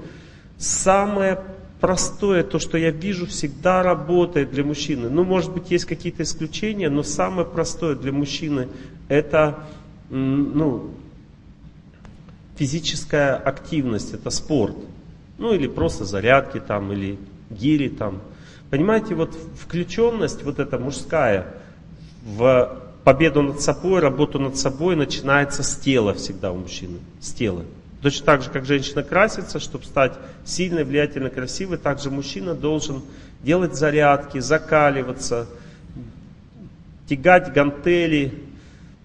самое простое, то, что я вижу, всегда работает для мужчины. Ну, может быть, есть какие-то исключения, но самое простое для мужчины это ну, физическая активность, это спорт. Ну или просто зарядки там, или гири там. Понимаете, вот включенность вот эта мужская в победу над собой, работу над собой начинается с тела всегда у мужчины, с тела. Точно так же, как женщина красится, чтобы стать сильной, влиятельной, красивой, также мужчина должен делать зарядки, закаливаться, тягать гантели,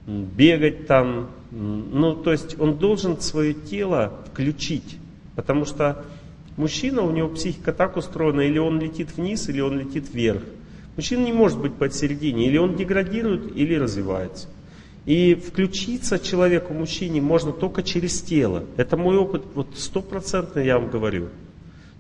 бегать там. Ну, то есть он должен свое тело включить, потому что Мужчина, у него психика так устроена, или он летит вниз, или он летит вверх. Мужчина не может быть посередине, или он деградирует, или развивается. И включиться человеку, мужчине, можно только через тело. Это мой опыт, вот стопроцентно я вам говорю.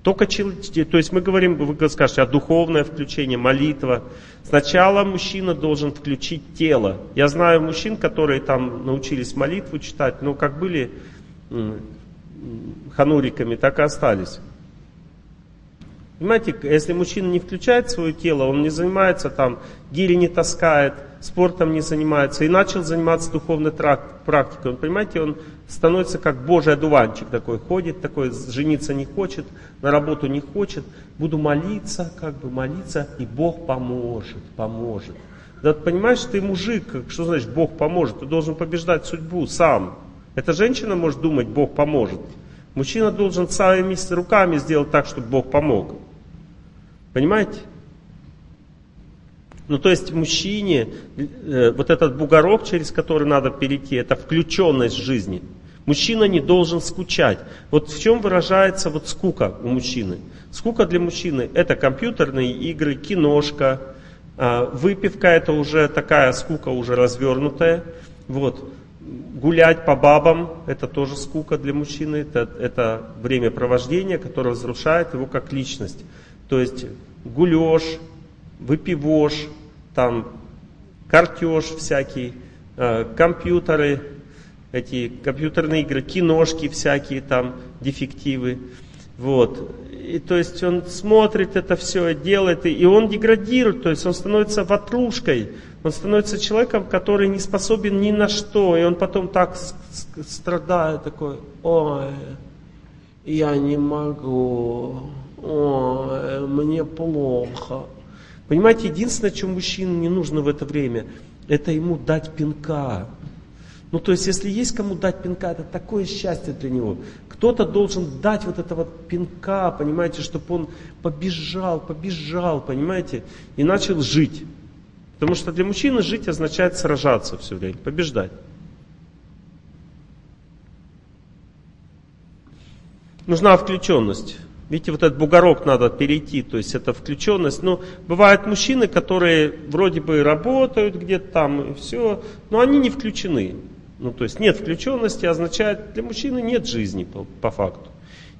Только через, то есть мы говорим, вы скажете, о духовное включение, молитва. Сначала мужчина должен включить тело. Я знаю мужчин, которые там научились молитву читать, но как были хануриками, так и остались. Понимаете, если мужчина не включает свое тело, он не занимается там, гири не таскает, спортом не занимается и начал заниматься духовной практикой, он, понимаете, он становится как божий одуванчик такой, ходит такой, жениться не хочет, на работу не хочет, буду молиться, как бы молиться, и Бог поможет, поможет. Да понимаешь, ты мужик, что значит Бог поможет? Ты должен побеждать судьбу сам. Эта женщина может думать, Бог поможет. Мужчина должен своими руками сделать так, чтобы Бог помог. Понимаете? Ну, то есть мужчине э, вот этот бугорок, через который надо перейти, это включенность жизни. Мужчина не должен скучать. Вот в чем выражается вот скука у мужчины? Скука для мужчины это компьютерные игры, киношка, э, выпивка это уже такая скука уже развернутая. Вот гулять по бабам, это тоже скука для мужчины, это, это времяпровождение, которое разрушает его как личность. То есть гулеж, выпивош, там картеж всякий, э, компьютеры, эти компьютерные игры, киношки всякие там, дефективы. Вот. И то есть он смотрит это все, делает, и он деградирует, то есть он становится ватрушкой, он становится человеком, который не способен ни на что, и он потом так страдает, такой, ой, я не могу, ой, мне плохо. Понимаете, единственное, что мужчине не нужно в это время, это ему дать пинка. Ну, то есть, если есть кому дать пинка, это такое счастье для него. Кто-то должен дать вот этого пинка, понимаете, чтобы он побежал, побежал, понимаете, и начал жить. Потому что для мужчины жить означает сражаться все время, побеждать. Нужна включенность. Видите, вот этот бугорок надо перейти, то есть это включенность. Но ну, бывают мужчины, которые вроде бы работают где-то там и все, но они не включены. Ну, то есть нет включенности означает, для мужчины нет жизни по, по факту.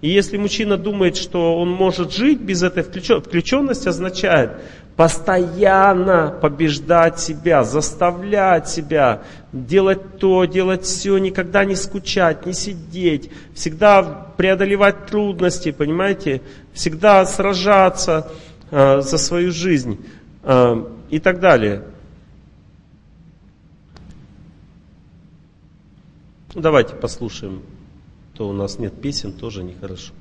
И если мужчина думает, что он может жить без этой включенности, включенность означает постоянно побеждать себя, заставлять себя, делать то, делать все, никогда не скучать, не сидеть, всегда преодолевать трудности, понимаете, всегда сражаться э, за свою жизнь э, и так далее. Ну, давайте послушаем. То у нас нет песен, тоже нехорошо.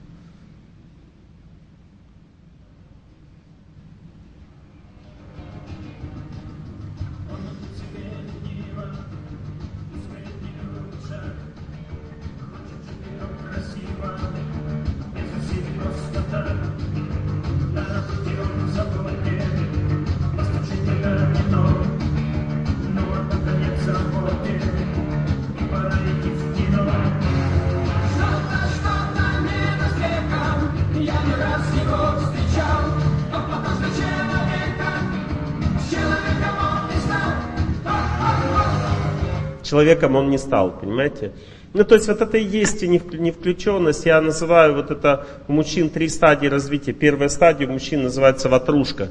Человеком он не стал, понимаете? Ну, то есть вот это и есть и невключенность. Я называю вот это у мужчин три стадии развития. Первая стадия у мужчин называется ватрушка.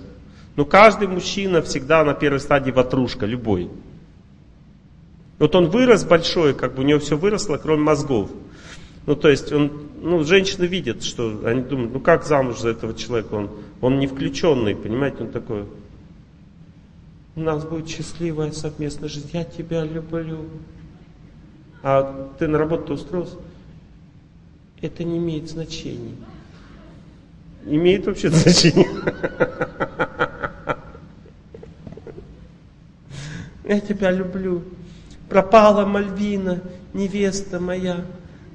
Но каждый мужчина всегда на первой стадии ватрушка, любой. Вот он вырос большой, как бы у него все выросло, кроме мозгов. Ну, то есть, он, ну, женщины видят, что они думают, ну, как замуж за этого человека? Он, он не включенный, понимаете, он такой, у нас будет счастливая совместная жизнь, я тебя люблю. А ты на работу устроился? Это не имеет значения. Имеет вообще значение. Я тебя люблю. Пропала Мальвина, невеста моя.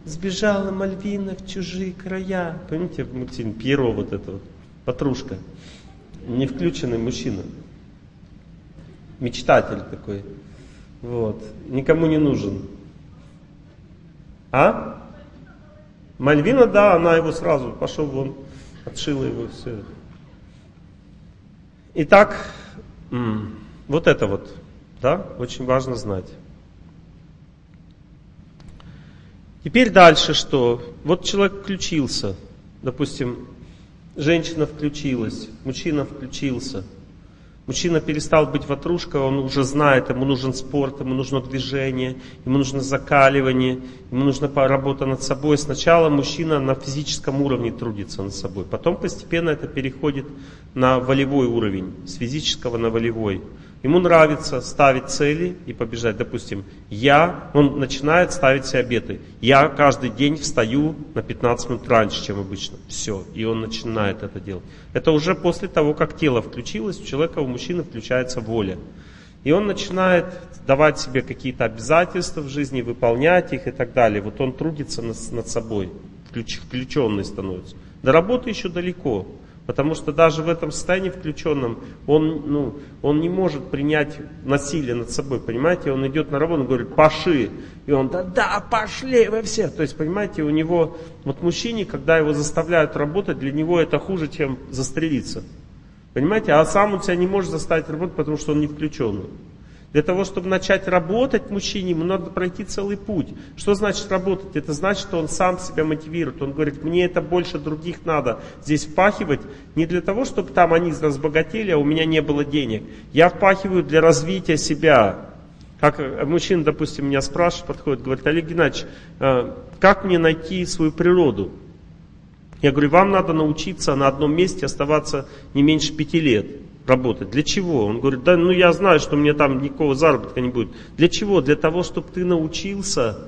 Сбежала Мальвина в чужие края. Помните в мультфильме Пьеро вот это вот, Патрушка. Не включенный мужчина мечтатель такой. Вот. Никому не нужен. А? Мальвина, да, она его сразу, пошел вон, отшила его, все. Итак, вот это вот, да, очень важно знать. Теперь дальше что? Вот человек включился, допустим, женщина включилась, мужчина включился – Мужчина перестал быть ватрушкой, он уже знает, ему нужен спорт, ему нужно движение, ему нужно закаливание, ему нужна работа над собой. Сначала мужчина на физическом уровне трудится над собой, потом постепенно это переходит на волевой уровень, с физического на волевой. Ему нравится ставить цели и побежать. Допустим, я, он начинает ставить себе обеты. Я каждый день встаю на 15 минут раньше, чем обычно. Все. И он начинает это делать. Это уже после того, как тело включилось, у человека, у мужчины включается воля. И он начинает давать себе какие-то обязательства в жизни, выполнять их и так далее. Вот он трудится над, над собой, включенный становится. До работы еще далеко. Потому что даже в этом состоянии включенном он, ну, он не может принять насилие над собой, понимаете? Он идет на работу, он говорит, поши. И он, да, да, пошли вы все. То есть, понимаете, у него, вот мужчине, когда его заставляют работать, для него это хуже, чем застрелиться. Понимаете? А сам он себя не может заставить работать, потому что он не включенный. Для того, чтобы начать работать мужчине, ему надо пройти целый путь. Что значит работать? Это значит, что он сам себя мотивирует. Он говорит, мне это больше других надо здесь впахивать. Не для того, чтобы там они разбогатели, а у меня не было денег. Я впахиваю для развития себя. Как мужчина, допустим, меня спрашивает, подходит, говорит, Олег Геннадьевич, э, как мне найти свою природу? Я говорю, вам надо научиться на одном месте оставаться не меньше пяти лет работать. Для чего? Он говорит, да ну я знаю, что мне там никакого заработка не будет. Для чего? Для того, чтобы ты научился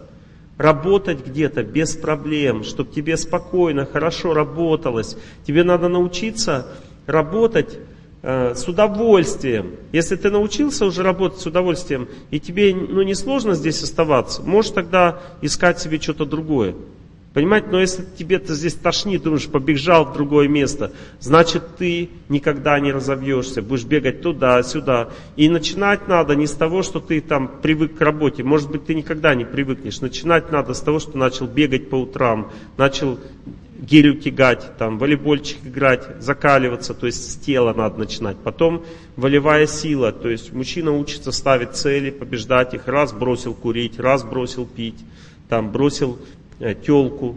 работать где-то без проблем, чтобы тебе спокойно, хорошо работалось. Тебе надо научиться работать э, с удовольствием. Если ты научился уже работать с удовольствием, и тебе ну, не сложно здесь оставаться, можешь тогда искать себе что-то другое. Понимаете, но если тебе-то здесь тошнит, думаешь, побежал в другое место, значит ты никогда не разовьешься, будешь бегать туда-сюда. И начинать надо не с того, что ты там привык к работе, может быть ты никогда не привыкнешь. Начинать надо с того, что начал бегать по утрам, начал гирю тягать, там, волейбольчик играть, закаливаться, то есть с тела надо начинать. Потом волевая сила, то есть мужчина учится ставить цели, побеждать их, раз бросил курить, раз бросил пить, там, бросил телку,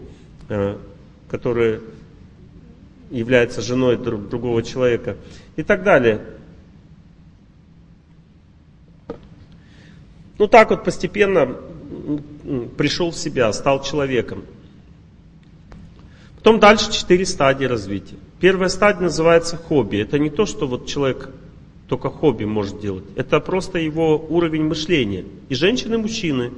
э, которая является женой друг, другого человека и так далее. Ну так вот постепенно пришел в себя, стал человеком. Потом дальше четыре стадии развития. Первая стадия называется хобби. Это не то, что вот человек только хобби может делать. Это просто его уровень мышления. И женщины, и мужчины.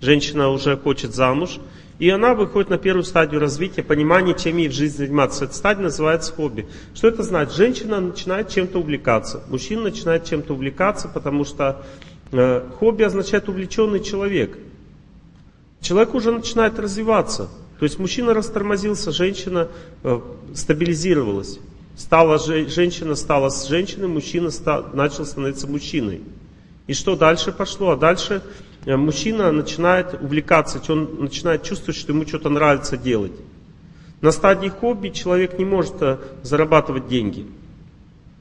Женщина уже хочет замуж, и она выходит на первую стадию развития, понимания, чем ей в жизни заниматься. Эта стадия называется хобби. Что это значит? Женщина начинает чем-то увлекаться, мужчина начинает чем-то увлекаться, потому что э, хобби означает увлеченный человек. Человек уже начинает развиваться. То есть мужчина растормозился, женщина э, стабилизировалась. Стала, женщина стала с женщиной, мужчина стал, начал становиться мужчиной. И что дальше пошло? А дальше мужчина начинает увлекаться, он начинает чувствовать, что ему что-то нравится делать. На стадии хобби человек не может э, зарабатывать деньги,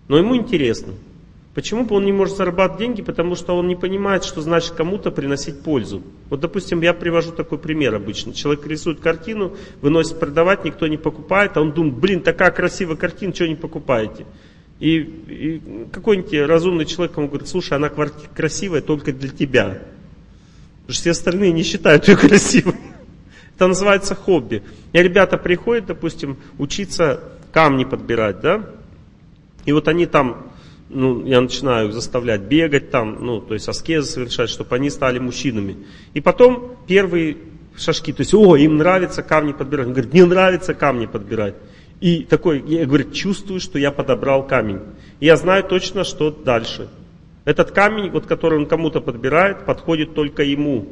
но ему интересно. Почему он не может зарабатывать деньги? Потому что он не понимает, что значит кому-то приносить пользу. Вот, допустим, я привожу такой пример обычно. Человек рисует картину, выносит продавать, никто не покупает, а он думает, блин, такая красивая картина, чего не покупаете? И, и какой-нибудь разумный человек ему говорит, слушай, она красивая только для тебя. Потому что все остальные не считают ее красивой. Это называется хобби. И ребята приходят, допустим, учиться камни подбирать, да? И вот они там, ну, я начинаю их заставлять бегать там, ну, то есть аскезы совершать, чтобы они стали мужчинами. И потом первые шажки, то есть, о, им нравится камни подбирать. Он говорит, не нравится камни подбирать. И такой, я говорю, чувствую, что я подобрал камень. И я знаю точно, что дальше. Этот камень, вот, который он кому-то подбирает, подходит только ему.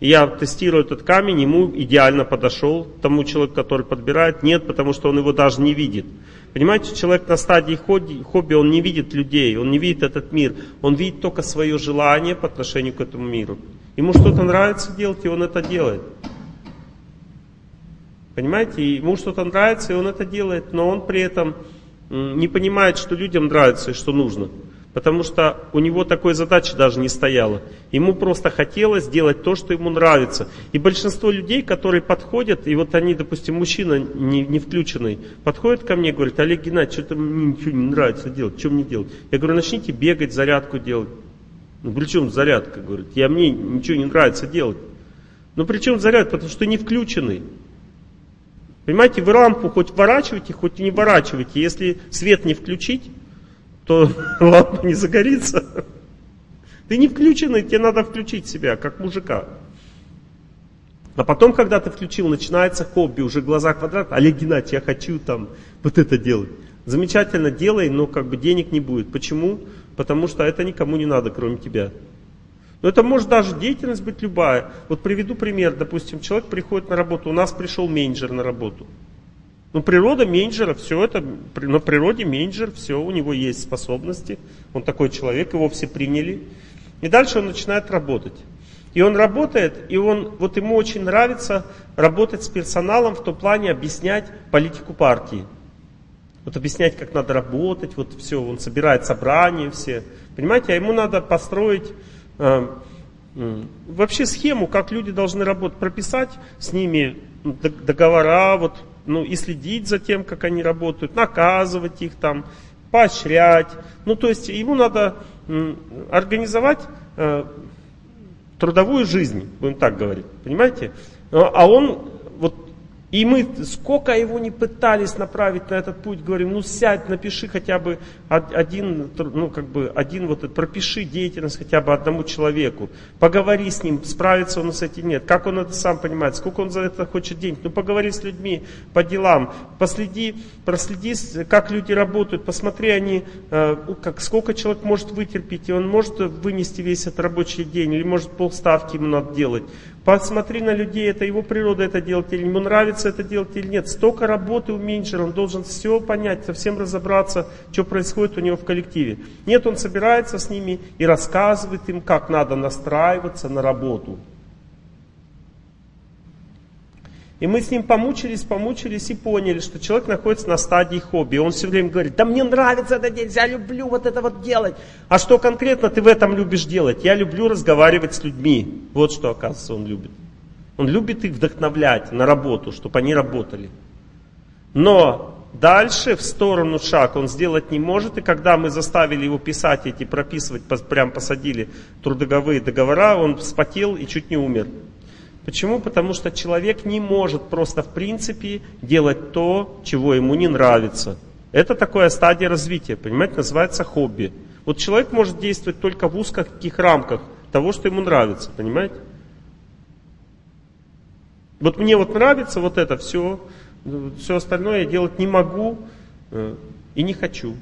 И я тестирую этот камень, ему идеально подошел, тому человеку, который подбирает, нет, потому что он его даже не видит. Понимаете, человек на стадии хобби, он не видит людей, он не видит этот мир, он видит только свое желание по отношению к этому миру. Ему что-то нравится делать, и он это делает. Понимаете, ему что-то нравится, и он это делает, но он при этом не понимает, что людям нравится и что нужно. Потому что у него такой задачи даже не стояло. Ему просто хотелось делать то, что ему нравится. И большинство людей, которые подходят, и вот они, допустим, мужчина не, не включенный, подходит ко мне и говорит, Олег Геннадьевич, что-то мне ничего не нравится делать, что мне делать? Я говорю, начните бегать, зарядку делать. Ну, при чем зарядка, говорит, я мне ничего не нравится делать. Ну, при чем зарядка, потому что не включенный. Понимаете, вы лампу хоть ворачивайте, хоть не ворачивайте. Если свет не включить, то лампа не загорится. Ты не включенный, тебе надо включить себя, как мужика. А потом, когда ты включил, начинается хобби, уже глаза квадрат. Олег Геннадьевич, я хочу там вот это делать. Замечательно делай, но как бы денег не будет. Почему? Потому что это никому не надо, кроме тебя. Но это может даже деятельность быть любая. Вот приведу пример. Допустим, человек приходит на работу, у нас пришел менеджер на работу. Ну, природа менеджера, все это, на природе менеджер, все, у него есть способности, он такой человек, его все приняли. И дальше он начинает работать. И он работает, и он, вот ему очень нравится работать с персоналом в том плане объяснять политику партии. Вот объяснять, как надо работать, вот все, он собирает собрания все. Понимаете, а ему надо построить э, вообще схему, как люди должны работать, прописать с ними договора, вот, ну, и следить за тем, как они работают, наказывать их там, поощрять. Ну, то есть ему надо организовать э, трудовую жизнь, будем так говорить, понимаете? А он и мы сколько его не пытались направить на этот путь, говорим, ну сядь, напиши хотя бы один, ну как бы один вот этот, пропиши деятельность хотя бы одному человеку, поговори с ним, справится он с этим нет, как он это сам понимает, сколько он за это хочет денег, ну поговори с людьми по делам, последи, проследи, как люди работают, посмотри они, э, как, сколько человек может вытерпеть, и он может вынести весь этот рабочий день, или может полставки ему надо делать. Посмотри на людей, это его природа это делать, или ему нравится это делать или нет. Столько работы у менеджера, он должен все понять, совсем разобраться, что происходит у него в коллективе. Нет, он собирается с ними и рассказывает им, как надо настраиваться на работу. И мы с ним помучились, помучились и поняли, что человек находится на стадии хобби. Он все время говорит, да мне нравится это делать, я люблю вот это вот делать. А что конкретно ты в этом любишь делать? Я люблю разговаривать с людьми. Вот что, оказывается, он любит. Он любит их вдохновлять на работу, чтобы они работали. Но дальше в сторону шаг он сделать не может. И когда мы заставили его писать эти, прописывать, прям посадили трудоговые договора, он вспотел и чуть не умер. Почему? Потому что человек не может просто в принципе делать то, чего ему не нравится. Это такая стадия развития, понимаете, называется хобби. Вот человек может действовать только в узких рамках того, что ему нравится, понимаете? Вот мне вот нравится вот это все, все остальное я делать не могу э, и не хочу.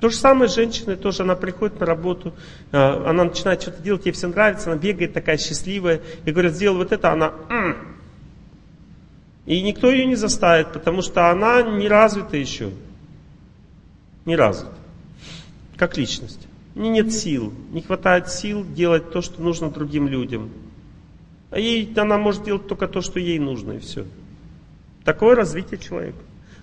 То же самое с женщиной тоже, она приходит на работу, э, она начинает что-то делать, ей все нравится, она бегает такая счастливая, и говорят, сделай вот это, она М". И никто ее не заставит, потому что она не развита еще. Не развита. Как личность. У нет сил, не хватает сил делать то, что нужно другим людям. А ей, она может делать только то, что ей нужно, и все. Такое развитие человека.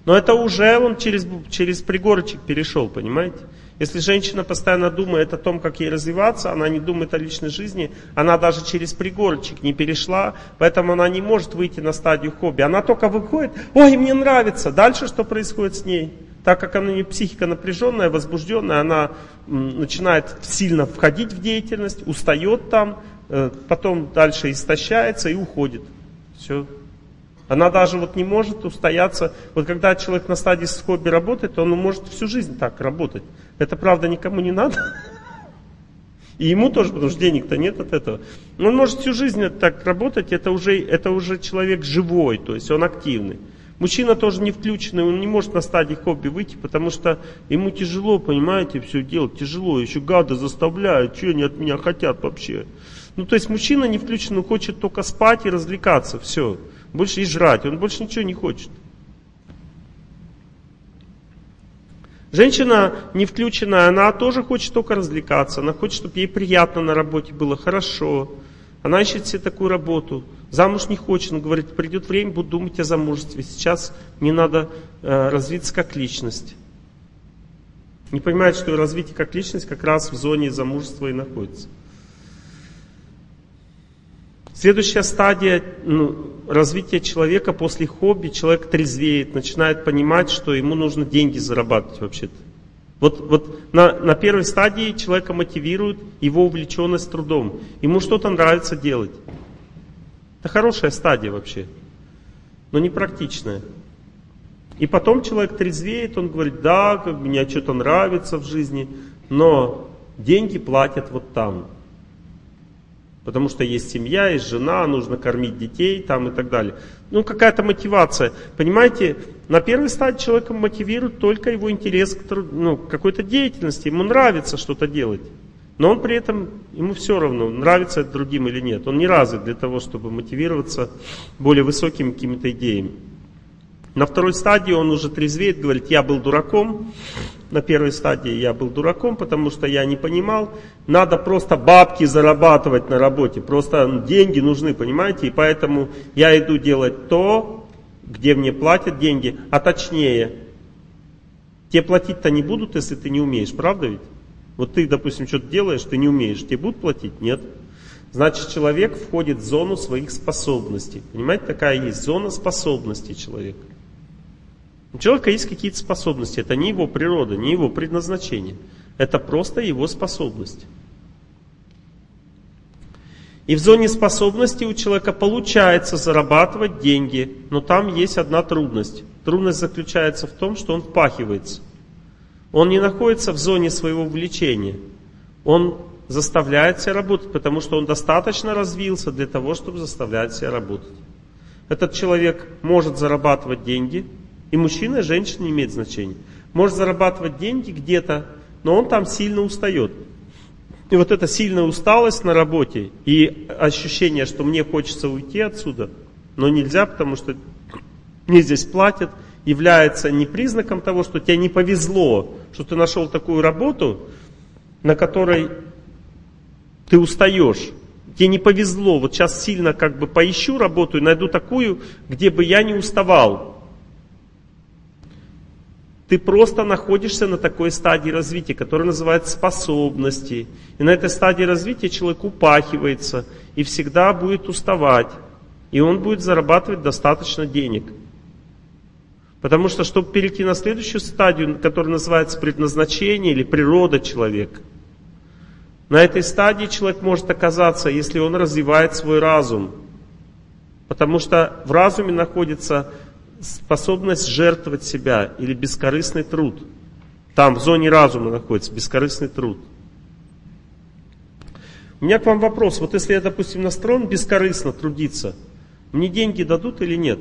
Но это уже он через, через пригорочек перешел, понимаете? Если женщина постоянно думает о том, как ей развиваться, она не думает о личной жизни, она даже через пригорочек не перешла, поэтому она не может выйти на стадию хобби. Она только выходит, ой, мне нравится. Дальше что происходит с ней? Так как она не психика напряженная, возбужденная, она начинает сильно входить в деятельность, устает там, э, потом дальше истощается и уходит. Все. Она даже вот не может устояться. Вот когда человек на стадии с хобби работает, он может всю жизнь так работать. Это правда никому не надо. И ему тоже, потому что денег-то нет от этого. Он может всю жизнь так работать, это уже, это уже человек живой, то есть он активный. Мужчина тоже не включенный, он не может на стадии хобби выйти, потому что ему тяжело, понимаете, все делать, тяжело, еще гады заставляют, что они от меня хотят вообще. Ну, то есть мужчина не включенный, хочет только спать и развлекаться, все больше и жрать, он больше ничего не хочет. Женщина не включенная, она тоже хочет только развлекаться, она хочет, чтобы ей приятно на работе было, хорошо. Она ищет себе такую работу. Замуж не хочет, он говорит, придет время, буду думать о замужестве. Сейчас мне надо э, развиться как личность. Не понимает, что развитие как личность как раз в зоне замужества и находится. Следующая стадия ну, развития человека после хобби, человек трезвеет, начинает понимать, что ему нужно деньги зарабатывать вообще-то. Вот, вот на, на первой стадии человека мотивирует его увлеченность трудом. Ему что-то нравится делать. Это хорошая стадия вообще, но не практичная. И потом человек трезвеет, он говорит, да, как мне что-то нравится в жизни, но деньги платят вот там. Потому что есть семья, есть жена, нужно кормить детей там и так далее. Ну, какая-то мотивация. Понимаете, на первой стадии человека мотивирует только его интерес к ну, какой-то деятельности. Ему нравится что-то делать. Но он при этом, ему все равно, нравится это другим или нет. Он не развит для того, чтобы мотивироваться более высокими какими-то идеями. На второй стадии он уже трезвеет, говорит, я был дураком. На первой стадии я был дураком, потому что я не понимал. Надо просто бабки зарабатывать на работе. Просто деньги нужны, понимаете? И поэтому я иду делать то, где мне платят деньги. А точнее, тебе платить-то не будут, если ты не умеешь, правда ведь? Вот ты, допустим, что-то делаешь, ты не умеешь, тебе будут платить? Нет. Значит, человек входит в зону своих способностей. Понимаете, такая есть зона способностей человека. У человека есть какие-то способности. Это не его природа, не его предназначение. Это просто его способность. И в зоне способности у человека получается зарабатывать деньги, но там есть одна трудность. Трудность заключается в том, что он впахивается. Он не находится в зоне своего влечения. Он заставляет себя работать, потому что он достаточно развился для того, чтобы заставлять себя работать. Этот человек может зарабатывать деньги, и мужчина, и женщина не имеет значения. Может зарабатывать деньги где-то, но он там сильно устает. И вот эта сильная усталость на работе и ощущение, что мне хочется уйти отсюда, но нельзя, потому что мне здесь платят, является не признаком того, что тебе не повезло, что ты нашел такую работу, на которой ты устаешь. Тебе не повезло, вот сейчас сильно как бы поищу работу и найду такую, где бы я не уставал. Ты просто находишься на такой стадии развития, которая называется способности. И на этой стадии развития человек упахивается и всегда будет уставать. И он будет зарабатывать достаточно денег. Потому что, чтобы перейти на следующую стадию, которая называется предназначение или природа человека, на этой стадии человек может оказаться, если он развивает свой разум. Потому что в разуме находится способность жертвовать себя или бескорыстный труд. Там в зоне разума находится бескорыстный труд. У меня к вам вопрос. Вот если я, допустим, настроен бескорыстно трудиться, мне деньги дадут или нет?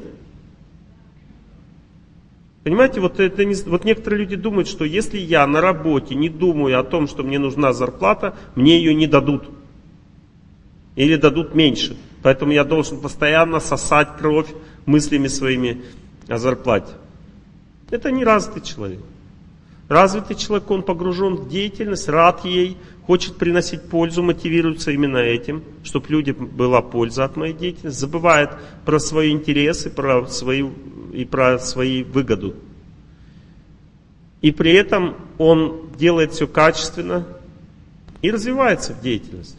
Понимаете, вот, это не, вот некоторые люди думают, что если я на работе не думаю о том, что мне нужна зарплата, мне ее не дадут. Или дадут меньше. Поэтому я должен постоянно сосать кровь мыслями своими о зарплате. Это не развитый человек. Развитый человек, он погружен в деятельность, рад ей, хочет приносить пользу, мотивируется именно этим, чтобы людям была польза от моей деятельности, забывает про свои интересы, про свою, и про свои выгоду. И при этом он делает все качественно и развивается в деятельности.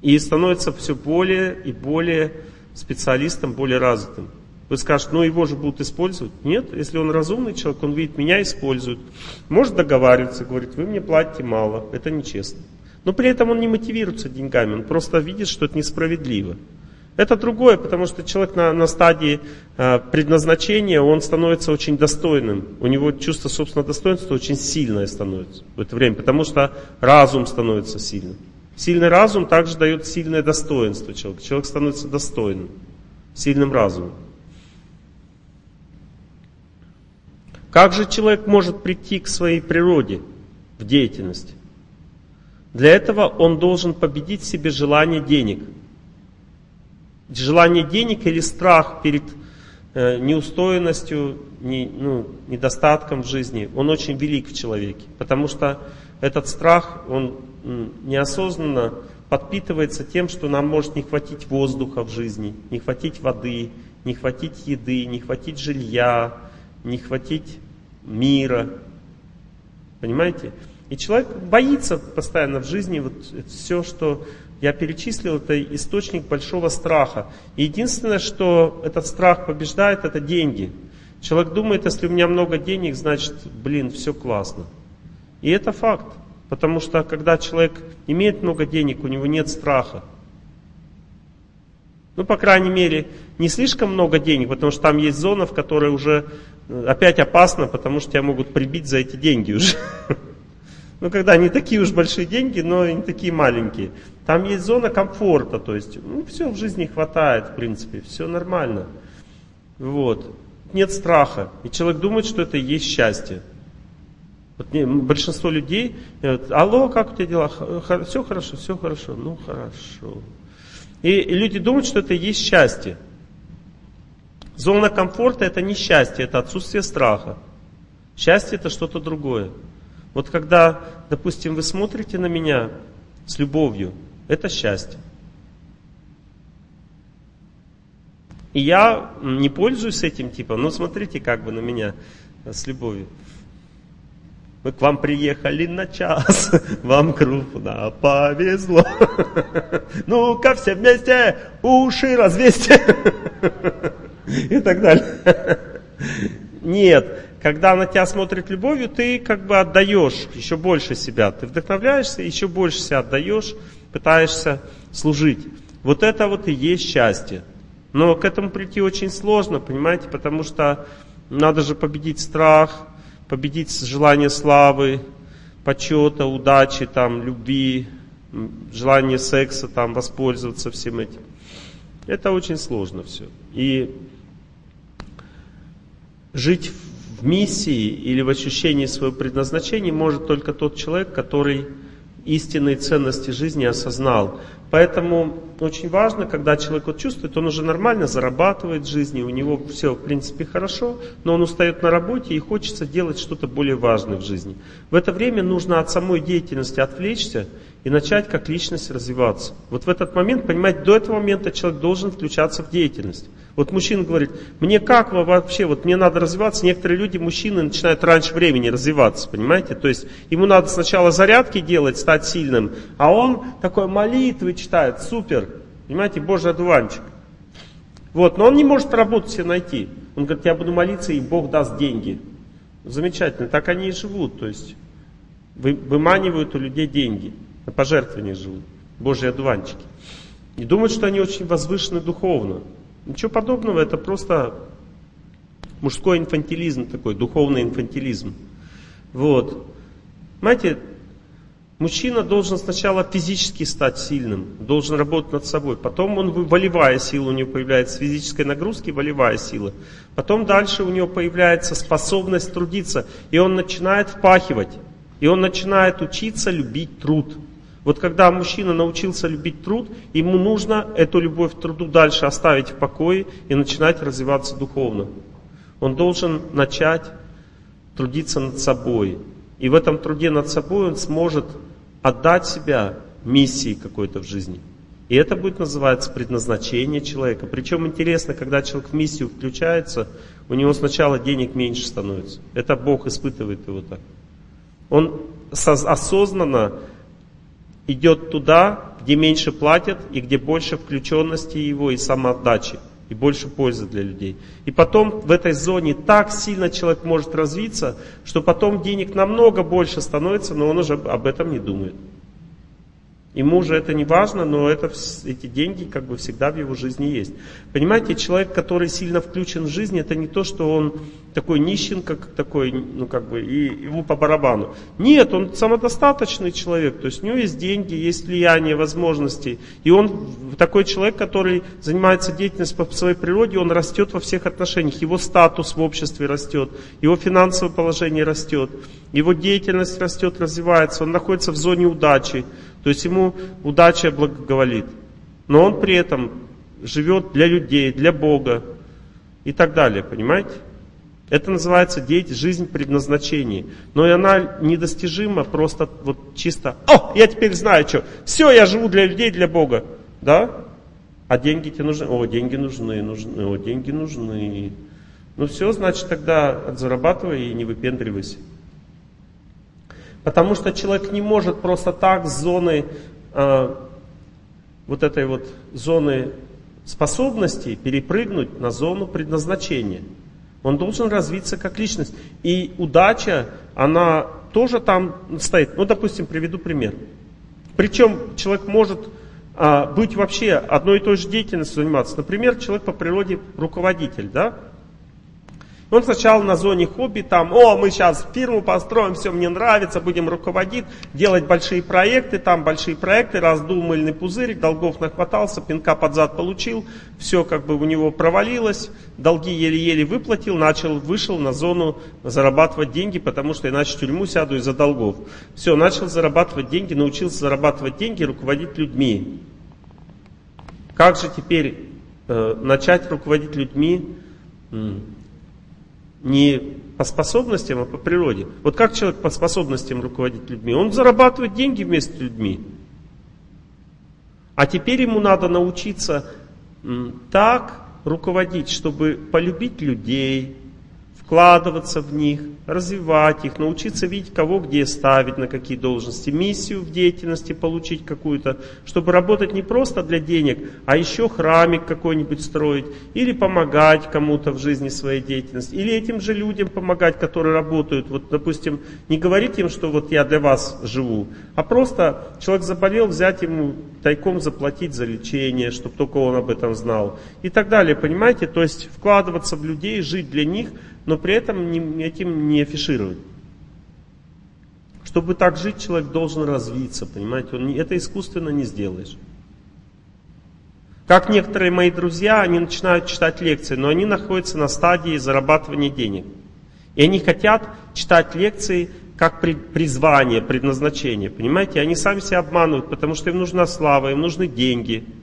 И становится все более и более специалистом, более развитым. Вы скажете, ну его же будут использовать. Нет, если он разумный человек, он видит, меня используют. Может договариваться, говорит, вы мне платите мало, это нечестно. Но при этом он не мотивируется деньгами, он просто видит, что это несправедливо. Это другое, потому что человек на, на стадии э, предназначения, он становится очень достойным. У него чувство собственного достоинства очень сильное становится в это время, потому что разум становится сильным. Сильный разум также дает сильное достоинство человеку. Человек становится достойным, сильным разумом. Как же человек может прийти к своей природе в деятельности? Для этого он должен победить в себе желание денег. Желание денег или страх перед э, неустойностью, не, ну, недостатком в жизни, он очень велик в человеке. Потому что этот страх, он неосознанно подпитывается тем, что нам может не хватить воздуха в жизни, не хватить воды, не хватить еды, не хватить жилья, не хватить мира. Понимаете? И человек боится постоянно в жизни, вот все, что я перечислил, это источник большого страха. И единственное, что этот страх побеждает, это деньги. Человек думает, если у меня много денег, значит, блин, все классно. И это факт. Потому что когда человек имеет много денег, у него нет страха. Ну, по крайней мере, не слишком много денег, потому что там есть зона, в которой уже э, опять опасно, потому что тебя могут прибить за эти деньги уже. Ну, когда не такие уж большие деньги, но и не такие маленькие. Там есть зона комфорта, то есть, ну, все в жизни хватает, в принципе, все нормально. Вот. Нет страха. И человек думает, что это и есть счастье. Вот большинство людей, э, алло, как у тебя дела? Все хорошо, все хорошо, ну хорошо. И люди думают, что это и есть счастье. Зона комфорта это не счастье, это отсутствие страха. Счастье это что-то другое. Вот когда, допустим, вы смотрите на меня с любовью, это счастье. И я не пользуюсь этим типом, но смотрите как бы на меня с любовью. Мы к вам приехали на час, вам крупно повезло. Ну-ка все вместе уши развесьте. И так далее. Нет, когда на тебя смотрит любовью, ты как бы отдаешь еще больше себя. Ты вдохновляешься, еще больше себя отдаешь, пытаешься служить. Вот это вот и есть счастье. Но к этому прийти очень сложно, понимаете, потому что надо же победить страх, победить желание славы, почета, удачи, там, любви, желание секса, там, воспользоваться всем этим. Это очень сложно все. И жить в миссии или в ощущении своего предназначения может только тот человек, который истинные ценности жизни осознал. Поэтому очень важно, когда человек вот чувствует, он уже нормально зарабатывает в жизни, у него все в принципе хорошо, но он устает на работе и хочется делать что-то более важное в жизни. В это время нужно от самой деятельности отвлечься и начать как личность развиваться. Вот в этот момент, понимаете, до этого момента человек должен включаться в деятельность. Вот мужчина говорит, мне как вообще, вот мне надо развиваться. Некоторые люди, мужчины, начинают раньше времени развиваться, понимаете? То есть ему надо сначала зарядки делать, стать сильным, а он такой молитвы читает, супер, понимаете, божий одуванчик. Вот, но он не может работу себе найти. Он говорит, я буду молиться, и Бог даст деньги. Замечательно, так они и живут, то есть выманивают у людей деньги, на пожертвования живут, божьи одуванчики. И думают, что они очень возвышены духовно. Ничего подобного, это просто мужской инфантилизм такой, духовный инфантилизм. Вот. Понимаете, мужчина должен сначала физически стать сильным, должен работать над собой. Потом он, волевая сила у него появляется, физической нагрузки волевая сила. Потом дальше у него появляется способность трудиться, и он начинает впахивать. И он начинает учиться любить труд. Вот когда мужчина научился любить труд, ему нужно эту любовь к труду дальше оставить в покое и начинать развиваться духовно. Он должен начать трудиться над собой. И в этом труде над собой он сможет отдать себя миссии какой-то в жизни. И это будет называться предназначение человека. Причем интересно, когда человек в миссию включается, у него сначала денег меньше становится. Это Бог испытывает его так. Он осознанно идет туда, где меньше платят и где больше включенности его и самоотдачи, и больше пользы для людей. И потом в этой зоне так сильно человек может развиться, что потом денег намного больше становится, но он уже об этом не думает. Ему же это не важно, но это, эти деньги как бы всегда в его жизни есть. Понимаете, человек, который сильно включен в жизнь, это не то, что он такой нищенка, как такой, ну как бы, и ему по барабану. Нет, он самодостаточный человек, то есть у него есть деньги, есть влияние, возможности. И он такой человек, который занимается деятельностью по своей природе, он растет во всех отношениях. Его статус в обществе растет, его финансовое положение растет, его деятельность растет, развивается, он находится в зоне удачи. То есть ему удача благоговолит. Но он при этом живет для людей, для Бога и так далее, понимаете? Это называется деятельность, жизнь предназначения. Но и она недостижима просто вот чисто, о, я теперь знаю что, все, я живу для людей, для Бога. Да? А деньги тебе нужны? О, деньги нужны, нужны, о, деньги нужны. Ну все, значит тогда зарабатывай и не выпендривайся. Потому что человек не может просто так с зоны, э, вот этой вот зоны способностей перепрыгнуть на зону предназначения. Он должен развиться как личность. И удача, она тоже там стоит. Ну, допустим, приведу пример. Причем человек может а, быть вообще одной и той же деятельностью заниматься. Например, человек по природе руководитель, да? Он сначала на зоне хобби там, о, мы сейчас фирму построим, все мне нравится, будем руководить, делать большие проекты, там большие проекты, раздул мыльный пузырик, долгов нахватался, пинка под зад получил, все как бы у него провалилось, долги еле-еле выплатил, начал, вышел на зону зарабатывать деньги, потому что иначе в тюрьму сяду из-за долгов. Все, начал зарабатывать деньги, научился зарабатывать деньги, руководить людьми. Как же теперь э, начать руководить людьми? Не по способностям, а по природе. Вот как человек по способностям руководить людьми? Он зарабатывает деньги вместе с людьми. А теперь ему надо научиться так руководить, чтобы полюбить людей, вкладываться в них, развивать их, научиться видеть, кого где ставить, на какие должности, миссию в деятельности получить какую-то, чтобы работать не просто для денег, а еще храмик какой-нибудь строить, или помогать кому-то в жизни своей деятельности, или этим же людям помогать, которые работают. Вот, допустим, не говорить им, что вот я для вас живу, а просто человек заболел, взять ему тайком заплатить за лечение, чтобы только он об этом знал. И так далее, понимаете? То есть вкладываться в людей, жить для них – но при этом этим не афишировать. Чтобы так жить, человек должен развиться, понимаете? Он, это искусственно не сделаешь. Как некоторые мои друзья, они начинают читать лекции, но они находятся на стадии зарабатывания денег. И они хотят читать лекции как призвание, предназначение. Понимаете? Они сами себя обманывают, потому что им нужна слава, им нужны деньги –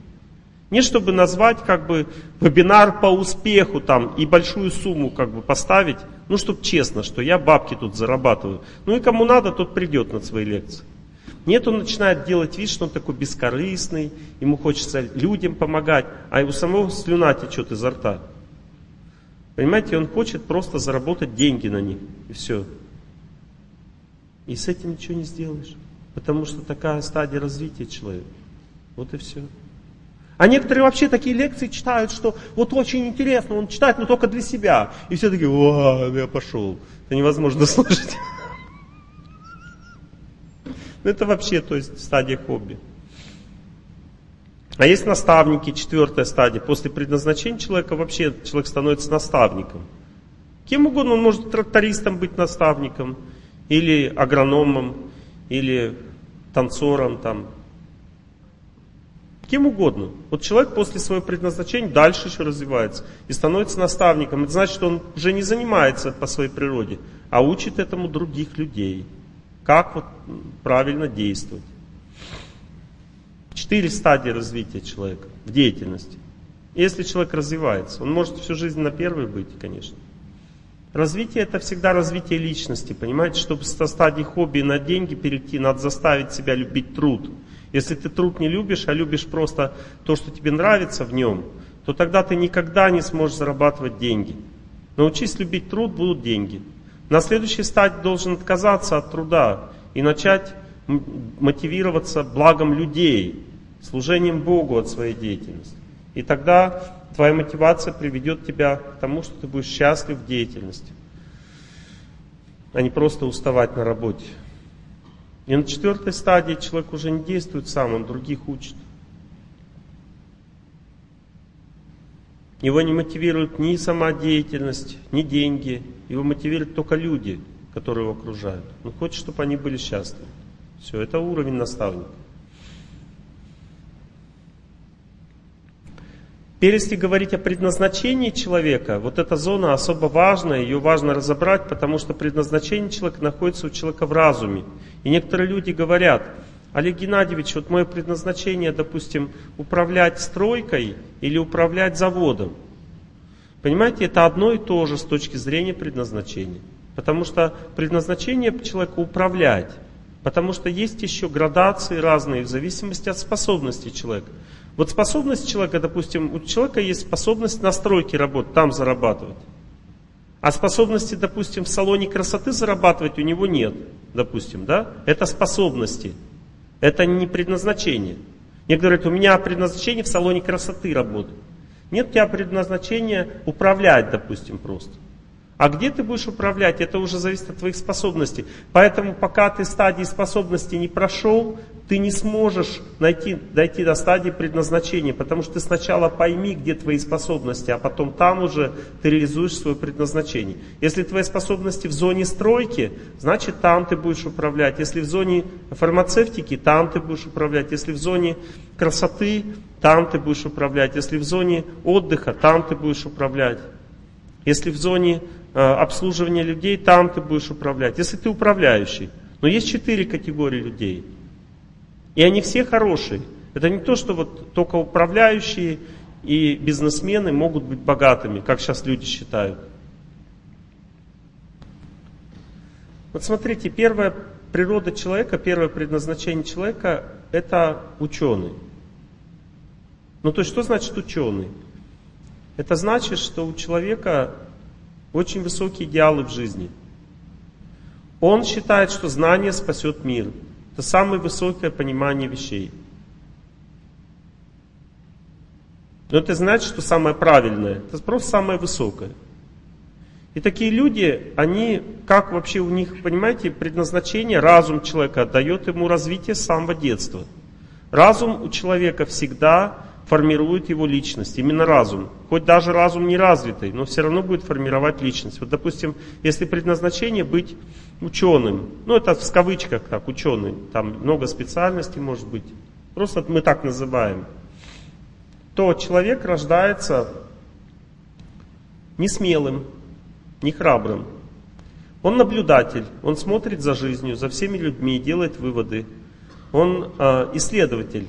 не чтобы назвать как бы вебинар по успеху там и большую сумму как бы поставить, ну чтобы честно, что я бабки тут зарабатываю. Ну и кому надо, тот придет на свои лекции. Нет, он начинает делать вид, что он такой бескорыстный, ему хочется людям помогать, а у самого слюна течет изо рта. Понимаете, он хочет просто заработать деньги на них, и все. И с этим ничего не сделаешь, потому что такая стадия развития человека. Вот и все. А некоторые вообще такие лекции читают, что вот очень интересно, он читает, но только для себя. И все такие, о, я пошел. Это невозможно слушать. Ну, это вообще, то есть, стадия хобби. А есть наставники, четвертая стадия. После предназначения человека вообще человек становится наставником. Кем угодно, он может трактористом быть наставником, или агрономом, или танцором, там, Кем угодно. Вот человек после своего предназначения дальше еще развивается и становится наставником. Это значит, что он уже не занимается по своей природе, а учит этому других людей. Как вот правильно действовать. Четыре стадии развития человека в деятельности. Если человек развивается, он может всю жизнь на первой быть, конечно. Развитие это всегда развитие личности, понимаете? Чтобы со стадии хобби на деньги перейти, надо заставить себя любить труд. Если ты труд не любишь, а любишь просто то, что тебе нравится в нем, то тогда ты никогда не сможешь зарабатывать деньги. Научись любить труд, будут деньги. На следующей стадии должен отказаться от труда и начать мотивироваться благом людей, служением Богу от своей деятельности. И тогда твоя мотивация приведет тебя к тому, что ты будешь счастлив в деятельности, а не просто уставать на работе. И на четвертой стадии человек уже не действует сам, он других учит. Его не мотивирует ни сама деятельность, ни деньги. Его мотивируют только люди, которые его окружают. Он хочет, чтобы они были счастливы. Все, это уровень наставника. Если говорить о предназначении человека, вот эта зона особо важная, ее важно разобрать, потому что предназначение человека находится у человека в разуме. И некоторые люди говорят, Олег Геннадьевич, вот мое предназначение, допустим, управлять стройкой или управлять заводом. Понимаете, это одно и то же с точки зрения предназначения. Потому что предназначение человека управлять. Потому что есть еще градации разные в зависимости от способностей человека. Вот способность человека, допустим, у человека есть способность на стройке работать, там зарабатывать. А способности, допустим, в салоне красоты зарабатывать у него нет, допустим, да? Это способности. Это не предназначение. Некоторые говорят, у меня предназначение в салоне красоты работать. Нет у тебя предназначения управлять, допустим, просто. А где ты будешь управлять, это уже зависит от твоих способностей. Поэтому пока ты стадии способности не прошел, ты не сможешь найти, дойти до стадии предназначения, потому что ты сначала пойми, где твои способности, а потом там уже ты реализуешь свое предназначение. Если твои способности в зоне стройки, значит там ты будешь управлять. Если в зоне фармацевтики, там ты будешь управлять. Если в зоне красоты, там ты будешь управлять. Если в зоне отдыха, там ты будешь управлять. Если в зоне э, обслуживания людей, там ты будешь управлять. Если ты управляющий. Но есть четыре категории людей – и они все хорошие. Это не то, что вот только управляющие и бизнесмены могут быть богатыми, как сейчас люди считают. Вот смотрите, первая природа человека, первое предназначение человека – это ученый. Ну то есть что значит ученый? Это значит, что у человека очень высокие идеалы в жизни. Он считает, что знание спасет мир. Это самое высокое понимание вещей. Но это значит, что самое правильное. Это просто самое высокое. И такие люди, они, как вообще у них, понимаете, предназначение, разум человека дает ему развитие с самого детства. Разум у человека всегда формирует его личность, именно разум. Хоть даже разум не развитый, но все равно будет формировать личность. Вот, допустим, если предназначение быть ученым, ну это в кавычках так, ученый, там много специальностей может быть, просто мы так называем, то человек рождается не смелым, не храбрым. Он наблюдатель, он смотрит за жизнью, за всеми людьми, делает выводы. Он э, исследователь.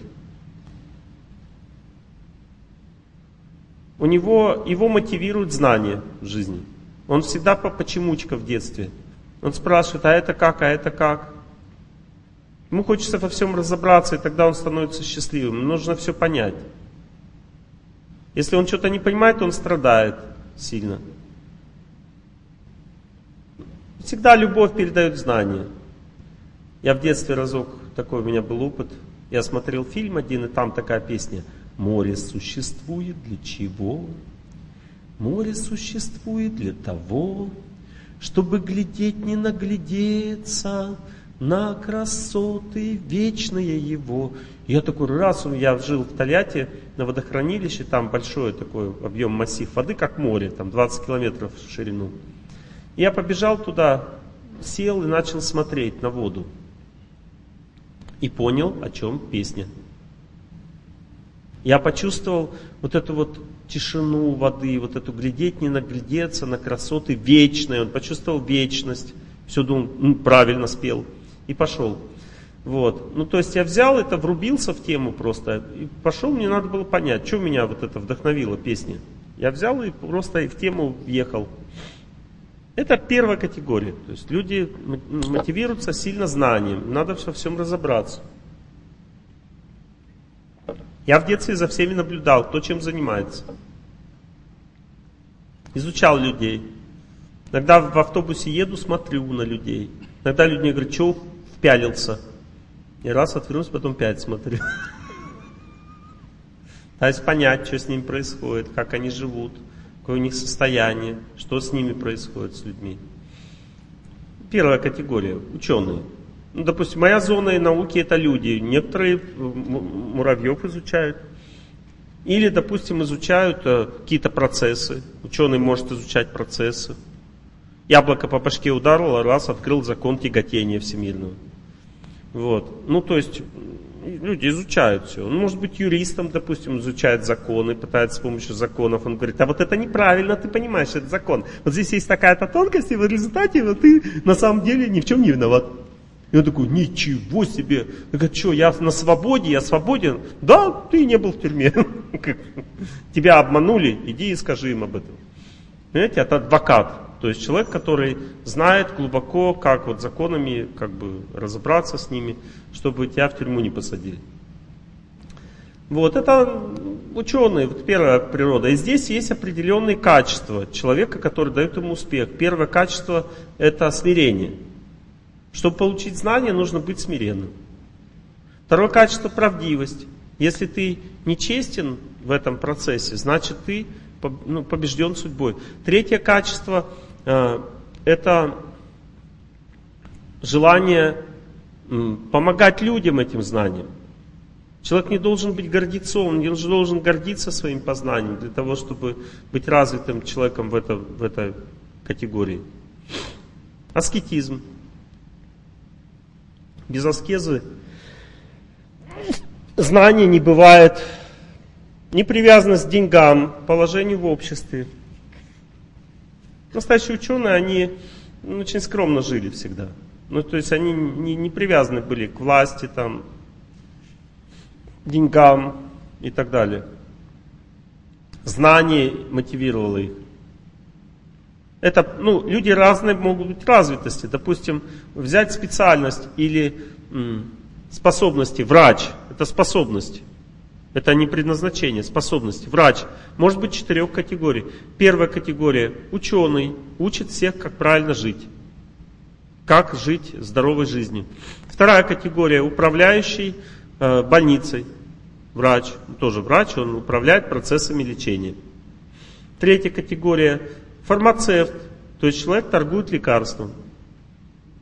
У него, его мотивирует знание в жизни. Он всегда по почемучка в детстве. Он спрашивает, а это как, а это как? Ему хочется во всем разобраться, и тогда он становится счастливым. Нужно все понять. Если он что-то не понимает, он страдает сильно. Всегда любовь передает знания. Я в детстве разок, такой у меня был опыт, я смотрел фильм один, и там такая песня «Море существует для чего?» Море существует для того, чтобы глядеть не наглядеться на красоты вечные его. Я такой раз, я жил в Тольятти на водохранилище, там большой такой объем массив воды, как море, там 20 километров в ширину. Я побежал туда, сел и начал смотреть на воду. И понял, о чем песня. Я почувствовал вот эту вот тишину воды, вот эту глядеть, не наглядеться на красоты вечные. Он почувствовал вечность. Все думал, ну, правильно спел. И пошел. Вот. Ну, то есть я взял это, врубился в тему просто. И пошел, мне надо было понять, что меня вот это вдохновило песня. Я взял и просто в тему въехал. Это первая категория. То есть люди мотивируются сильно знанием. Надо во всем разобраться. Я в детстве за всеми наблюдал, кто чем занимается. Изучал людей. Иногда в автобусе еду, смотрю на людей. Иногда люди мне говорят, что впялился. И раз отвернусь, потом пять смотрю. Пытаюсь понять, что с ними происходит, как они живут какое у них состояние, что с ними происходит, с людьми. Первая категория – ученые. Ну, допустим, моя зона и науки – это люди. Некоторые муравьев изучают. Или, допустим, изучают э, какие-то процессы. Ученый может изучать процессы. Яблоко по башке ударило, раз, открыл закон тяготения всемирного. Вот. Ну, то есть, люди изучают все. Он может быть юристом, допустим, изучает законы, пытается с помощью законов. Он говорит, а вот это неправильно, ты понимаешь, это закон. Вот здесь есть такая-то тонкость, и в результате вот ты на самом деле ни в чем не виноват. И он такой, ничего себе. Я говорю, что, я на свободе, я свободен? Да, ты не был в тюрьме. Тебя обманули, иди и скажи им об этом. Понимаете, это адвокат. То есть человек, который знает глубоко, как вот законами как бы разобраться с ними, чтобы тебя в тюрьму не посадили. Вот, это ученые, вот первая природа. И здесь есть определенные качества человека, которые дают ему успех. Первое качество – это смирение. Чтобы получить знания, нужно быть смиренным. Второе качество – правдивость. Если ты нечестен в этом процессе, значит ты ну, побежден судьбой. Третье качество Э, это желание помогать людям этим знанием. Человек не должен быть гордецом, он не должен гордиться своим познанием для того, чтобы быть развитым человеком в, это, в этой категории. Аскетизм. Без аскезы знания не бывает, не привязанность к деньгам, положению в обществе – Настоящие ученые, они ну, очень скромно жили всегда. Ну, то есть они не, не привязаны были к власти, там, деньгам и так далее. Знание мотивировало их. Это, ну, люди разные могут быть развитости. Допустим, взять специальность или м, способности. Врач – это способность. Это не предназначение, способности. Врач может быть четырех категорий. Первая категория – ученый, учит всех, как правильно жить. Как жить здоровой жизнью. Вторая категория – управляющий э, больницей. Врач, тоже врач, он управляет процессами лечения. Третья категория – фармацевт, то есть человек торгует лекарством.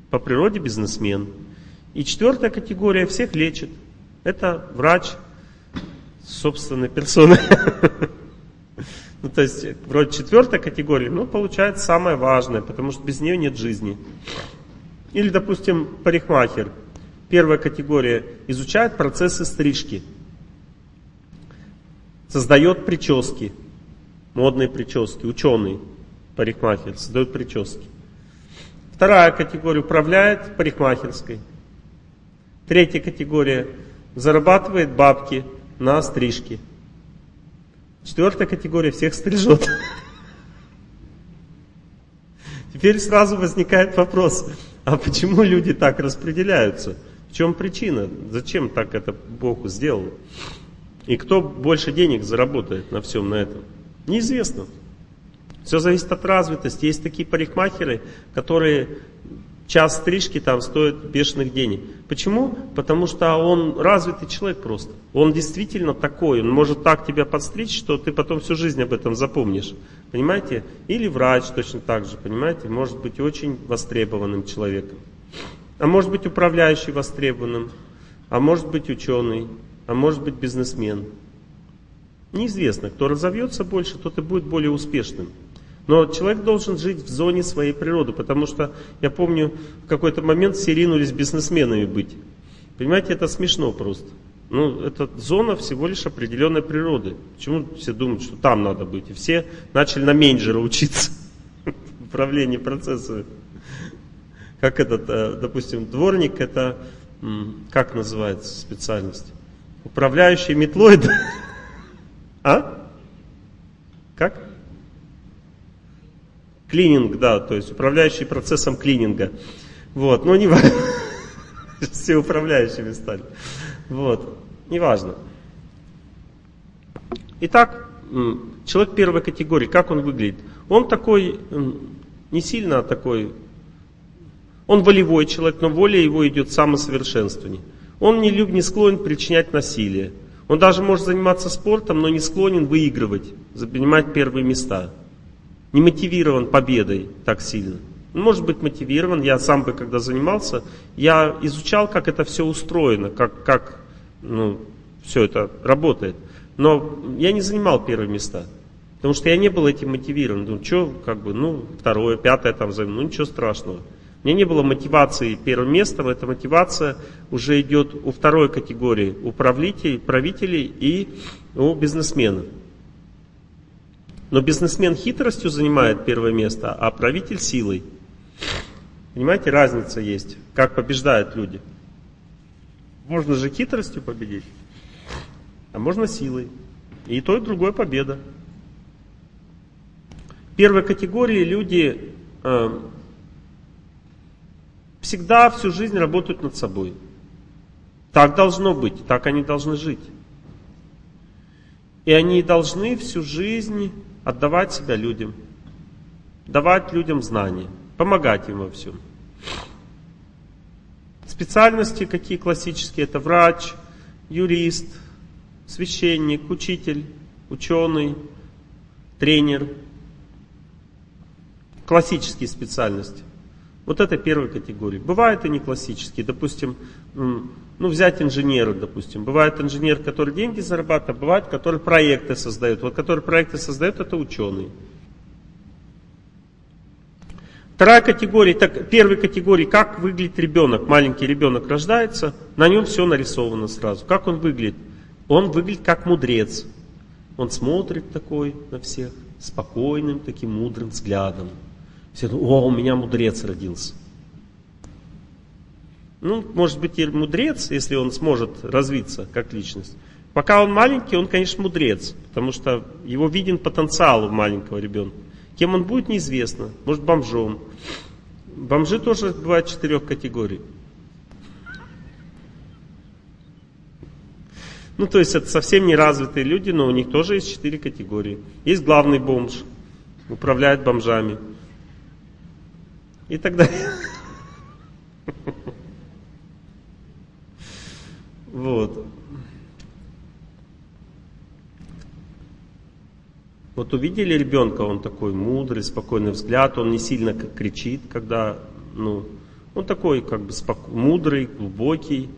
По природе бизнесмен. И четвертая категория – всех лечит. Это врач, собственной персоны. Ну, то есть, вроде четвертая категория, но получается самое важное, потому что без нее нет жизни. Или, допустим, парикмахер. Первая категория изучает процессы стрижки. Создает прически, модные прически, ученый парикмахер, создает прически. Вторая категория управляет парикмахерской. Третья категория зарабатывает бабки на стрижке. Четвертая категория всех стрижет. Теперь сразу возникает вопрос, а почему люди так распределяются? В чем причина? Зачем так это Бог сделал? И кто больше денег заработает на всем на этом? Неизвестно. Все зависит от развитости. Есть такие парикмахеры, которые час стрижки там стоит бешеных денег. Почему? Потому что он развитый человек просто. Он действительно такой, он может так тебя подстричь, что ты потом всю жизнь об этом запомнишь. Понимаете? Или врач точно так же, понимаете? Может быть очень востребованным человеком. А может быть управляющий востребованным. А может быть ученый. А может быть бизнесмен. Неизвестно, кто разовьется больше, тот и будет более успешным. Но человек должен жить в зоне своей природы, потому что, я помню, в какой-то момент все ринулись бизнесменами быть. Понимаете, это смешно просто. Ну, это зона всего лишь определенной природы. Почему все думают, что там надо быть? И все начали на менеджера учиться. Управление процессами. Как этот, э, допустим, дворник, это, как называется специальность? Управляющий метлой. А? Как? Клининг, да, то есть управляющий процессом клининга. Вот, но не важно. Все управляющими стали. Вот, неважно. Итак, человек первой категории, как он выглядит? Он такой, не сильно такой, он волевой человек, но воля его идет самосовершенствование. Он не, люб, не склонен причинять насилие. Он даже может заниматься спортом, но не склонен выигрывать, занимать первые места не мотивирован победой так сильно. Он может быть мотивирован, я сам бы когда занимался, я изучал, как это все устроено, как, как ну, все это работает. Но я не занимал первые места, потому что я не был этим мотивирован. Ну, что, как бы, ну, второе, пятое там займу, ну, ничего страшного. У меня не было мотивации первым местом, эта мотивация уже идет у второй категории, у правителей, правителей и у бизнесменов. Но бизнесмен хитростью занимает первое место, а правитель силой. Понимаете, разница есть, как побеждают люди. Можно же хитростью победить, а можно силой. И то, и другое победа. Первой категории люди э, всегда всю жизнь работают над собой. Так должно быть, так они должны жить. И они должны всю жизнь отдавать себя людям, давать людям знания, помогать им во всем. Специальности какие классические? Это врач, юрист, священник, учитель, ученый, тренер. Классические специальности. Вот это первая категория. Бывают и не классические. Допустим, ну, взять инженера, допустим. Бывает инженер, который деньги зарабатывает, бывает, который проекты создает. Вот который проекты создает, это ученый. Вторая категория, так, первой категории, как выглядит ребенок. Маленький ребенок рождается, на нем все нарисовано сразу. Как он выглядит? Он выглядит как мудрец. Он смотрит такой на всех, спокойным таким мудрым взглядом. Все думают, о, у меня мудрец родился. Ну, может быть, и мудрец, если он сможет развиться как личность. Пока он маленький, он, конечно, мудрец, потому что его виден потенциал у маленького ребенка. Кем он будет, неизвестно. Может, бомжом. Бомжи тоже бывают четырех категорий. Ну, то есть это совсем неразвитые люди, но у них тоже есть четыре категории. Есть главный бомж, управляет бомжами. И так далее. Вот. Вот увидели ребенка, он такой мудрый, спокойный взгляд, он не сильно кричит, когда, ну, он такой как бы спок... мудрый, глубокий,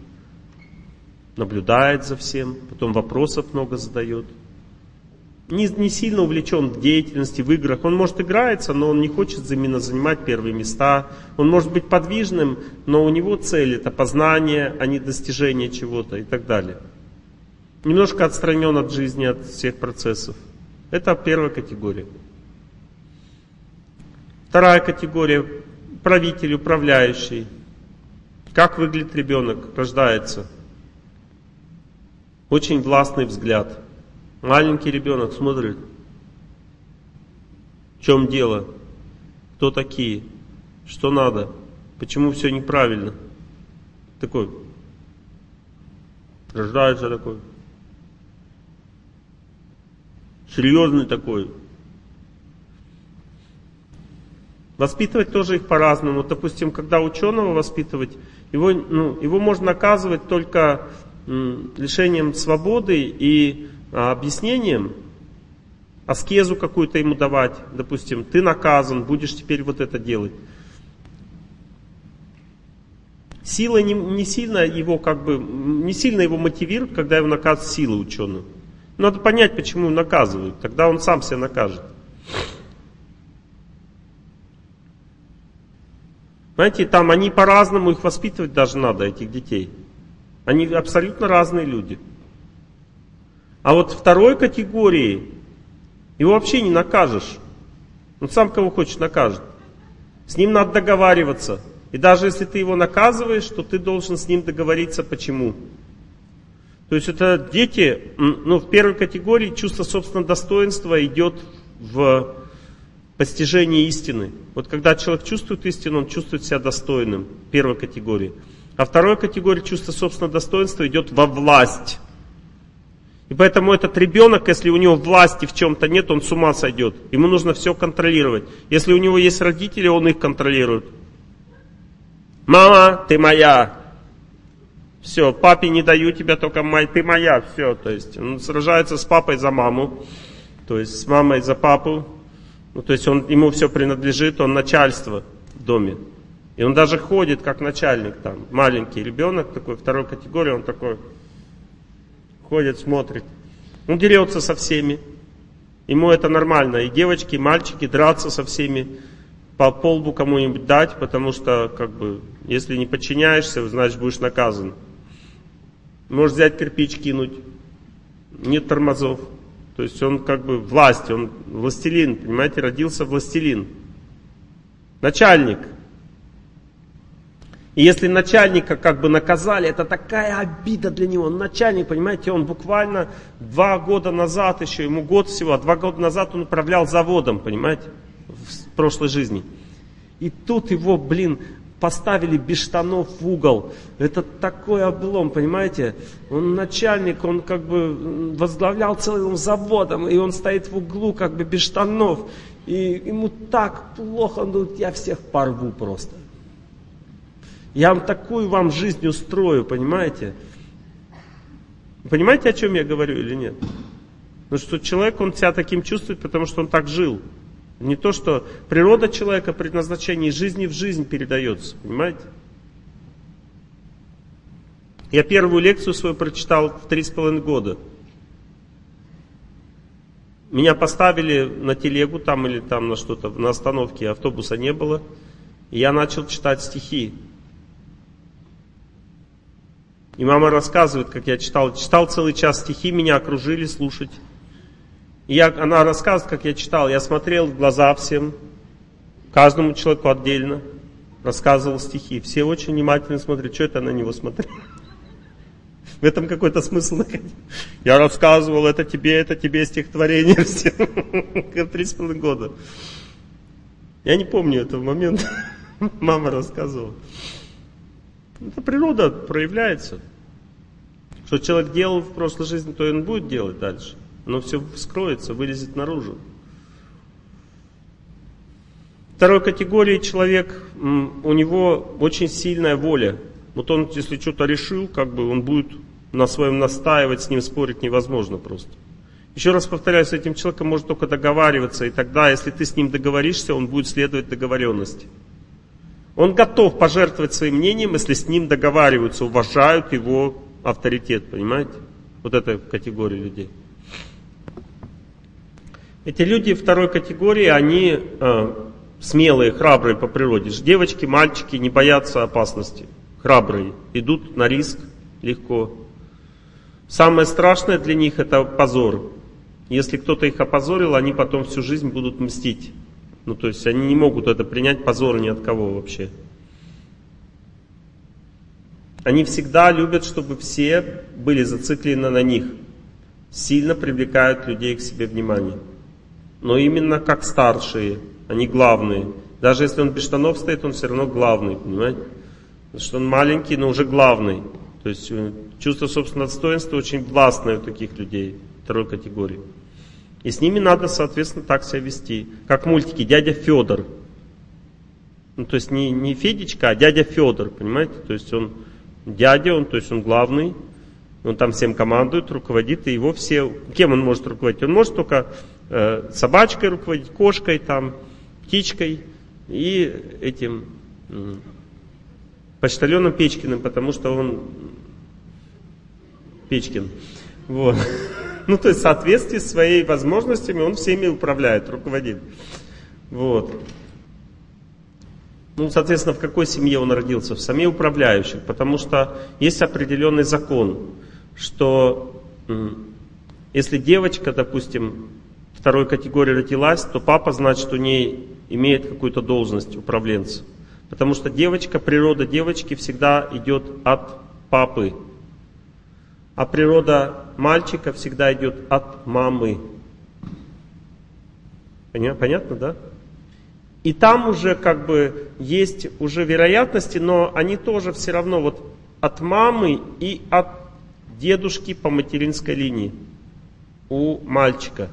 наблюдает за всем, потом вопросов много задает. Не, не сильно увлечен в деятельности, в играх. Он может играется, но он не хочет именно занимать первые места. Он может быть подвижным, но у него цель это познание, а не достижение чего-то и так далее. Немножко отстранен от жизни, от всех процессов. Это первая категория. Вторая категория – правитель, управляющий. Как выглядит ребенок, рождается? Очень властный взгляд. Маленький ребенок смотрит. В чем дело? Кто такие? Что надо? Почему все неправильно? Такой. Рождается такой серьезный такой. Воспитывать тоже их по-разному. Допустим, когда ученого воспитывать, его, ну, его можно наказывать только м, лишением свободы и объяснением, аскезу какую-то ему давать. Допустим, ты наказан, будешь теперь вот это делать. Сила не, не сильно его как бы, не сильно его мотивирует, когда его наказывают силы ученого. Надо понять, почему наказывают, тогда он сам себя накажет. Знаете, там они по-разному их воспитывать даже надо, этих детей. Они абсолютно разные люди. А вот второй категории его вообще не накажешь. Он сам кого хочешь накажет. С ним надо договариваться. И даже если ты его наказываешь, то ты должен с ним договориться почему. То есть это дети, ну, в первой категории чувство собственного достоинства идет в постижении истины. Вот когда человек чувствует истину, он чувствует себя достойным, первой категории. А второй категории чувство собственного достоинства идет во власть. И поэтому этот ребенок, если у него власти в чем-то нет, он с ума сойдет. Ему нужно все контролировать. Если у него есть родители, он их контролирует. Мама, ты моя. Все, папе не даю тебя, только май, ты моя, все. То есть он сражается с папой за маму, то есть с мамой за папу. Ну, то есть он, ему все принадлежит, он начальство в доме. И он даже ходит как начальник там. Маленький ребенок такой, второй категории, он такой ходит, смотрит. Он дерется со всеми. Ему это нормально. И девочки, и мальчики драться со всеми. По полбу кому-нибудь дать, потому что, как бы, если не подчиняешься, значит будешь наказан. Может взять кирпич кинуть. Нет тормозов. То есть он как бы власть, он властелин, понимаете, родился властелин. Начальник. И если начальника как бы наказали, это такая обида для него. Начальник, понимаете, он буквально два года назад, еще ему год всего, а два года назад он управлял заводом, понимаете, в прошлой жизни. И тут его, блин, поставили без штанов в угол. Это такой облом, понимаете? Он начальник, он как бы возглавлял целым заводом, и он стоит в углу как бы без штанов. И ему так плохо, он говорит, я всех порву просто. Я вам такую вам жизнь устрою, понимаете? Понимаете, о чем я говорю или нет? Ну что человек, он себя таким чувствует, потому что он так жил. Не то, что природа человека, предназначение жизни в жизнь передается, понимаете? Я первую лекцию свою прочитал в три с половиной года. Меня поставили на телегу там или там на что-то, на остановке автобуса не было. И я начал читать стихи. И мама рассказывает, как я читал. Читал целый час стихи, меня окружили слушать. И я, она рассказывает, как я читал. Я смотрел в глаза всем, каждому человеку отдельно, рассказывал стихи. Все очень внимательно смотрят, что это на него смотрит. В этом какой-то смысл находить. Я рассказывал, это тебе, это тебе стихотворение все. Три с половиной года. Я не помню этого момента. Мама рассказывала. Это природа проявляется. Что человек делал в прошлой жизни, то и он будет делать дальше. Но все вскроется, вылезет наружу. Второй категории человек, у него очень сильная воля. Вот он, если что-то решил, как бы он будет на своем настаивать, с ним спорить невозможно просто. Еще раз повторяю, с этим человеком можно только договариваться, и тогда, если ты с ним договоришься, он будет следовать договоренности. Он готов пожертвовать своим мнением, если с ним договариваются, уважают его авторитет, понимаете? Вот эта категория людей. Эти люди второй категории, они э, смелые, храбрые по природе. Девочки, мальчики не боятся опасности. Храбрые, идут на риск легко. Самое страшное для них это позор. Если кто-то их опозорил, они потом всю жизнь будут мстить. Ну, то есть они не могут это принять позор ни от кого вообще. Они всегда любят, чтобы все были зациклены на них. Сильно привлекают людей к себе внимание. Но именно как старшие, они главные. Даже если он без штанов стоит, он все равно главный, понимаете? Потому что он маленький, но уже главный. То есть э, чувство собственного достоинства очень властное у таких людей второй категории. И с ними надо, соответственно, так себя вести. Как мультики «Дядя Федор». Ну, то есть не, не Федечка, а дядя Федор, понимаете? То есть он дядя, он, то есть он главный, он там всем командует, руководит, и его все... Кем он может руководить? Он может только э, собачкой руководить, кошкой, там, птичкой и этим э, почтальоном Печкиным, потому что он Печкин. Вот. Ну, то есть в соответствии с своими возможностями он всеми управляет, руководит. Вот. Ну, соответственно, в какой семье он родился? В семье управляющих, потому что есть определенный закон, что если девочка, допустим, второй категории родилась, то папа, значит, у ней имеет какую-то должность управленца. Потому что девочка, природа девочки всегда идет от папы, а природа мальчика всегда идет от мамы. Понятно, да? И там уже как бы есть уже вероятности, но они тоже все равно вот от мамы и от дедушки по материнской линии у мальчика.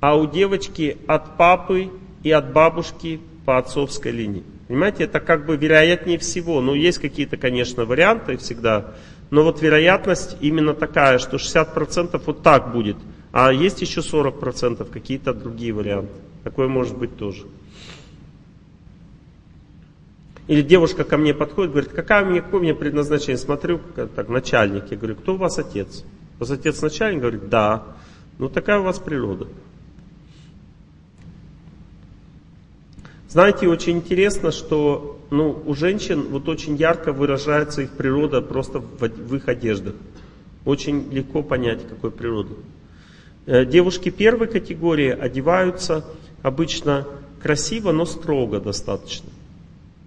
А у девочки от папы и от бабушки по отцовской линии. Понимаете, это как бы вероятнее всего. Ну, есть какие-то, конечно, варианты всегда, но вот вероятность именно такая, что 60% вот так будет, а есть еще 40% какие-то другие варианты. Такое может быть тоже. Или девушка ко мне подходит, говорит, какая у меня, какое у меня предназначение? Смотрю, так, начальник. Я говорю, кто у вас отец? У вас отец начальник? Говорит, да. Ну такая у вас природа. Знаете, очень интересно, что ну, у женщин вот очень ярко выражается их природа просто в, в их одеждах. Очень легко понять, какой природа. Э, девушки первой категории одеваются обычно красиво, но строго достаточно.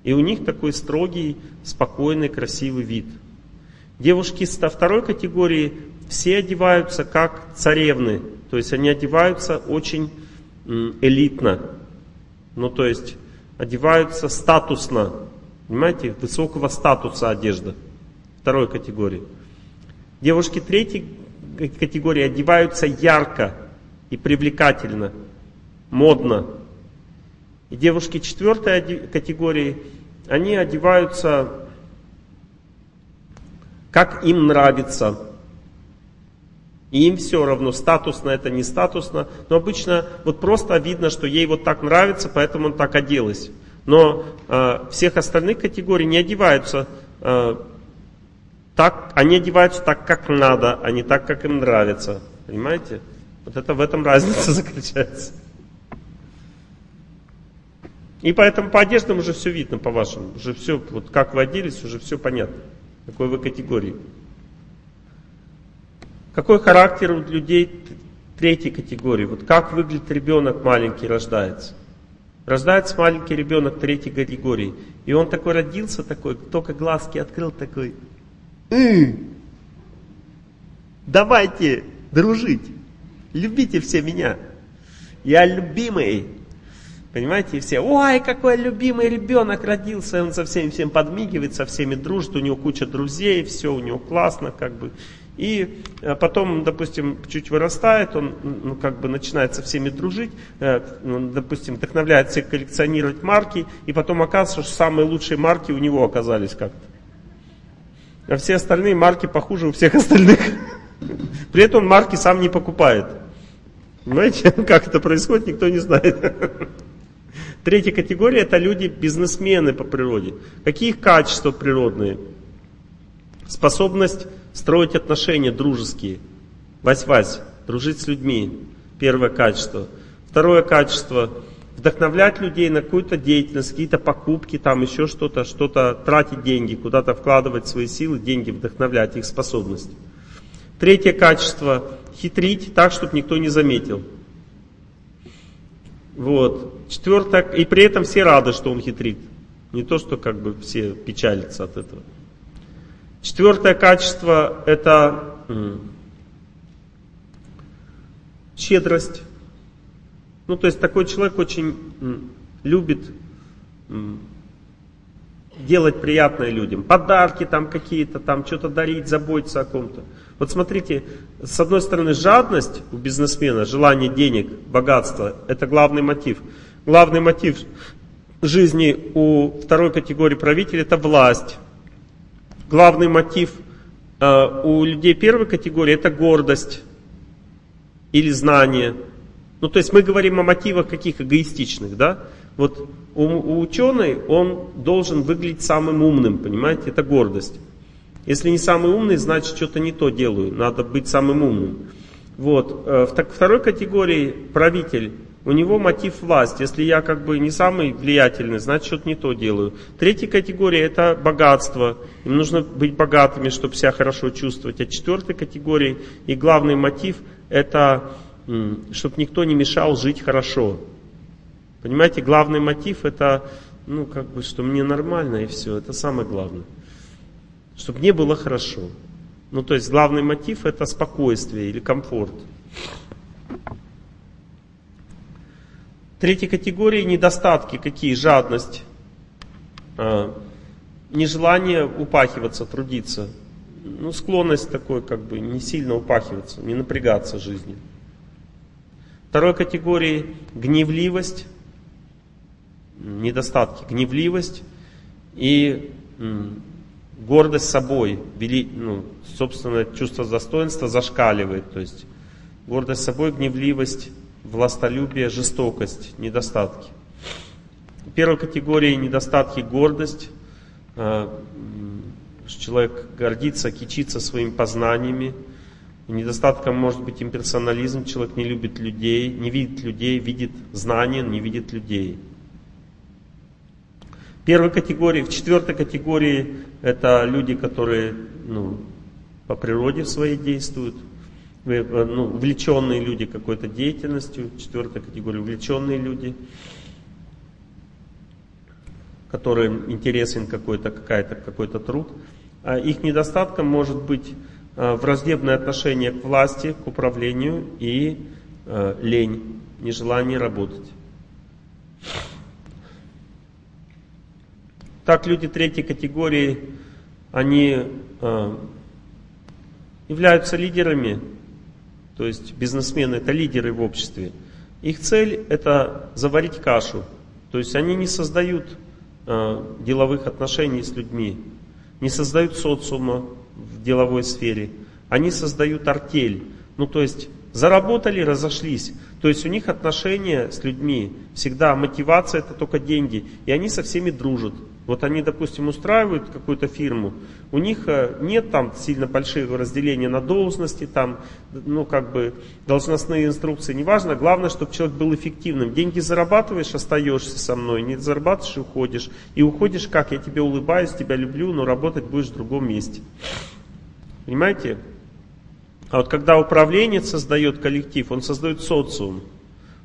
И у них такой строгий, спокойный, красивый вид. Девушки со второй категории все одеваются как царевны. То есть они одеваются очень элитно. Ну то есть одеваются статусно. Понимаете, высокого статуса одежда. Второй категории. Девушки третьей категории одеваются ярко и привлекательно, модно. И девушки четвертой категории, они одеваются как им нравится. И им все равно, статусно это не статусно. Но обычно вот просто видно, что ей вот так нравится, поэтому он так оделась. Но э, всех остальных категорий не одеваются э, так, они одеваются так, как надо, а не так, как им нравится. Понимаете? Вот это в этом разница заключается. И поэтому по одеждам уже все видно по-вашему. Уже все, вот как вы оделись, уже все понятно. Какой вы категории. Какой характер у людей третьей категории? Вот как выглядит ребенок маленький, рождается? Рождается маленький ребенок третьей категории. И он такой родился, такой, только глазки открыл, такой. «М-м, давайте дружить. Любите все меня. Я любимый. Понимаете, и все, ой, какой любимый ребенок родился, он со всеми всем подмигивает, со всеми дружит, у него куча друзей, все у него классно, как бы. И э, потом, допустим, чуть вырастает, он ну, как бы начинает со всеми дружить, э, ну, допустим, вдохновляет всех коллекционировать марки, и потом оказывается, что самые лучшие марки у него оказались как-то. А все остальные марки похуже у всех остальных. При этом он марки сам не покупает. Понимаете, как это происходит, никто не знает. Третья категория это люди бизнесмены по природе. Какие их качества природные? Способность строить отношения дружеские. Вась-вась, дружить с людьми. Первое качество. Второе качество вдохновлять людей на какую-то деятельность, какие-то покупки, там еще что-то, что-то тратить деньги, куда-то вкладывать свои силы, деньги вдохновлять, их способность. Третье качество – хитрить так, чтобы никто не заметил. Вот. Четвертое, и при этом все рады, что он хитрит. Не то, что как бы все печалятся от этого. Четвертое качество – это щедрость. Ну, то есть такой человек очень любит делать приятное людям. Подарки там какие-то, там что-то дарить, заботиться о ком-то. Вот смотрите, с одной стороны жадность у бизнесмена, желание денег, богатства, это главный мотив. Главный мотив жизни у второй категории правителей это власть. Главный мотив э, у людей первой категории это гордость или знание. Ну, то есть мы говорим о мотивах каких эгоистичных, да? Вот у, у ученый, он должен выглядеть самым умным, понимаете? Это гордость. Если не самый умный, значит что-то не то делаю. Надо быть самым умным. Вот. Э, в второй категории правитель, у него мотив власть. Если я как бы не самый влиятельный, значит что-то не то делаю. Третья категория это богатство. Им нужно быть богатыми, чтобы себя хорошо чувствовать. А четвертой категории и главный мотив это чтобы никто не мешал жить хорошо. Понимаете, главный мотив это, ну, как бы, что мне нормально и все, это самое главное. Чтобы мне было хорошо. Ну, то есть главный мотив это спокойствие или комфорт. Третья категория недостатки какие? Жадность, а, нежелание упахиваться, трудиться. Ну, склонность такой, как бы, не сильно упахиваться, не напрягаться в жизни. Второй категории гневливость, недостатки, гневливость и гордость собой, вели, ну, собственно, чувство достоинства зашкаливает. То есть гордость собой, гневливость, властолюбие, жестокость, недостатки. Первой категории недостатки гордость. А, человек гордится, кичится своими познаниями, Недостатком может быть имперсонализм, человек не любит людей, не видит людей, видит знания, не видит людей. В первой категории, в четвертой категории это люди, которые ну, по природе своей действуют, э, ну, увлеченные люди какой-то деятельностью, четвертая категория увлеченные люди, которым интересен какой-то какой-то какой-то труд. А их недостатком может быть Э, враждебное отношение к власти, к управлению и э, лень, нежелание работать. Так люди третьей категории, они э, являются лидерами, то есть бизнесмены это лидеры в обществе. Их цель это заварить кашу, то есть они не создают э, деловых отношений с людьми, не создают социума, в деловой сфере, они создают артель. Ну, то есть, заработали, разошлись. То есть, у них отношения с людьми, всегда мотивация это только деньги. И они со всеми дружат. Вот они, допустим, устраивают какую-то фирму, у них э, нет там сильно больших разделения на должности, там, ну, как бы, должностные инструкции, неважно, главное, чтобы человек был эффективным. Деньги зарабатываешь, остаешься со мной, не зарабатываешь, уходишь. И уходишь как? Я тебе улыбаюсь, тебя люблю, но работать будешь в другом месте. Понимаете? А вот когда управленец создает коллектив, он создает социум,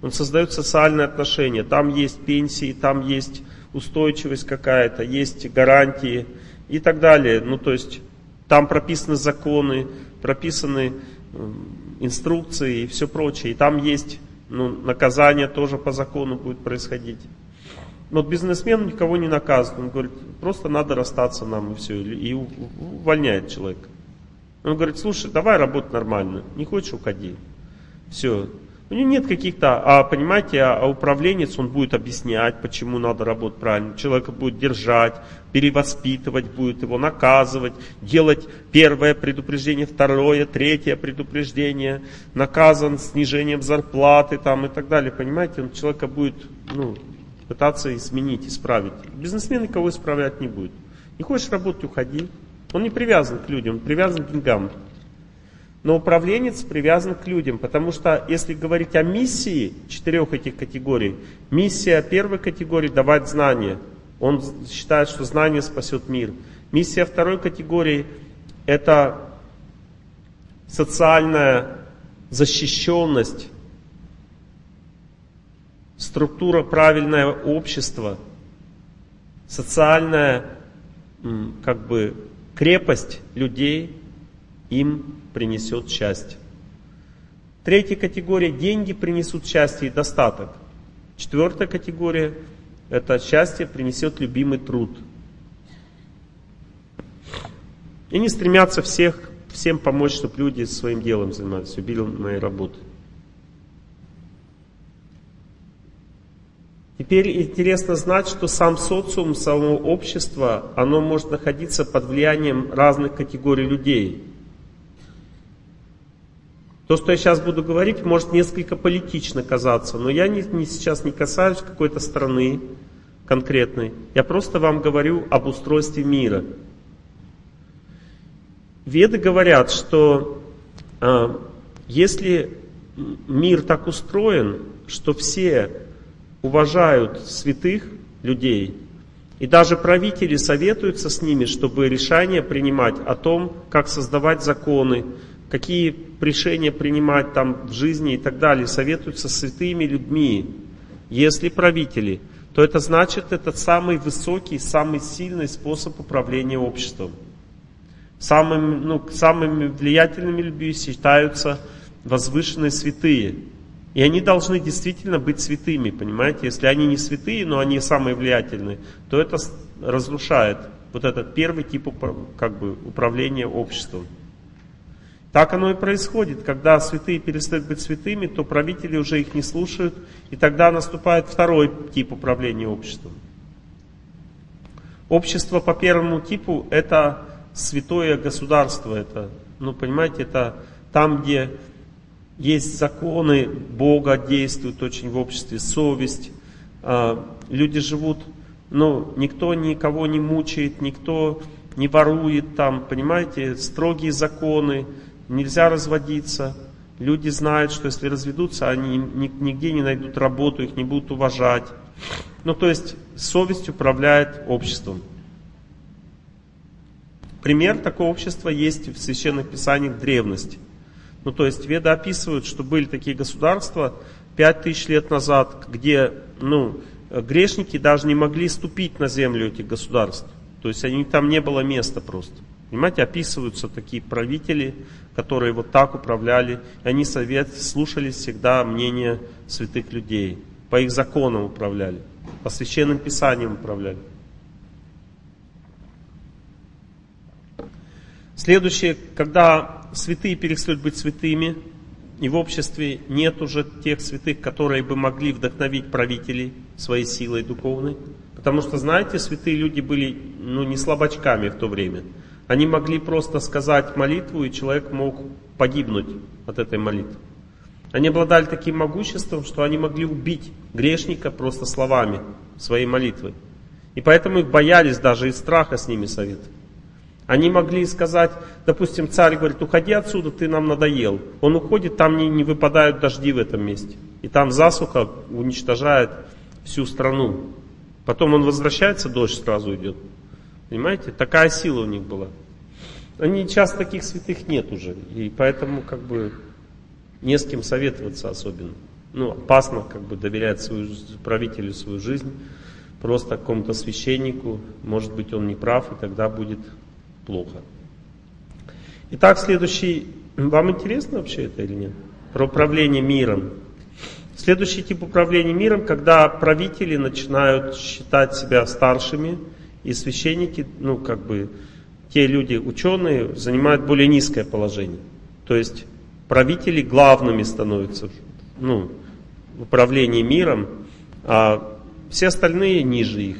он создает социальные отношения. Там есть пенсии, там есть устойчивость какая-то, есть гарантии и так далее. Ну, то есть там прописаны законы, прописаны инструкции и все прочее. И там есть ну, наказание тоже по закону будет происходить. Но бизнесмен никого не наказывает. Он говорит, просто надо расстаться нам и все. И увольняет человека. Он говорит, слушай, давай работать нормально, не хочешь, уходи. Все. У него нет каких-то, а понимаете, а, а управленец, он будет объяснять, почему надо работать правильно. Человека будет держать, перевоспитывать будет его, наказывать, делать первое предупреждение, второе, третье предупреждение, наказан снижением зарплаты там и так далее. Понимаете, он человека будет ну, пытаться изменить, исправить. Бизнесмен никого исправлять не будет. Не хочешь работать, уходи. Он не привязан к людям, он привязан к деньгам. Но управленец привязан к людям, потому что если говорить о миссии четырех этих категорий, миссия первой категории – давать знания. Он считает, что знание спасет мир. Миссия второй категории – это социальная защищенность, структура правильное общества, социальная как бы крепость людей им принесет счастье. Третья категория – деньги принесут счастье и достаток. Четвертая категория – это счастье принесет любимый труд. И они стремятся всех, всем помочь, чтобы люди своим делом занимались, любимой работой. Теперь интересно знать, что сам социум, само общество, оно может находиться под влиянием разных категорий людей – то, что я сейчас буду говорить, может несколько политично казаться, но я не, не, сейчас не касаюсь какой-то страны конкретной. Я просто вам говорю об устройстве мира. Веды говорят, что э, если мир так устроен, что все уважают святых людей, и даже правители советуются с ними, чтобы решения принимать о том, как создавать законы, какие решения принимать там в жизни и так далее, советуются святыми людьми. Если правители, то это значит, это самый высокий, самый сильный способ управления обществом. Самыми, ну, самыми влиятельными людьми считаются возвышенные святые. И они должны действительно быть святыми, понимаете? Если они не святые, но они самые влиятельные, то это разрушает вот этот первый тип как бы, управления обществом. Так оно и происходит. Когда святые перестают быть святыми, то правители уже их не слушают, и тогда наступает второй тип управления обществом. Общество по первому типу – это святое государство. Это, ну, понимаете, это там, где есть законы, Бога действует очень в обществе, совесть. А, люди живут, ну, никто никого не мучает, никто не ворует там, понимаете, строгие законы, нельзя разводиться. Люди знают, что если разведутся, они нигде не найдут работу, их не будут уважать. Ну, то есть совесть управляет обществом. Пример такого общества есть в священных писаниях древности. Ну, то есть веды описывают, что были такие государства пять тысяч лет назад, где ну, грешники даже не могли ступить на землю этих государств. То есть они, там не было места просто. Понимаете, описываются такие правители, которые вот так управляли. И они совет, слушались всегда мнения святых людей. По их законам управляли. По священным писаниям управляли. Следующее, когда святые перестают быть святыми, и в обществе нет уже тех святых, которые бы могли вдохновить правителей своей силой духовной. Потому что, знаете, святые люди были ну, не слабачками в то время. Они могли просто сказать молитву, и человек мог погибнуть от этой молитвы. Они обладали таким могуществом, что они могли убить грешника просто словами своей молитвы. И поэтому их боялись даже из страха с ними совет. Они могли сказать, допустим, царь говорит, уходи отсюда, ты нам надоел. Он уходит, там не, не выпадают дожди в этом месте. И там засуха уничтожает всю страну. Потом он возвращается, дождь сразу идет. Понимаете? Такая сила у них была. Они сейчас таких святых нет уже. И поэтому как бы не с кем советоваться особенно. Ну, опасно как бы доверять свою, правителю свою жизнь. Просто какому-то священнику. Может быть он не прав, и тогда будет плохо. Итак, следующий. Вам интересно вообще это или нет? Про управление миром. Следующий тип управления миром, когда правители начинают считать себя старшими, и священники, ну, как бы, те люди, ученые, занимают более низкое положение. То есть правители главными становятся ну, в управлении миром, а все остальные ниже их.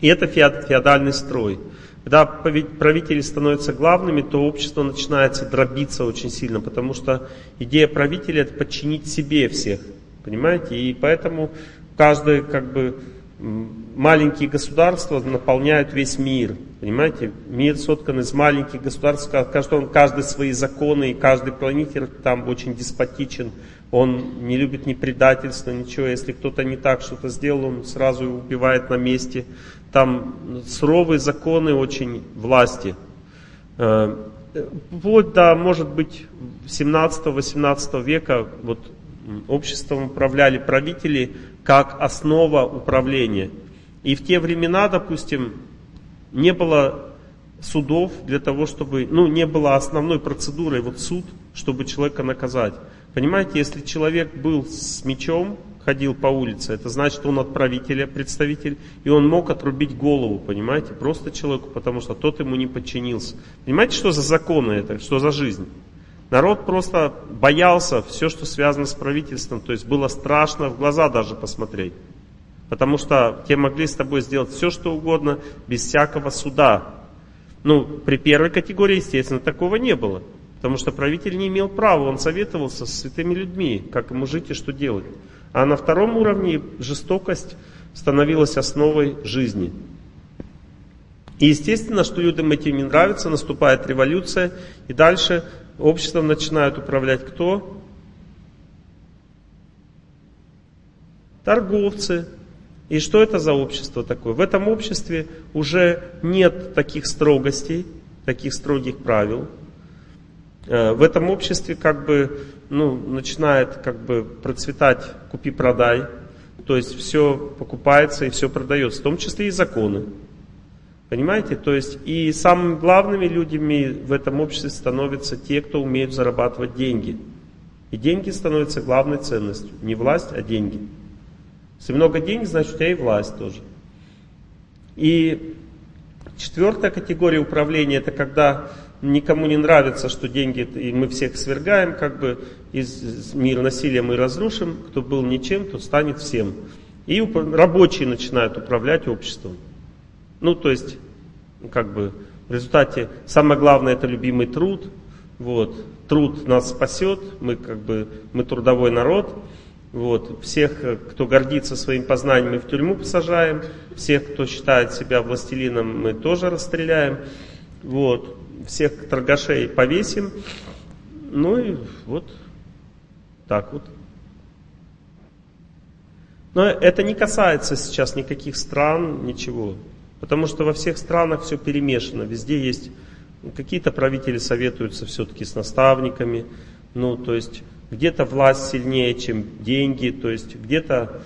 И это феодальный строй. Когда правители становятся главными, то общество начинается дробиться очень сильно, потому что идея правителя это подчинить себе всех. Понимаете? И поэтому каждое как бы маленькие государства наполняют весь мир. Понимаете? Мир соткан из маленьких государств, каждый, каждый свои законы, и каждый планетер там очень деспотичен. Он не любит ни предательства, ничего. Если кто-то не так что-то сделал, он сразу убивает на месте. Там суровые законы очень власти. Э, вплоть до, может быть, 17-18 века вот, обществом управляли правители как основа управления. И в те времена, допустим, не было судов для того, чтобы, ну, не было основной процедурой вот суд, чтобы человека наказать. Понимаете, если человек был с мечом, ходил по улице, это значит, он от правителя представитель, и он мог отрубить голову, понимаете, просто человеку, потому что тот ему не подчинился. Понимаете, что за законы это, что за жизнь? Народ просто боялся все, что связано с правительством, то есть было страшно в глаза даже посмотреть. Потому что те могли с тобой сделать все, что угодно, без всякого суда. Ну, при первой категории, естественно, такого не было. Потому что правитель не имел права, он советовался с святыми людьми, как ему жить и что делать. А на втором уровне жестокость становилась основой жизни. И естественно, что людям этим не нравится, наступает революция, и дальше обществом начинают управлять кто? Торговцы. И что это за общество такое? В этом обществе уже нет таких строгостей, таких строгих правил. Э, в этом обществе как бы ну, начинает как бы процветать купи-продай, то есть все покупается и все продается, в том числе и законы. Понимаете? То есть и самыми главными людьми в этом обществе становятся те, кто умеет зарабатывать деньги. И деньги становятся главной ценностью. Не власть, а деньги. Если много денег, значит у тебя и власть тоже. И четвертая категория управления это когда никому не нравится, что деньги, и мы всех свергаем, как бы из мира насилия мы разрушим, кто был ничем, тот станет всем. И рабочие начинают управлять обществом. Ну, то есть, как бы, в результате самое главное это любимый труд. Вот. Труд нас спасет, мы как бы, мы трудовой народ. Вот. Всех, кто гордится своим познанием, мы в тюрьму посажаем. Всех, кто считает себя властелином, мы тоже расстреляем. Вот всех торгашей повесим. Ну и вот так вот. Но это не касается сейчас никаких стран, ничего. Потому что во всех странах все перемешано. Везде есть какие-то правители советуются все-таки с наставниками. Ну, то есть где-то власть сильнее, чем деньги, то есть где-то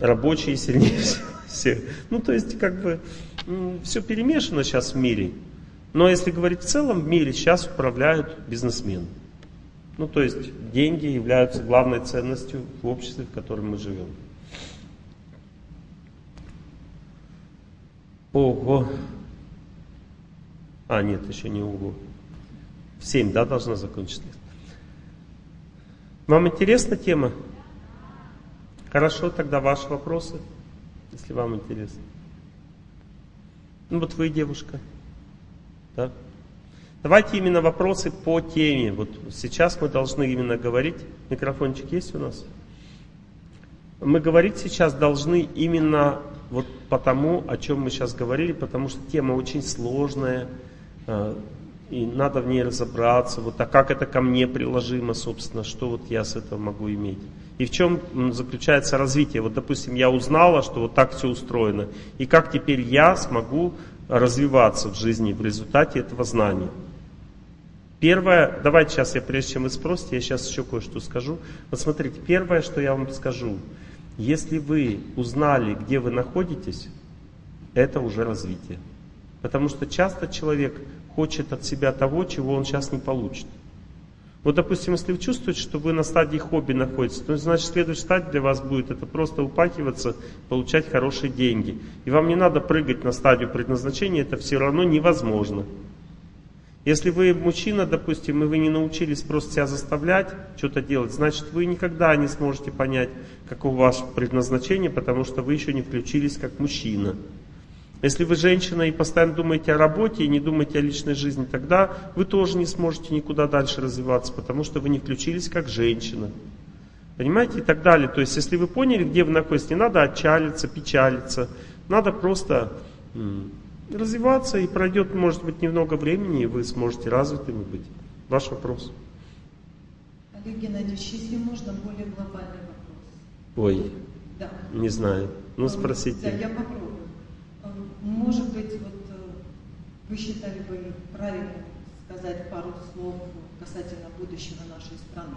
рабочие сильнее всех. Ну, то есть как бы все перемешано сейчас в мире. Но если говорить в целом, в мире сейчас управляют бизнесмены. Ну, то есть деньги являются главной ценностью в обществе, в котором мы живем. Ого. А, нет, еще не ого. В 7, да, должна закончиться. Вам интересна тема? Хорошо, тогда ваши вопросы, если вам интересно. Ну вот вы, девушка. Да? Давайте именно вопросы по теме. Вот сейчас мы должны именно говорить. Микрофончик есть у нас? Мы говорить сейчас должны именно вот по тому, о чем мы сейчас говорили, потому что тема очень сложная, э, и надо в ней разобраться. Вот, а как это ко мне приложимо, собственно, что вот я с этого могу иметь? И в чем заключается развитие? Вот, допустим, я узнала, что вот так все устроено. И как теперь я смогу развиваться в жизни в результате этого знания. Первое, давайте сейчас я, прежде чем вы спросите, я сейчас еще кое-что скажу. Вот смотрите, первое, что я вам скажу, если вы узнали, где вы находитесь, это уже развитие. Потому что часто человек хочет от себя того, чего он сейчас не получит. Вот, допустим, если вы чувствуете, что вы на стадии хобби находитесь, то значит следующая стадия для вас будет это просто упахиваться, получать хорошие деньги. И вам не надо прыгать на стадию предназначения, это все равно невозможно. Если вы мужчина, допустим, и вы не научились просто себя заставлять что-то делать, значит вы никогда не сможете понять, каково ваше предназначение, потому что вы еще не включились как мужчина. Если вы женщина и постоянно думаете о работе и не думаете о личной жизни, тогда вы тоже не сможете никуда дальше развиваться, потому что вы не включились как женщина. Понимаете, и так далее. То есть, если вы поняли, где вы находитесь, не надо отчалиться, печалиться. Надо просто развиваться, и пройдет, может быть, немного времени, и вы сможете развитыми быть. Ваш вопрос. Олег Геннадьевич, если можно, более глобальный вопрос. Ой, Да. не знаю. Ну, Да, спросите. я попробую. Э, Может быть, вот э, вы считали бы правильным сказать пару слов касательно будущего нашей страны.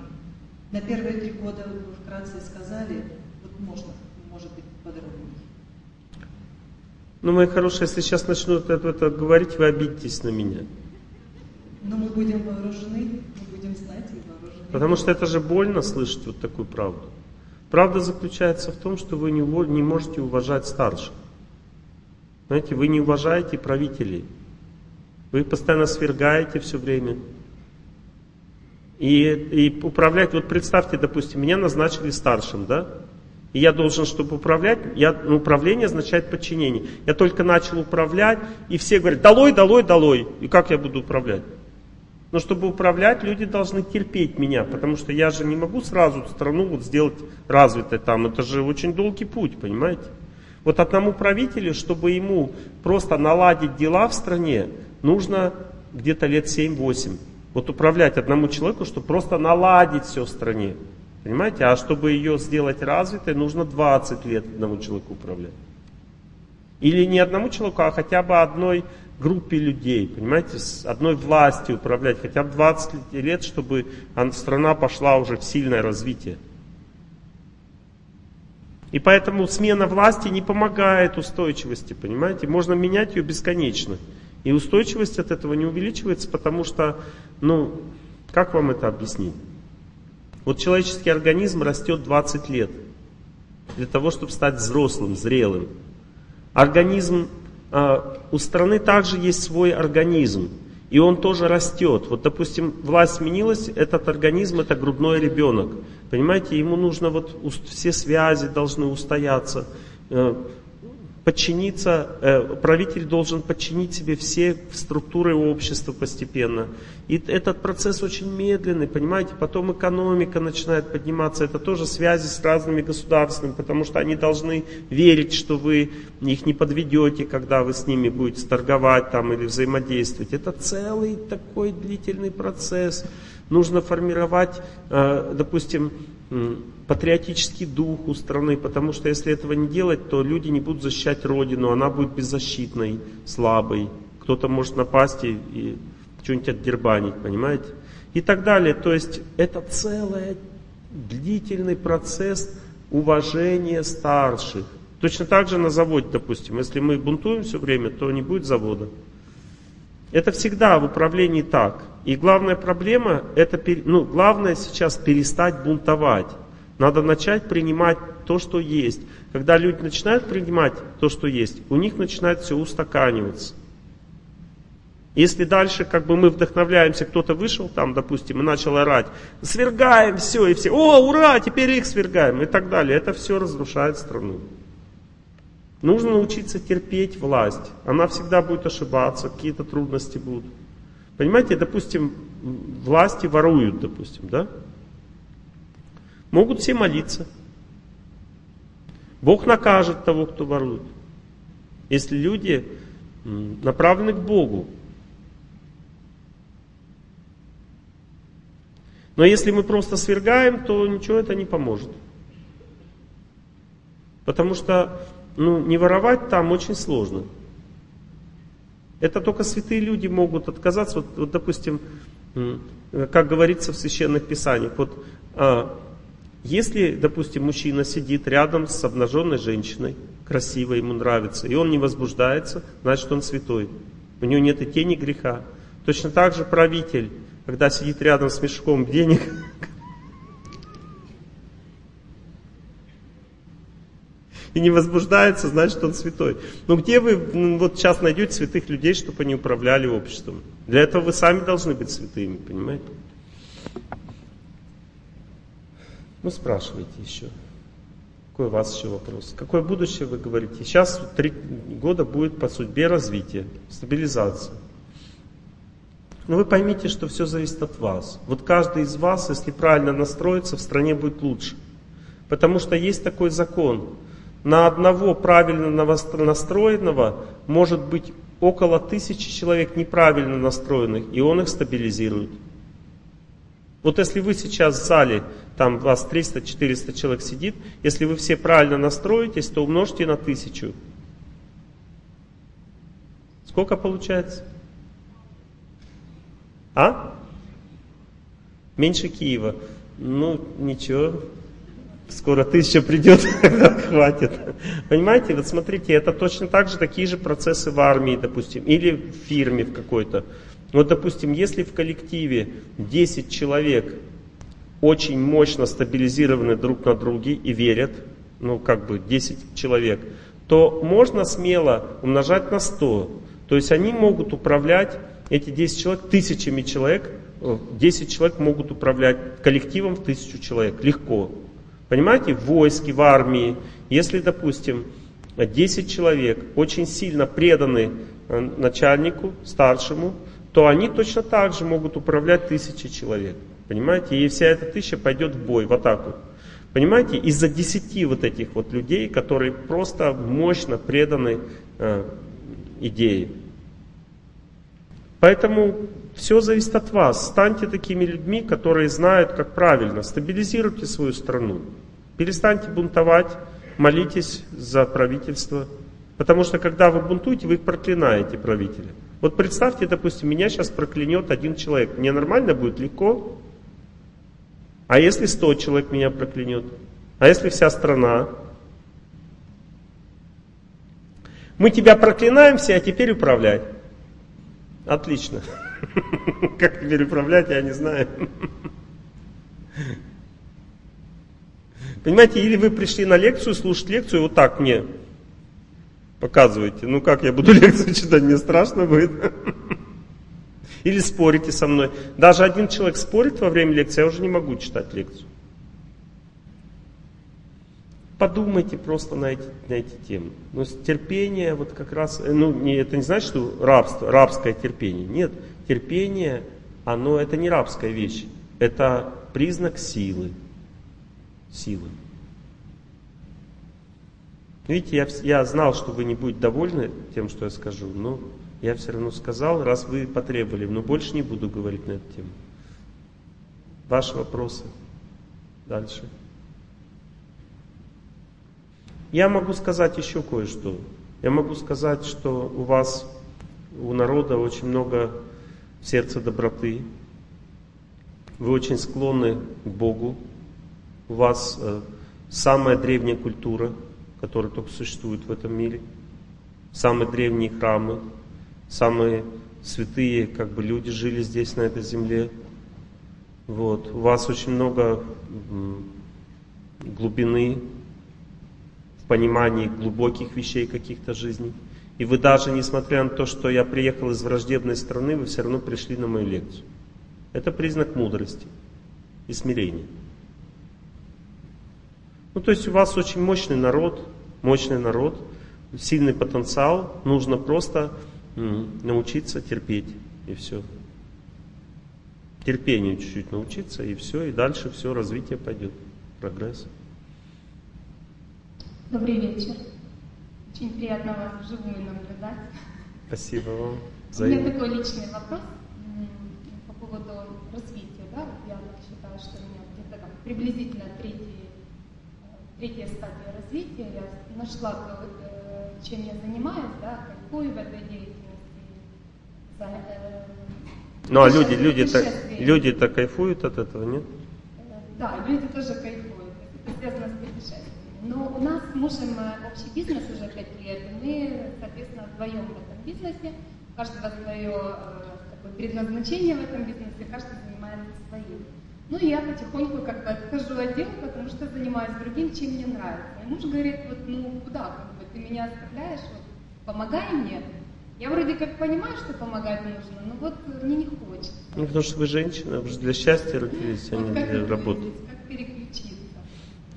На первые три года вы вкратце сказали, вот можно, может быть, подробнее. Ну, мои хорошие, если сейчас начну это, это говорить, вы обидитесь на меня. Но мы будем вооружены, мы будем знать и вооружены. Потому что это же больно слышать вот такую правду. Правда заключается в том, что вы не, не можете уважать старших. Знаете, вы не уважаете правителей. Вы постоянно свергаете все время. И, и управлять, вот представьте, допустим, меня назначили старшим, да? И я должен, чтобы управлять, я, ну, управление означает подчинение. Я только начал управлять, и все говорят, долой, долой, долой. И как я буду управлять? Но чтобы управлять, люди должны терпеть меня, потому что я же не могу сразу страну вот сделать развитой там. Это же очень долгий путь, понимаете? Вот одному правителю, чтобы ему просто наладить дела в стране, нужно где-то лет 7-8. Вот управлять одному человеку, чтобы просто наладить все в стране. Понимаете? А чтобы ее сделать развитой, нужно 20 лет одному человеку управлять. Или не одному человеку, а хотя бы одной группе людей, понимаете, с одной властью управлять, хотя бы 20 лет, чтобы ан- страна пошла уже в сильное развитие. И поэтому смена власти не помогает устойчивости, понимаете? Можно менять ее бесконечно. И устойчивость от этого не увеличивается, потому что, ну, как вам это объяснить? Вот человеческий организм растет 20 лет для того, чтобы стать взрослым, зрелым. Организм, а, у страны также есть свой организм, и он тоже растет. Вот, допустим, власть сменилась, этот организм это грудной ребенок. Понимаете, ему нужно вот все связи должны устояться, э, подчиниться, э, правитель должен подчинить себе все структуры общества постепенно. И этот процесс очень медленный, понимаете, потом экономика начинает подниматься, это тоже связи с разными государствами, потому что они должны верить, что вы их не подведете, когда вы с ними будете торговать там или взаимодействовать. Это целый такой длительный процесс. Нужно формировать, э, допустим, патриотический дух у страны, потому что если этого не делать, то люди не будут защищать Родину, она будет беззащитной, слабой. Кто-то может напасть и, и что-нибудь отдербанить, понимаете? И так далее. То есть это целый длительный процесс уважения старших. Точно так же на заводе, допустим, если мы бунтуем все время, то не будет завода. Это всегда в управлении так. И главная проблема, это, ну, главное сейчас перестать бунтовать. Надо начать принимать то, что есть. Когда люди начинают принимать то, что есть, у них начинает все устаканиваться. Если дальше как бы мы вдохновляемся, кто-то вышел там, допустим, и начал орать, свергаем все, и все, о, ура, теперь их свергаем, и так далее. Это все разрушает страну. Нужно научиться терпеть власть. Она всегда будет ошибаться, какие-то трудности будут. Понимаете, допустим, власти воруют, допустим, да? Могут все молиться. Бог накажет того, кто ворует. Если люди направлены к Богу. Но если мы просто свергаем, то ничего это не поможет. Потому что ну, не воровать там очень сложно. Это только святые люди могут отказаться. Вот, вот допустим, как говорится в священных писаниях, вот а, если, допустим, мужчина сидит рядом с обнаженной женщиной, красивой, ему нравится, и он не возбуждается, значит он святой. У него нет и тени греха. Точно так же правитель, когда сидит рядом с мешком денег, и не возбуждается, значит он святой. Но где вы ну, вот сейчас найдете святых людей, чтобы они управляли обществом? Для этого вы сами должны быть святыми, понимаете? Ну, спрашивайте еще. Какой у вас еще вопрос? Какое будущее вы говорите? Сейчас три года будет по судьбе развития, стабилизация. Но вы поймите, что все зависит от вас. Вот каждый из вас, если правильно настроиться, в стране будет лучше. Потому что есть такой закон. На одного правильно настроенного может быть около тысячи человек неправильно настроенных, и он их стабилизирует. Вот если вы сейчас в зале, там вас 300-400 человек сидит, если вы все правильно настроитесь, то умножьте на тысячу. Сколько получается? А? Меньше Киева. Ну, ничего, скоро тысяча придет, хватит. Понимаете, вот смотрите, это точно так же такие же процессы в армии, допустим, или в фирме в какой-то. Вот, допустим, если в коллективе 10 человек очень мощно стабилизированы друг на друге и верят, ну, как бы 10 человек, то можно смело умножать на 100. То есть они могут управлять, эти 10 человек, тысячами человек, 10 человек могут управлять коллективом в тысячу человек, легко. Понимаете, в войске, в армии, если, допустим, 10 человек очень сильно преданы э, начальнику, старшему, то они точно так же могут управлять тысячей человек. Понимаете? И вся эта тысяча пойдет в бой, в атаку. Понимаете? Из-за десяти вот этих вот людей, которые просто мощно преданы э, идее. Поэтому все зависит от вас. Станьте такими людьми, которые знают, как правильно. Стабилизируйте свою страну. Перестаньте бунтовать, молитесь за правительство. Потому что когда вы бунтуете, вы их проклинаете, правителя. Вот представьте, допустим, меня сейчас проклянет один человек. Мне нормально будет легко? А если сто человек меня проклянет? А если вся страна? Мы тебя проклинаем все, а теперь управляй. Отлично. Как теперь управлять, я не знаю. Понимаете, или вы пришли на лекцию, слушать лекцию, вот так мне показываете. Ну как я буду лекцию читать, мне страшно будет. Или спорите со мной. Даже один человек спорит во время лекции, я уже не могу читать лекцию. Подумайте просто на эти, на эти темы. Но терпение, вот как раз, э, ну, не, это не значит, что рабство, рабское терпение. Нет, терпение, оно, это не рабская вещь. Это признак силы. Силы. Видите, я, я знал, что вы не будете довольны тем, что я скажу, но я все равно сказал, раз вы потребовали, но больше не буду говорить на эту тему. Ваши вопросы? Дальше. Я могу сказать еще кое-что. Я могу сказать, что у вас, у народа очень много сердца доброты. Вы очень склонны к Богу. У вас э, самая древняя культура – которые только существуют в этом мире. Самые древние храмы, самые святые как бы люди жили здесь, на этой земле. Вот. У вас очень много глубины в понимании глубоких вещей каких-то жизней. И вы даже, несмотря на то, что я приехал из враждебной страны, вы все равно пришли на мою лекцию. Это признак мудрости и смирения. Ну, то есть у вас очень мощный народ, мощный народ, сильный потенциал, нужно просто научиться терпеть, и все. Терпению чуть-чуть научиться, и все, и дальше все, развитие пойдет, прогресс. Добрый вечер. Очень приятно вас вживую наблюдать. Спасибо вам. У меня такой личный вопрос по поводу развития. Да? Я считаю, что у меня где-то там приблизительно третий третья стадия развития, я нашла, э, чем я занимаюсь, да, кайфую в этой деятельности. Э, ну а люди, люди-то, люди-то кайфуют от этого, нет? Да, люди тоже кайфуют, это связано с путешествиями. Но у нас с мужем э, общий бизнес уже пять лет, и мы, соответственно, вдвоем в этом бизнесе, у каждого свое бы предназначение в этом бизнесе, каждый занимается своим. Ну и я потихоньку как бы отхожу от дела, потому что занимаюсь другим, чем мне нравится. И муж говорит, вот ну куда, как бы ты меня оставляешь, вот, помогай мне. Я вроде как понимаю, что помогать нужно, но вот мне не хочется. Ну, потому что вы женщина, вы же для счастья родились, а не для работы. Как переключиться?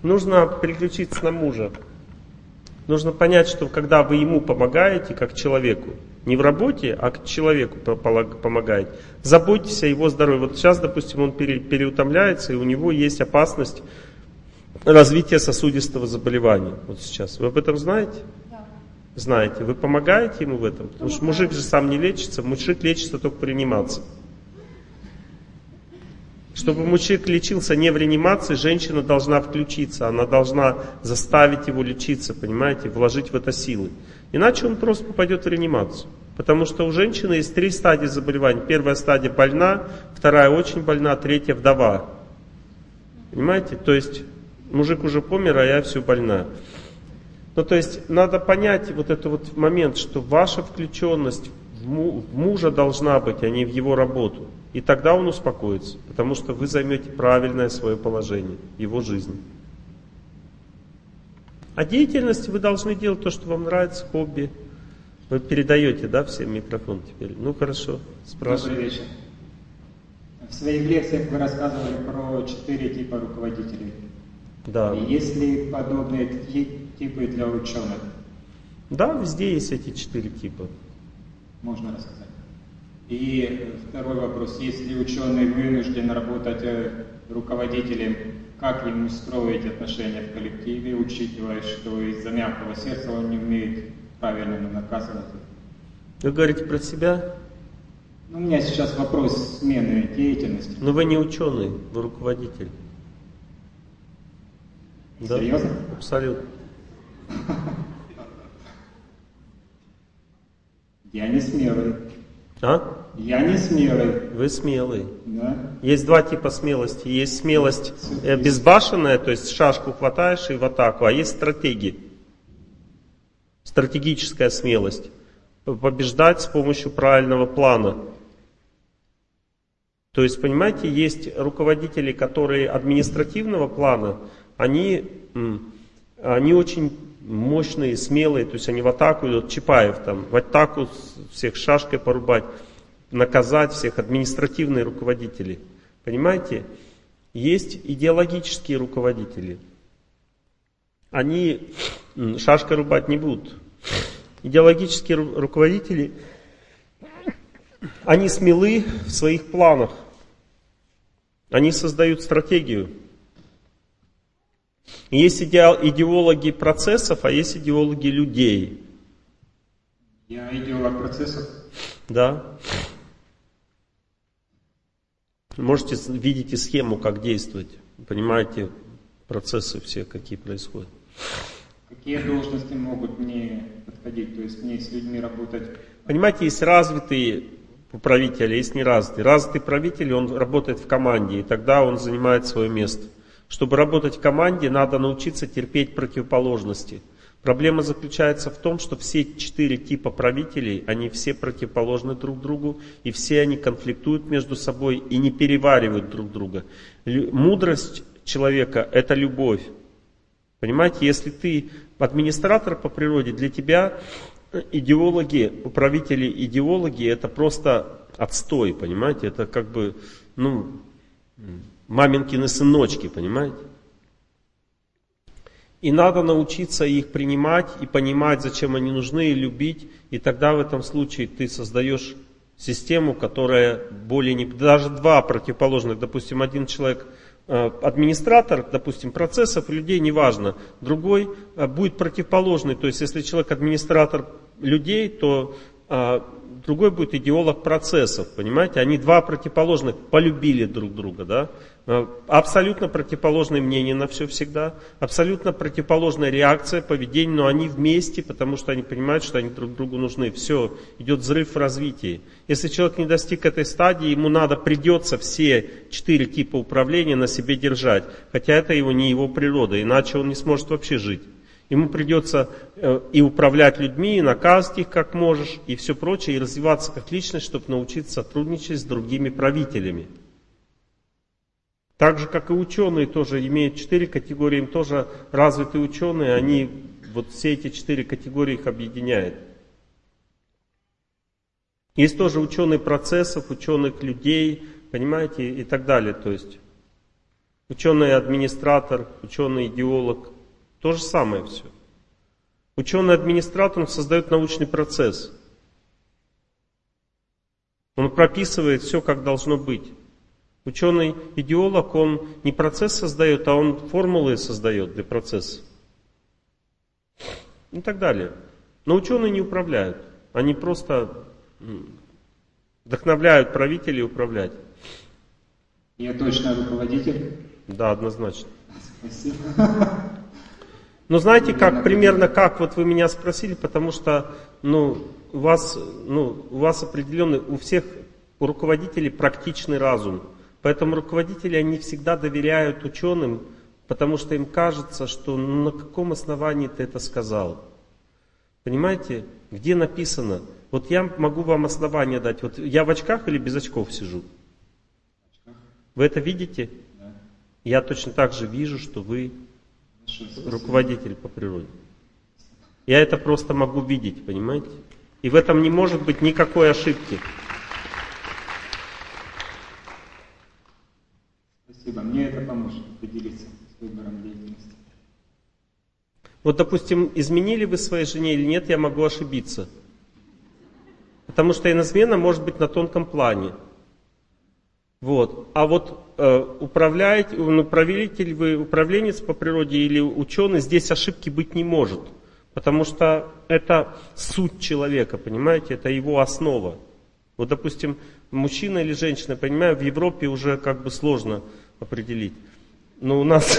Нужно переключиться на мужа. Нужно понять, что когда вы ему помогаете, как человеку, не в работе, а к человеку по- полаг- помогаете, заботьтесь о его здоровье. Вот сейчас, допустим, он пере- переутомляется, и у него есть опасность развития сосудистого заболевания. Вот сейчас. Вы об этом знаете? Да. Знаете. Вы помогаете ему в этом? Потому что мужик же сам не лечится, мужик лечится только в реанимации. Чтобы мужик лечился не в реанимации, женщина должна включиться, она должна заставить его лечиться, понимаете, вложить в это силы. Иначе он просто попадет в реанимацию. Потому что у женщины есть три стадии заболеваний. Первая стадия больна, вторая очень больна, третья вдова. Понимаете? То есть мужик уже помер, а я все больна. Ну, то есть надо понять вот этот вот момент, что ваша включенность в мужа должна быть, а не в его работу. И тогда он успокоится, потому что вы займете правильное свое положение его жизни. А деятельности вы должны делать то, что вам нравится, хобби. Вы передаете, да, всем микрофон теперь? Ну, хорошо, Добрый спрашивайте. вечер. В своих лекциях вы рассказывали про четыре типа руководителей. Да. Есть ли подобные ти- типы для ученых? да, везде есть эти четыре типа. Можно рассказать. И второй вопрос. Если ученый вынужден работать э, руководителем, как ему строить отношения в коллективе, учитывая, что из-за мягкого сердца он не умеет правильно наказывать? Вы говорите про себя, Ну, у меня сейчас вопрос смены деятельности. но вы не ученый, вы руководитель. Да? Серьезно? Абсолютно. Я не смелый. А? Я не смелый. Вы смелый. Да? Есть два типа смелости. Есть смелость э, безбашенная, то есть шашку хватаешь и в атаку, а есть стратегия. Стратегическая смелость. Побеждать с помощью правильного плана. То есть, понимаете, есть руководители, которые административного плана, они, они очень мощные, смелые, то есть они в атаку идут, Чапаев там, в атаку всех шашкой порубать, наказать всех, административные руководители. Понимаете? Есть идеологические руководители. Они шашкой рубать не будут. Идеологические ру- руководители, они смелы в своих планах. Они создают стратегию. Есть идеал- идеологи процессов, а есть идеологи людей. Я идеолог процессов. Да. Можете видите схему, как действовать. Понимаете процессы все, какие происходят. Какие должности могут мне подходить? То есть мне с людьми работать Понимаете, есть развитые правители, есть неразвитые. Развитый правитель, он работает в команде, и тогда он занимает свое место. Чтобы работать в команде, надо научиться терпеть противоположности. Проблема заключается в том, что все четыре типа правителей, они все противоположны друг другу, и все они конфликтуют между собой и не переваривают друг друга. Мудрость человека – это любовь. Понимаете, если ты администратор по природе, для тебя идеологи, управители идеологи, это просто отстой, понимаете, это как бы, ну, маминкины сыночки, понимаете. И надо научиться их принимать и понимать, зачем они нужны, и любить. И тогда в этом случае ты создаешь систему, которая более не... Даже два противоположных, допустим, один человек э, администратор, допустим, процессов, людей, неважно. Другой э, будет противоположный. То есть, если человек администратор людей, то другой будет идеолог процессов, понимаете? Они два противоположных полюбили друг друга, да? Э, Абсолютно противоположные мнения на все всегда, абсолютно противоположная реакция, поведение, но они вместе, потому что они понимают, что они друг другу нужны. Все, идет взрыв в развитии. Если человек не достиг этой стадии, ему надо, придется все четыре типа управления на себе держать, хотя это его не его природа, иначе он не сможет вообще жить. Ему придется э, и управлять людьми, и наказывать их как можешь, и все прочее, и развиваться как личность, чтобы научиться сотрудничать с другими правителями. Так же, как и ученые тоже имеют четыре категории, им тоже развитые ученые, они вот все эти четыре категории их объединяют. Есть тоже ученые процессов, ученых людей, понимаете, и так далее. То есть ученый-администратор, ученый-идеолог, то же самое все. Ученый-администратор, создает научный процесс. Он прописывает все, как должно быть. Ученый-идеолог, он не процесс создает, а он формулы создает для процесса. И так далее. Но ученые не управляют. Они просто вдохновляют правителей управлять. Я точно руководитель? Да, однозначно. Спасибо. Ну, знаете, как примерно, как вот вы меня спросили, потому что, ну, у вас, ну, у вас определенный, у всех у руководителей практичный разум. Поэтому руководители, они всегда доверяют ученым, потому что им кажется, что ну, на каком основании ты это сказал. Понимаете, где написано? Вот я могу вам основание дать. Вот я в очках или без очков сижу? Вы это видите? Да. Я точно так же вижу, что вы руководитель по природе. Я это просто могу видеть, понимаете? И в этом не может быть никакой ошибки. Спасибо. Мне это поможет поделиться с выбором деятельности. Вот, допустим, изменили вы своей жене или нет, я могу ошибиться. Потому что инозмена может быть на тонком плане. Вот. А вот э, управляете, управитель вы, управленец по природе или ученый, здесь ошибки быть не может. Потому что это суть человека, понимаете, это его основа. Вот, допустим, мужчина или женщина, понимаю, в Европе уже как бы сложно определить. Но у нас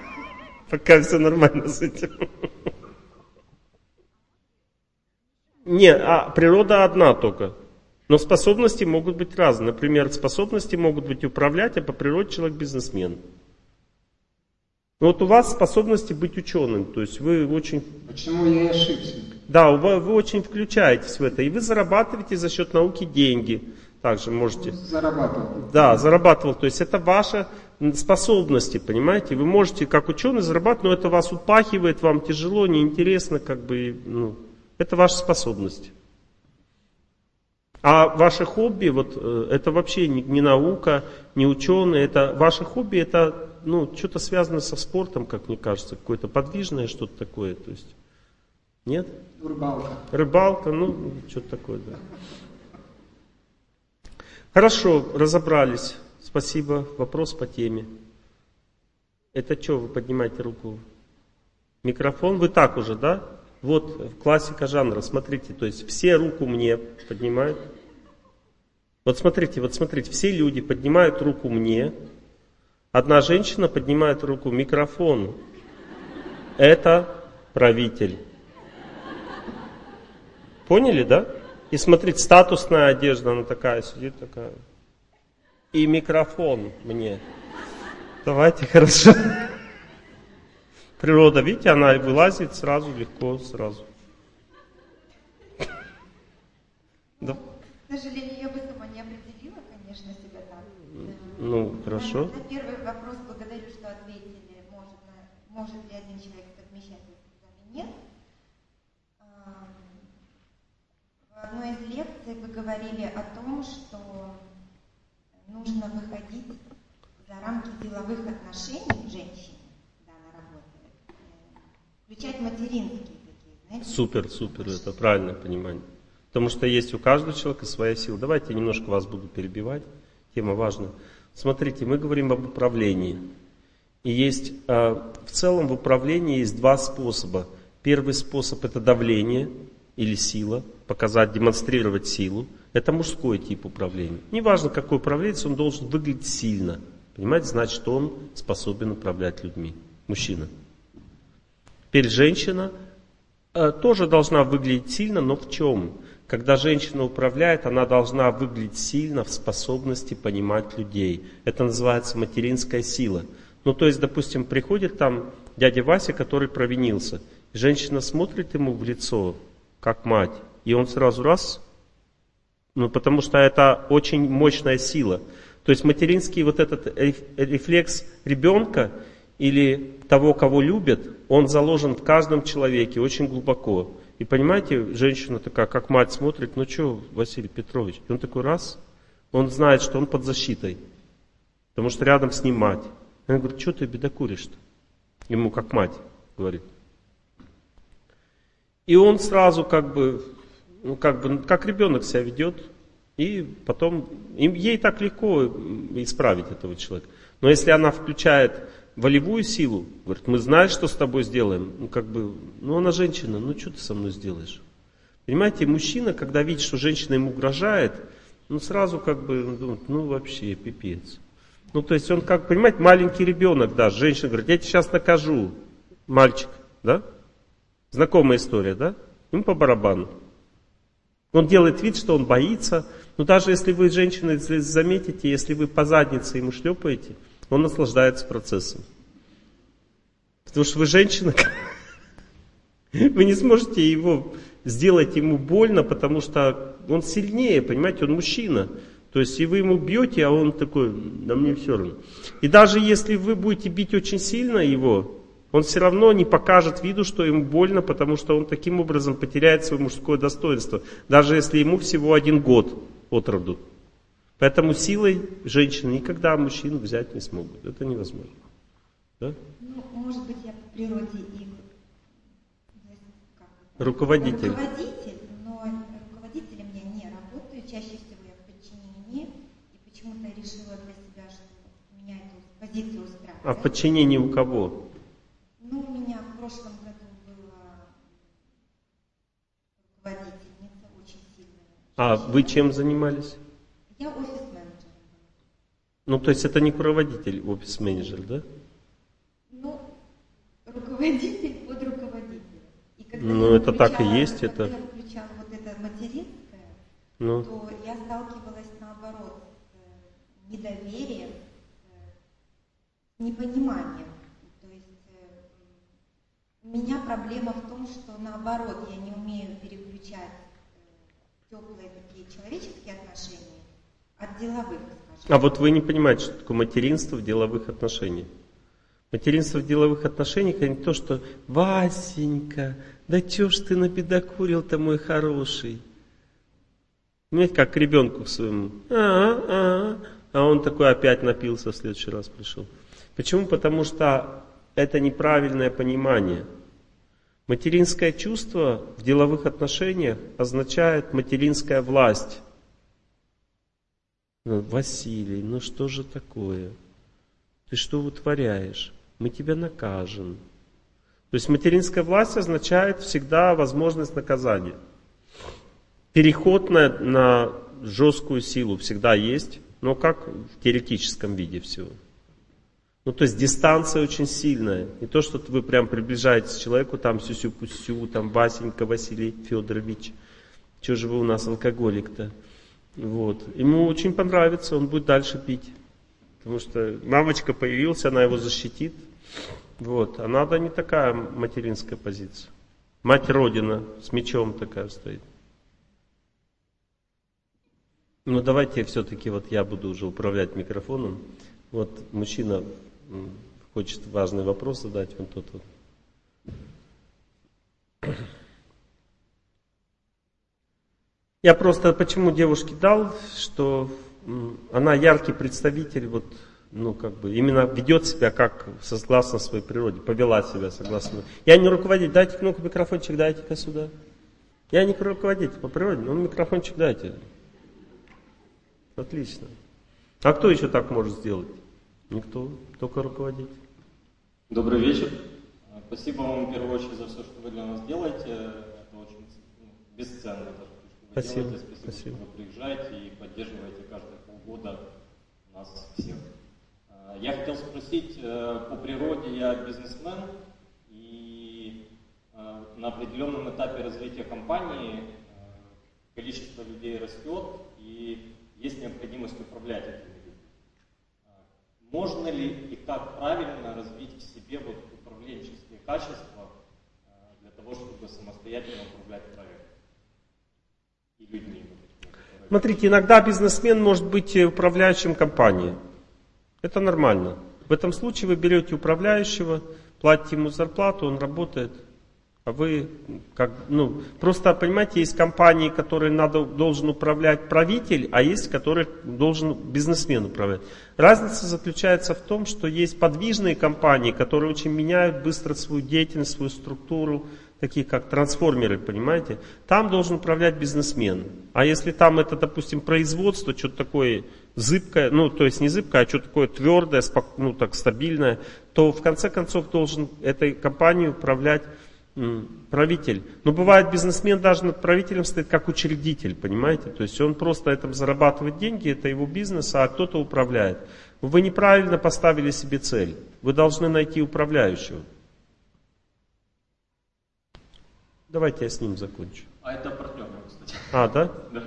пока все нормально с этим. Не, а природа одна только. Но способности могут быть разные. Например, способности могут быть управлять, а по природе человек бизнесмен. Но вот у вас способности быть ученым, то есть вы очень... Почему я и ошибся? Да, вы, вы очень включаетесь в это, и вы зарабатываете за счет науки деньги. Также можете... Зарабатывал. Да, зарабатывал. То есть это ваши способности, понимаете? Вы можете как ученый зарабатывать, но это вас упахивает, вам тяжело, неинтересно, как бы, ну, это ваша способность. А ваше хобби, вот э, это вообще не, не наука, не ученые, это ваше хобби, это ну, что-то связано со спортом, как мне кажется, какое-то подвижное что-то такое. То есть, нет? Рыбалка. Рыбалка, ну, что-то такое, да. Хорошо, разобрались. Спасибо. Вопрос по теме. Это что, вы поднимаете руку? Микрофон? Вы так уже, да? Вот классика жанра, смотрите, то есть все руку мне поднимают. Вот смотрите, вот смотрите, все люди поднимают руку мне. Одна женщина поднимает руку микрофону. Это правитель. Поняли, да? И смотрите, статусная одежда, она такая, сидит такая. И микрофон мне. Давайте, хорошо. Природа, видите, она вылазит сразу, легко, сразу. Да. К сожалению, я бы сама не определила, конечно, себя так. Ну, хорошо. На первый вопрос благодарю, что ответили, может, может ли один человек совмещаться с нет. В одной из лекций вы говорили о том, что нужно выходить за рамки деловых отношений женщине, когда она работает, э, включать материнские такие, знаете? Супер, супер, это правильное понимание. Потому что есть у каждого человека своя сила. Давайте я немножко вас буду перебивать, тема важная. Смотрите, мы говорим об управлении. И есть, а, в целом в управлении есть два способа. Первый способ это давление или сила, показать, демонстрировать силу. Это мужской тип управления. Неважно, какой управленец, он должен выглядеть сильно. Понимаете, значит, он способен управлять людьми. Мужчина. Теперь женщина э, тоже должна выглядеть сильно, но в чем? Когда женщина управляет, она должна выглядеть сильно в способности понимать людей. Это называется материнская сила. Ну, то есть, допустим, приходит там дядя Вася, который провинился. Женщина смотрит ему в лицо, как мать, и он сразу раз, ну потому что это очень мощная сила. То есть материнский вот этот рефлекс ребенка или того, кого любят, он заложен в каждом человеке очень глубоко. И понимаете, женщина такая, как мать смотрит, ну что, Василий Петрович, и он такой раз, он знает, что он под защитой, потому что рядом с ним мать. Она говорит, что ты бедокуришь-то? Ему как мать говорит. И он сразу как бы, ну как бы, как ребенок себя ведет, и потом, им, ей так легко исправить этого человека. Но если она включает волевую силу, говорит, мы знаем, что с тобой сделаем, ну как бы, ну она женщина, ну что ты со мной сделаешь? Понимаете, мужчина, когда видит, что женщина ему угрожает, ну сразу как бы думает, ну вообще пипец. Ну то есть он как, понимаете, маленький ребенок, да, женщина говорит, я тебя сейчас накажу, мальчик, да? Знакомая история, да? Ему по барабану. Он делает вид, что он боится. Но даже если вы, женщины, заметите, если вы по заднице ему шлепаете, он наслаждается процессом. Потому что вы женщина, вы не сможете его сделать ему больно, потому что он сильнее, понимаете, он мужчина. То есть, и вы ему бьете, а он такой, да мне все равно. И даже если вы будете бить очень сильно его, он все равно не покажет виду, что ему больно, потому что он таким образом потеряет свое мужское достоинство, даже если ему всего один год от роду. Поэтому силой женщины никогда мужчин взять не смогут. Это невозможно. Да? Ну, может быть, я по природе и руководитель. руководитель, но руководителем я не работаю. Чаще всего я в подчинении. И почему-то решила для себя, что меня эту позицию устраивает. А в подчинении у кого? Ну, у меня в прошлом году была руководительница очень сильная. А вы чем занимались? Я офис-менеджер. Ну, то есть это не руководитель, офис-менеджер, да? Ну, руководитель под руководителем. И когда Ну, это так и есть, когда это- я включала вот это материнское, Ну, то я сталкивалась наоборот с э, недоверием, с непониманием. То есть э, у меня проблема в том, что наоборот я не умею переключать теплые такие человеческие отношения от деловых, скажем. а вот вы не понимаете, что такое материнство в деловых отношениях. Материнство в деловых отношениях это не то, что Васенька, да чё ж ты набедокурил-то, мой хороший. Понимаете, как к ребенку своему. А, а, а он такой опять напился, в следующий раз пришел. Почему? Потому что это неправильное понимание. Материнское чувство в деловых отношениях означает материнская власть. Ну, Василий, ну что же такое? Ты что вытворяешь? Мы тебя накажем. То есть материнская власть означает всегда возможность наказания. Переход на, на жесткую силу всегда есть, но как в теоретическом виде всего. Ну, то есть дистанция очень сильная. Не то, что вы прям приближаетесь к человеку, там сюсю-пусю, там Васенька Василий Федорович. Чего же вы у нас алкоголик-то? Вот. Ему очень понравится, он будет дальше пить. Потому что мамочка появилась, она его защитит. Вот. А надо не такая материнская позиция. Мать Родина с мечом такая стоит. Ну давайте все-таки вот я буду уже управлять микрофоном. Вот мужчина хочет важный вопрос задать, он тот вот. Я просто почему девушке дал, что она яркий представитель, вот, ну, как бы, именно ведет себя как согласно своей природе, повела себя согласно. Я не руководитель, дайте ну-ка микрофончик, дайте-ка сюда. Я не руководитель по природе, ну микрофончик дайте. Отлично. А кто еще так может сделать? Никто, только руководитель. Добрый вечер. Спасибо вам в первую очередь за все, что вы для нас делаете. Это очень ну, бесценно даже, Спасибо, делаете. Спасибо, спасибо. вы приезжаете и поддерживаете каждые полгода нас всех. А, Я хотел спросить, э, по природе я бизнесмен, и э, на определенном этапе развития компании э, количество людей растет, и есть необходимость управлять этими людьми. А, Можно ли и как правильно развить в себе вот управленческие качества э, для того, чтобы самостоятельно управлять проектом. Смотрите, иногда бизнесмен может быть управляющим компанией. Это нормально. В этом случае вы берете управляющего, платите ему зарплату, он работает. А вы, как, ну, просто понимаете, есть компании, которые надо, должен управлять правитель, а есть, которые должен бизнесмен управлять. Разница заключается в том, что есть подвижные компании, которые очень меняют быстро свою деятельность, свою структуру, такие как трансформеры, понимаете? Там должен управлять бизнесмен. А если там это, допустим, производство, что-то такое зыбкое, ну, то есть не зыбкое, а что-то такое твердое, ну, так, стабильное, то в конце концов должен этой компанией управлять правитель. Но бывает бизнесмен даже над правителем стоит как учредитель, понимаете? То есть он просто этом зарабатывает деньги, это его бизнес, а кто-то управляет. Вы неправильно поставили себе цель. Вы должны найти управляющего. Давайте я с ним закончу. А это партнер, кстати. А, да? Да.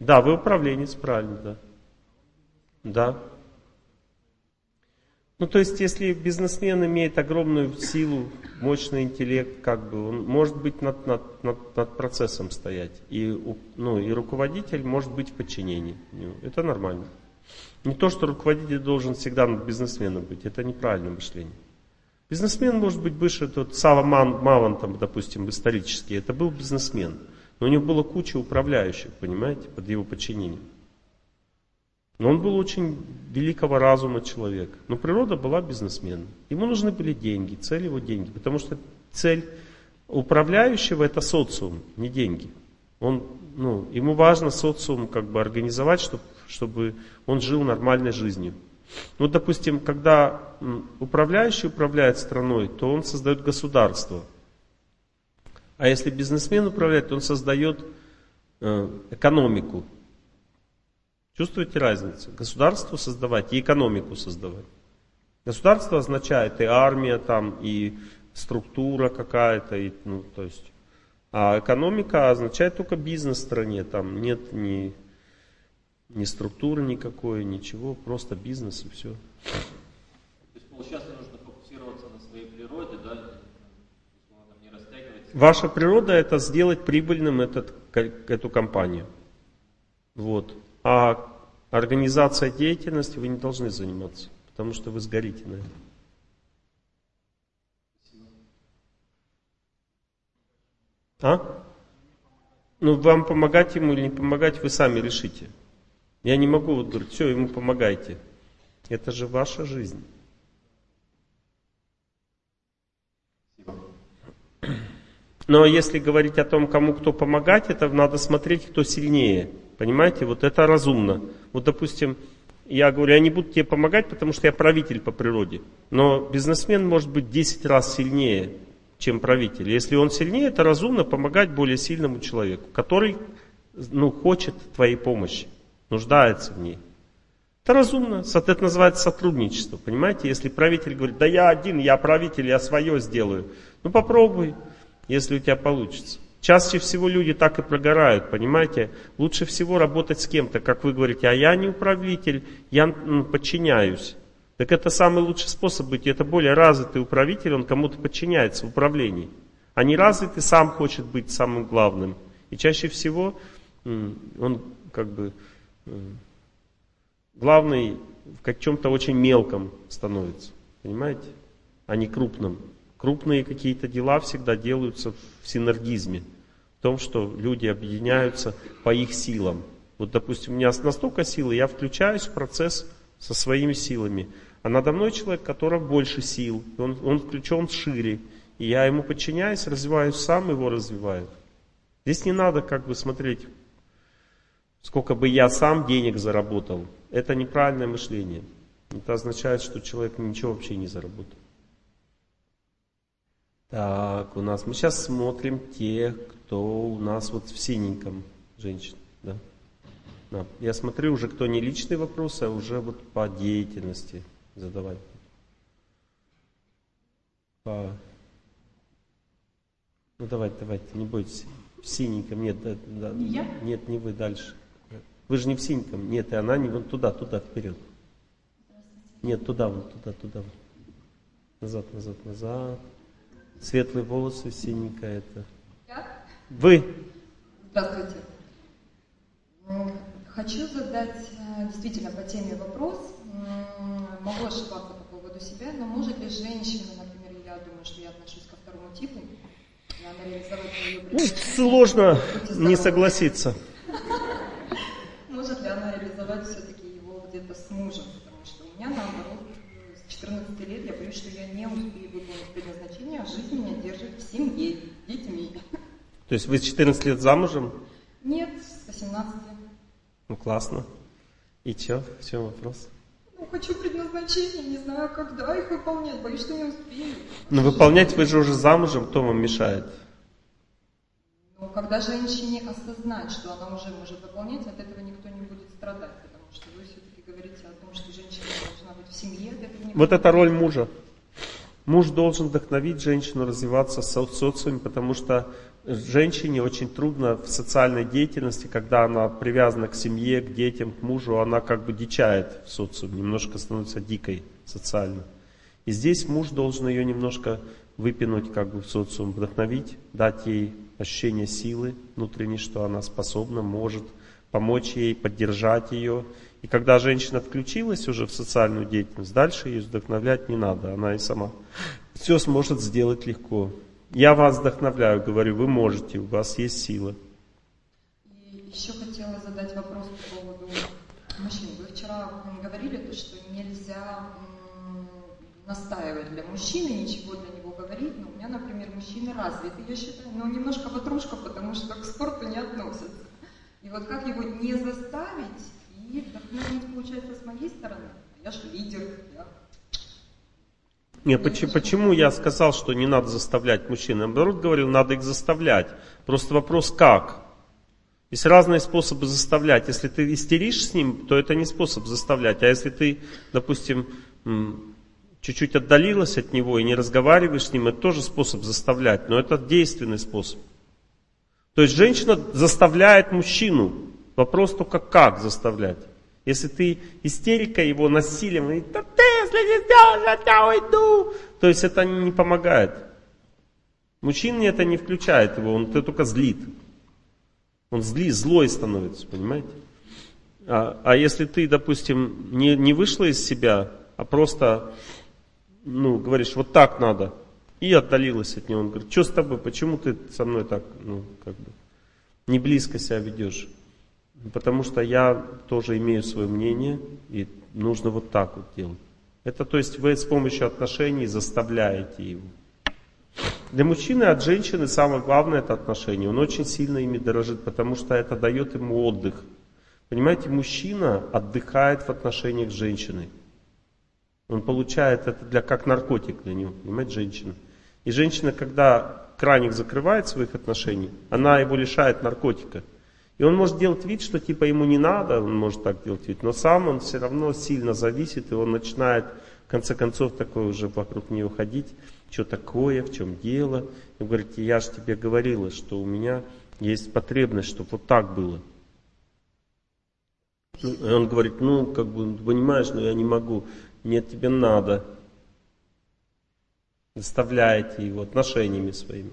Да, вы управленец, правильно, да. Да. Ну, то есть, если бизнесмен имеет огромную силу, мощный интеллект, как бы, он может быть над, над, над, над процессом стоять. И, ну, и руководитель может быть в подчинении. Это нормально. Не то, что руководитель должен всегда над бизнесменом быть. Это неправильное мышление. Бизнесмен может быть выше, тот Сава Маван, там, допустим, исторический, это был бизнесмен. Но у него было куча управляющих, понимаете, под его подчинением. Но он был очень великого разума человек. Но природа была бизнесменом. Ему нужны были деньги, цель его деньги. Потому что цель управляющего это социум, не деньги. Он, ну, ему важно социум как бы организовать, чтобы, чтобы он жил нормальной жизнью. Ну, допустим, когда управляющий управляет страной, то он создает государство. А если бизнесмен управляет, то он создает э, экономику. Чувствуете разницу? Государство создавать и экономику создавать. Государство означает и армия там, и структура какая-то, и, ну, то есть, а экономика означает только бизнес в стране, там нет ни, ни структуры никакой, ничего, просто бизнес и все. То есть получается нужно фокусироваться на своей природе, да, не растягивать. Ваша природа это сделать прибыльным этот, эту компанию. Вот. А организация деятельности вы не должны заниматься, потому что вы сгорите на этом. А? Ну, вам помогать ему или не помогать, вы сами решите. Я не могу вот говорить, все, ему помогайте. Это же ваша жизнь. Но если говорить о том, кому кто помогать, это надо смотреть, кто сильнее. Понимаете, вот это разумно. Вот, допустим, я говорю, я не буду тебе помогать, потому что я правитель по природе. Но бизнесмен может быть 10 раз сильнее, чем правитель. Если он сильнее, это разумно помогать более сильному человеку, который ну, хочет твоей помощи, нуждается в ней. Это разумно. Это называется сотрудничество. Понимаете, если правитель говорит, да я один, я правитель, я свое сделаю. Ну попробуй, если у тебя получится. Чаще всего люди так и прогорают, понимаете? Лучше всего работать с кем-то, как вы говорите, а я не управитель, я подчиняюсь. Так это самый лучший способ быть. Это более развитый управитель, он кому-то подчиняется в управлении. А не развитый сам хочет быть самым главным. И чаще всего он как бы главный в чем-то очень мелком становится. Понимаете? А не крупным. Крупные какие-то дела всегда делаются в синергизме, в том, что люди объединяются по их силам. Вот, допустим, у меня настолько силы, я включаюсь в процесс со своими силами. А надо мной человек, которого больше сил, он, он включен шире. И я ему подчиняюсь, развиваюсь сам, его развиваю. Здесь не надо как бы смотреть, сколько бы я сам денег заработал. Это неправильное мышление. Это означает, что человек ничего вообще не заработал. Так, у нас мы сейчас смотрим тех, кто у нас вот в синеньком женщин. Да? Да. Я смотрю уже, кто не личный вопрос, а уже вот по деятельности задавать. По... Ну давайте, давайте, не бойтесь. В синеньком, нет, да, да, не я? нет, не вы дальше. Вы же не в синеньком, нет, и она не вот туда, туда, вперед. Нет, туда, вот туда, туда. вот. Назад, назад, назад. Светлые волосы, синенькая это. Я? Вы. Здравствуйте. М, Хочу задать э, действительно по теме вопрос. Могу ошибаться по поводу себя, но может ли женщина, например, я думаю, что я отношусь ко второму типу, и она реализовать Ну, сложно не согласиться. Может ли она реализовать все-таки его где-то с мужем? Потому что у меня наоборот, с 14 лет я боюсь, что я не успею выполнить предназначение, а жизнь меня держит в семье, детьми. То есть вы с 14 лет замужем? Нет, с 18. Ну, классно. И чё? В чем вопрос? Ну, хочу предназначение, не знаю, когда их выполнять, боюсь, что не успею. Ну, выполнять вы же уже замужем, кто вам мешает? Но когда женщине осознать, что она уже может выполнять, от этого никто не будет страдать, потому что вы все-таки говорите о том, что женщина должна быть в семье, от этого не Вот это роль мужа. Муж должен вдохновить женщину развиваться в со- социуме, потому что женщине очень трудно в социальной деятельности, когда она привязана к семье, к детям, к мужу, она как бы дичает в социуме, немножко становится дикой социально. И здесь муж должен ее немножко выпинуть как бы в социум, вдохновить, дать ей ощущение силы внутренней, что она способна, может помочь ей, поддержать ее. И когда женщина включилась уже в социальную деятельность, дальше ее вдохновлять не надо, она и сама все сможет сделать легко. Я вас вдохновляю, говорю, вы можете, у вас есть сила. И еще хотела задать вопрос по поводу мужчин. Вы вчера говорили, то, что нельзя настаивать для мужчины, ничего для говорить. Но у меня, например, мужчины развиты, я считаю, но немножко ватрушка, потому что к спорту не относятся. И вот как его не заставить и вдохновить, получается, с моей стороны? Я же лидер, я Нет, почему, почему я сказал, что не надо заставлять мужчин? Наоборот, говорил, надо их заставлять. Просто вопрос как? Есть разные способы заставлять. Если ты истеришь с ним, то это не способ заставлять. А если ты, допустим, чуть-чуть отдалилась от него и не разговариваешь с ним, это тоже способ заставлять. Но это действенный способ. То есть женщина заставляет мужчину. Вопрос только как заставлять. Если ты истерика его насилием, говорит, да ты, если не сделаешь, я тебя уйду. То есть это не помогает. Мужчине это не включает его, он это только злит. Он зли, злой становится, понимаете? А, а если ты, допустим, не, не вышла из себя, а просто, ну, говоришь, вот так надо, и отдалилась от него, он говорит, что с тобой, почему ты со мной так, ну, как бы, не близко себя ведешь? Потому что я тоже имею свое мнение, и нужно вот так вот делать. Это то есть вы с помощью отношений заставляете его. Для мужчины от женщины самое главное это отношения. Он очень сильно ими дорожит, потому что это дает ему отдых. Понимаете, мужчина отдыхает в отношениях с женщиной. Он получает это для, как наркотик для него, понимаете, женщина. И женщина, когда краник закрывает своих отношений, она его лишает наркотика. И он может делать вид, что типа ему не надо, он может так делать вид, но сам он все равно сильно зависит, и он начинает в конце концов такое уже вокруг нее ходить, что такое, в чем дело. И вы говорите, я же тебе говорила, что у меня есть потребность, чтобы вот так было. Ну, И он говорит, ну, как бы, понимаешь, но я не могу. Нет, тебе надо. Заставляете его отношениями своими.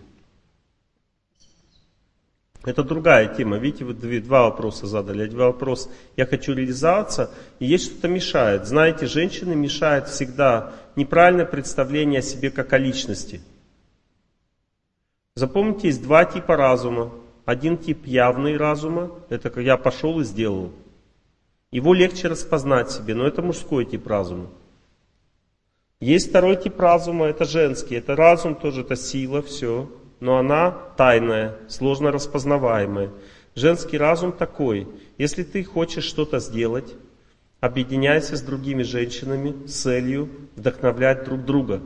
Это другая тема. Видите, вы два вопроса задали. Один вопрос, я хочу реализоваться, и есть что-то мешает. Знаете, женщины мешает всегда неправильное представление о себе как о личности. Запомните, есть два типа разума. Один тип явный разума, это как я пошел и сделал. Его легче распознать себе, но это мужской тип разума. Есть второй тип разума, это женский. Это разум тоже, это сила, все. Но она тайная, сложно распознаваемая. Женский разум такой. Если ты хочешь что-то сделать, объединяйся с другими женщинами с целью вдохновлять друг друга.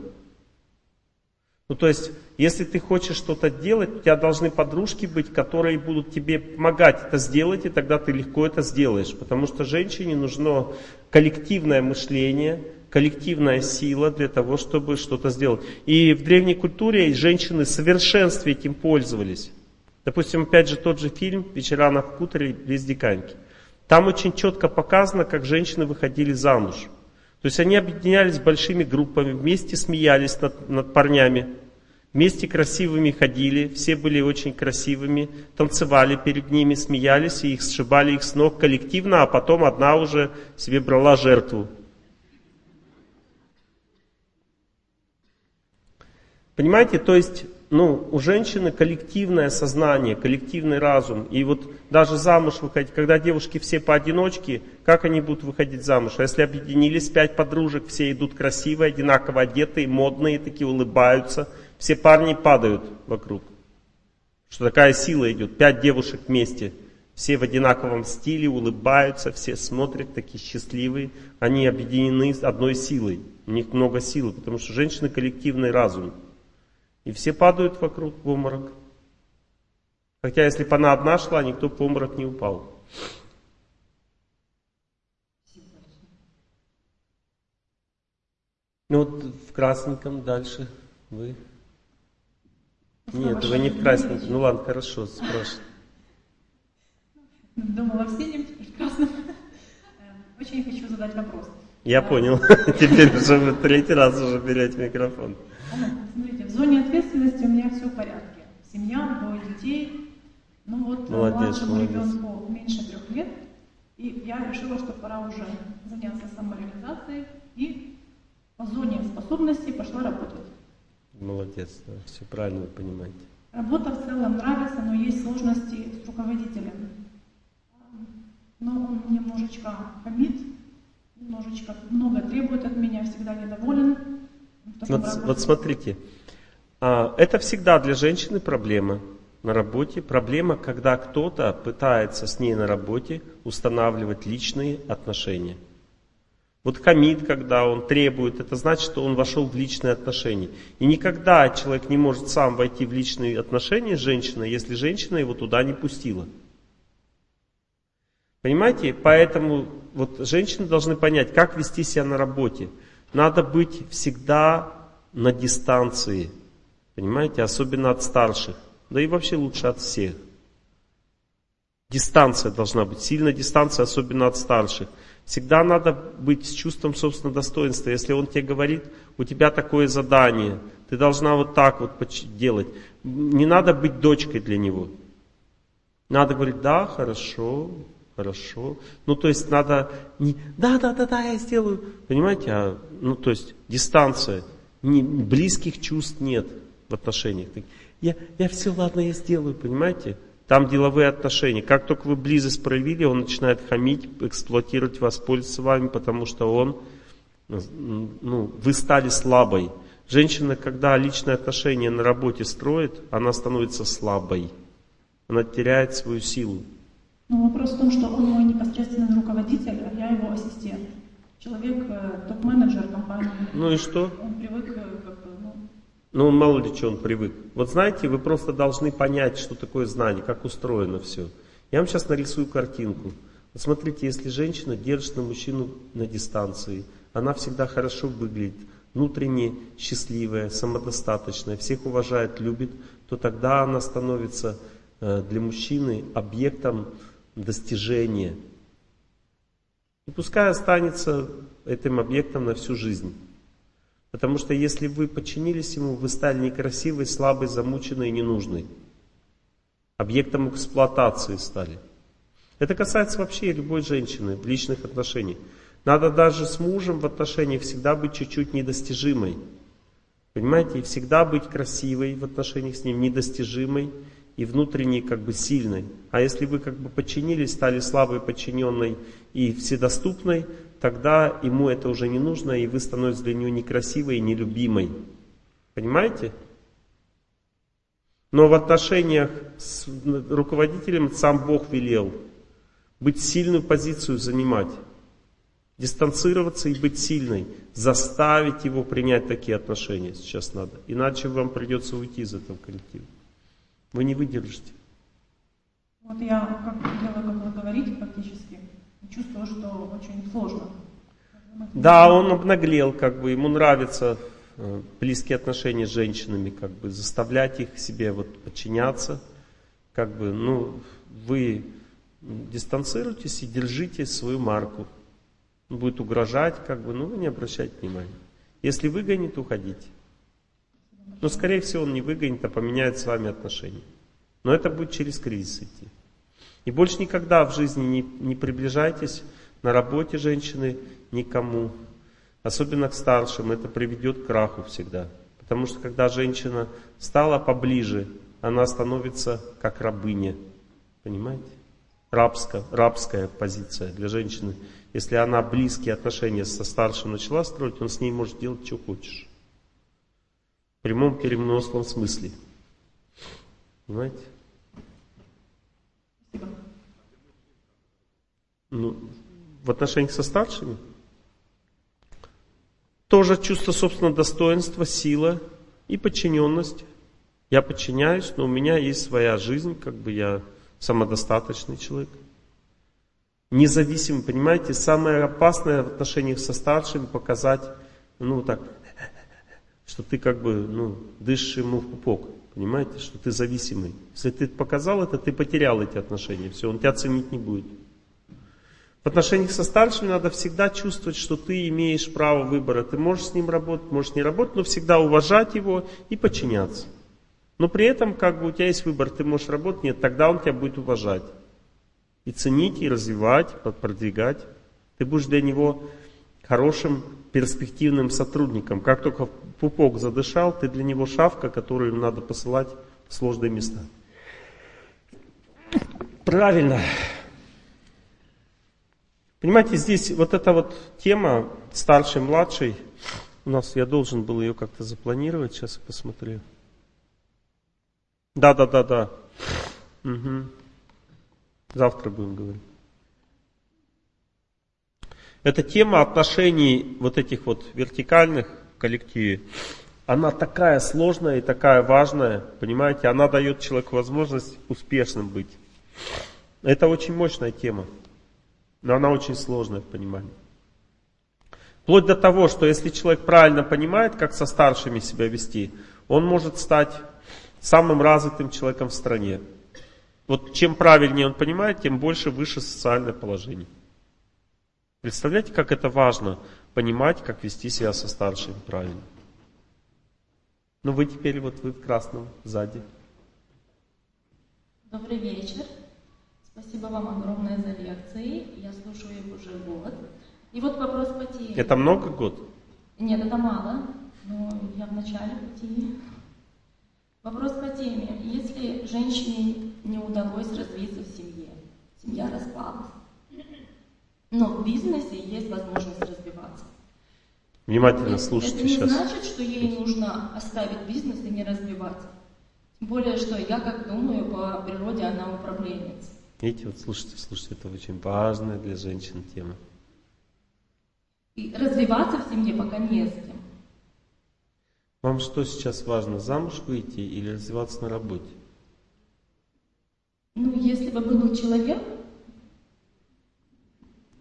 Ну, то есть, если ты хочешь что-то делать, у тебя должны подружки быть, которые будут тебе помогать это сделать, и тогда ты легко это сделаешь. Потому что женщине нужно коллективное мышление, коллективная сила для того, чтобы что-то сделать. И в древней культуре женщины в совершенстве этим пользовались. Допустим, опять же, тот же фильм «Вечера на хуторе близ Диканьки». Там очень четко показано, как женщины выходили замуж. То есть они объединялись большими группами, вместе смеялись над, над парнями, вместе красивыми ходили, все были очень красивыми, танцевали перед ними, смеялись, и их сшибали их с ног коллективно, а потом одна уже себе брала жертву. Понимаете, то есть ну, у женщины коллективное сознание, коллективный разум. И вот даже замуж выходить, когда девушки все поодиночке, как они будут выходить замуж? А если объединились пять подружек, все идут красивые, одинаково одетые, модные, такие улыбаются, все парни падают вокруг. Что такая сила идет, пять девушек вместе, все в одинаковом стиле, улыбаются, все смотрят, такие счастливые, они объединены одной силой. У них много силы, потому что женщины коллективный разум. И все падают вокруг в обморок. Хотя если бы она одна шла, никто в обморок не упал. Ну вот в красненьком дальше вы. Нет, вы не в красненьком. Ну ладно, хорошо, спрашивай. Думала в синем, теперь в красном. Очень хочу задать вопрос. Я понял. Теперь уже вы третий раз уже берете микрофон. Смотрите, в зоне ответственности у меня все в порядке. Семья, двое детей. Ну вот молодец, младшему молодец. ребенку меньше трех лет. И я решила, что пора уже заняться самореализацией. И по зоне способностей пошла работать. Молодец, да, все правильно понимаете. Работа в целом нравится, но есть сложности с руководителем. Но он немножечко хамит, немножечко много требует от меня, всегда недоволен. Вот, вот смотрите, а, это всегда для женщины проблема на работе. Проблема, когда кто-то пытается с ней на работе устанавливать личные отношения. Вот хамид, когда он требует, это значит, что он вошел в личные отношения. И никогда человек не может сам войти в личные отношения с женщиной, если женщина его туда не пустила. Понимаете? Поэтому вот женщины должны понять, как вести себя на работе. Надо быть всегда на дистанции, понимаете, особенно от старших, да и вообще лучше от всех. Дистанция должна быть, сильная дистанция, особенно от старших. Всегда надо быть с чувством собственного достоинства. Если он тебе говорит, у тебя такое задание, ты должна вот так вот делать. Не надо быть дочкой для него. Надо говорить, да, хорошо, Хорошо. Ну, то есть надо не да, да, да, да, я сделаю. Понимаете, а, ну, то есть дистанция. Не, близких чувств нет в отношениях. Я, я все, ладно, я сделаю, понимаете? Там деловые отношения. Как только вы близость проявили, он начинает хамить, эксплуатировать вас, пользоваться вами, потому что он, ну, вы стали слабой. Женщина, когда личные отношения на работе строит, она становится слабой. Она теряет свою силу. Но вопрос в том, что он мой непосредственный руководитель, а я его ассистент. Человек, э, топ-менеджер компании. Ну и что? Он привык э, как бы, ну... Ну, мало ли что он привык. Вот знаете, вы просто должны понять, что такое знание, как устроено все. Я вам сейчас нарисую картинку. Вот смотрите, если женщина держит на мужчину на дистанции, она всегда хорошо выглядит, внутренне счастливая, самодостаточная, всех уважает, любит, то тогда она становится э, для мужчины объектом достижение. И пускай останется этим объектом на всю жизнь. Потому что если вы подчинились ему, вы стали некрасивой, слабой, замученной и ненужной. Объектом эксплуатации стали. Это касается вообще любой женщины в личных отношениях. Надо даже с мужем в отношениях всегда быть чуть-чуть недостижимой. Понимаете, и всегда быть красивой в отношениях с ним, недостижимой и внутренне как бы сильной. А если вы как бы подчинились, стали слабой, подчиненной и вседоступной, тогда ему это уже не нужно, и вы становитесь для него некрасивой и нелюбимой. Понимаете? Но в отношениях с руководителем сам Бог велел быть сильную позицию занимать, дистанцироваться и быть сильной, заставить его принять такие отношения сейчас надо. Иначе вам придется уйти из этого коллектива. Вы не выдержите. Вот я как делаю, как вы говорите, практически, чувствую, что очень сложно. Да, он обнаглел, как бы ему нравятся э, близкие отношения с женщинами, как бы заставлять их себе вот подчиняться, как бы, ну, вы дистанцируйтесь и держите свою марку. будет угрожать, как бы, ну вы не обращайте внимания. Если выгонит, уходите. Но, скорее всего, он не выгонит, а поменяет с вами отношения. Но это будет через кризис идти. И больше никогда в жизни не, не приближайтесь на работе женщины никому. Особенно к старшим. Это приведет к краху всегда. Потому что когда женщина стала поближе, она становится как рабыня. Понимаете? Рабская, рабская позиция для женщины. Если она близкие отношения со старшим начала строить, он с ней может делать, что хочешь. Прямом переносном смысле. Понимаете? Ну, в отношениях со старшими? Тоже чувство собственного достоинства, сила и подчиненность. Я подчиняюсь, но у меня есть своя жизнь, как бы я самодостаточный человек. Независимый, понимаете, самое опасное в отношениях со старшими показать, ну так, что ты как бы, ну, дышишь ему в пупок, понимаете, что ты зависимый. Если ты показал это, ты потерял эти отношения, все, он тебя ценить не будет. В отношениях со старшими надо всегда чувствовать, что ты имеешь право выбора. Ты можешь с ним работать, можешь не работать, но всегда уважать его и подчиняться. Но при этом, как бы у тебя есть выбор, ты можешь работать, нет, тогда он тебя будет уважать. И ценить, и развивать, продвигать. Ты будешь для него хорошим перспективным сотрудником. Как только пупок задышал, ты для него шавка, которую надо посылать в сложные места. Правильно. Понимаете, здесь вот эта вот тема старший-младший, у нас я должен был ее как-то запланировать, сейчас я посмотрю. Да, да, да, да. Угу. Завтра будем говорить. Эта тема отношений вот этих вот вертикальных в коллективе, она такая сложная и такая важная, понимаете, она дает человеку возможность успешным быть. Это очень мощная тема. Но она очень сложная в понимании. Вплоть до того, что если человек правильно понимает, как со старшими себя вести, он может стать самым развитым человеком в стране. Вот чем правильнее он понимает, тем больше выше социальное положение. Представляете, как это важно понимать, как вести себя со старшими правильно. Ну вы теперь вот вы в красном сзади. Добрый вечер. Спасибо вам огромное за лекции. Я слушаю их уже год. И вот вопрос по теме. Это много год? Нет, это мало. Но я в начале пути. Вопрос по теме. Если женщине не удалось развиться в семье, семья распалась, но в бизнесе есть возможность развиваться. Внимательно слушайте это сейчас. Это не значит, что ей нужно оставить бизнес и не развиваться. Тем более, что я, как думаю, по природе она управленец. Видите, вот слушайте, слушайте, это очень важная для женщин тема. И развиваться в семье пока не с кем. Вам что сейчас важно, замуж выйти или развиваться на работе? Ну, если бы был человек...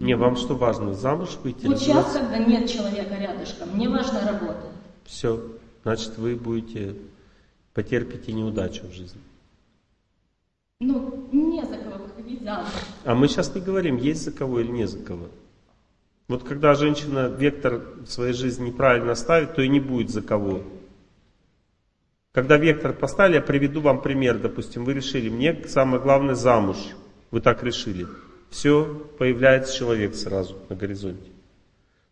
Не, вам что важно, замуж выйти? Вот сейчас, когда нет человека рядышком, мне важна работа. Все, значит вы будете, потерпите неудачу в жизни. Ну, не за кого выходить замуж. А мы сейчас не говорим, есть за кого или не за кого. Вот когда женщина вектор в своей жизни неправильно ставит, то и не будет за кого. Когда вектор поставили, я приведу вам пример. Допустим, вы решили, мне самое главное замуж. Вы так решили. Все, появляется человек сразу на горизонте.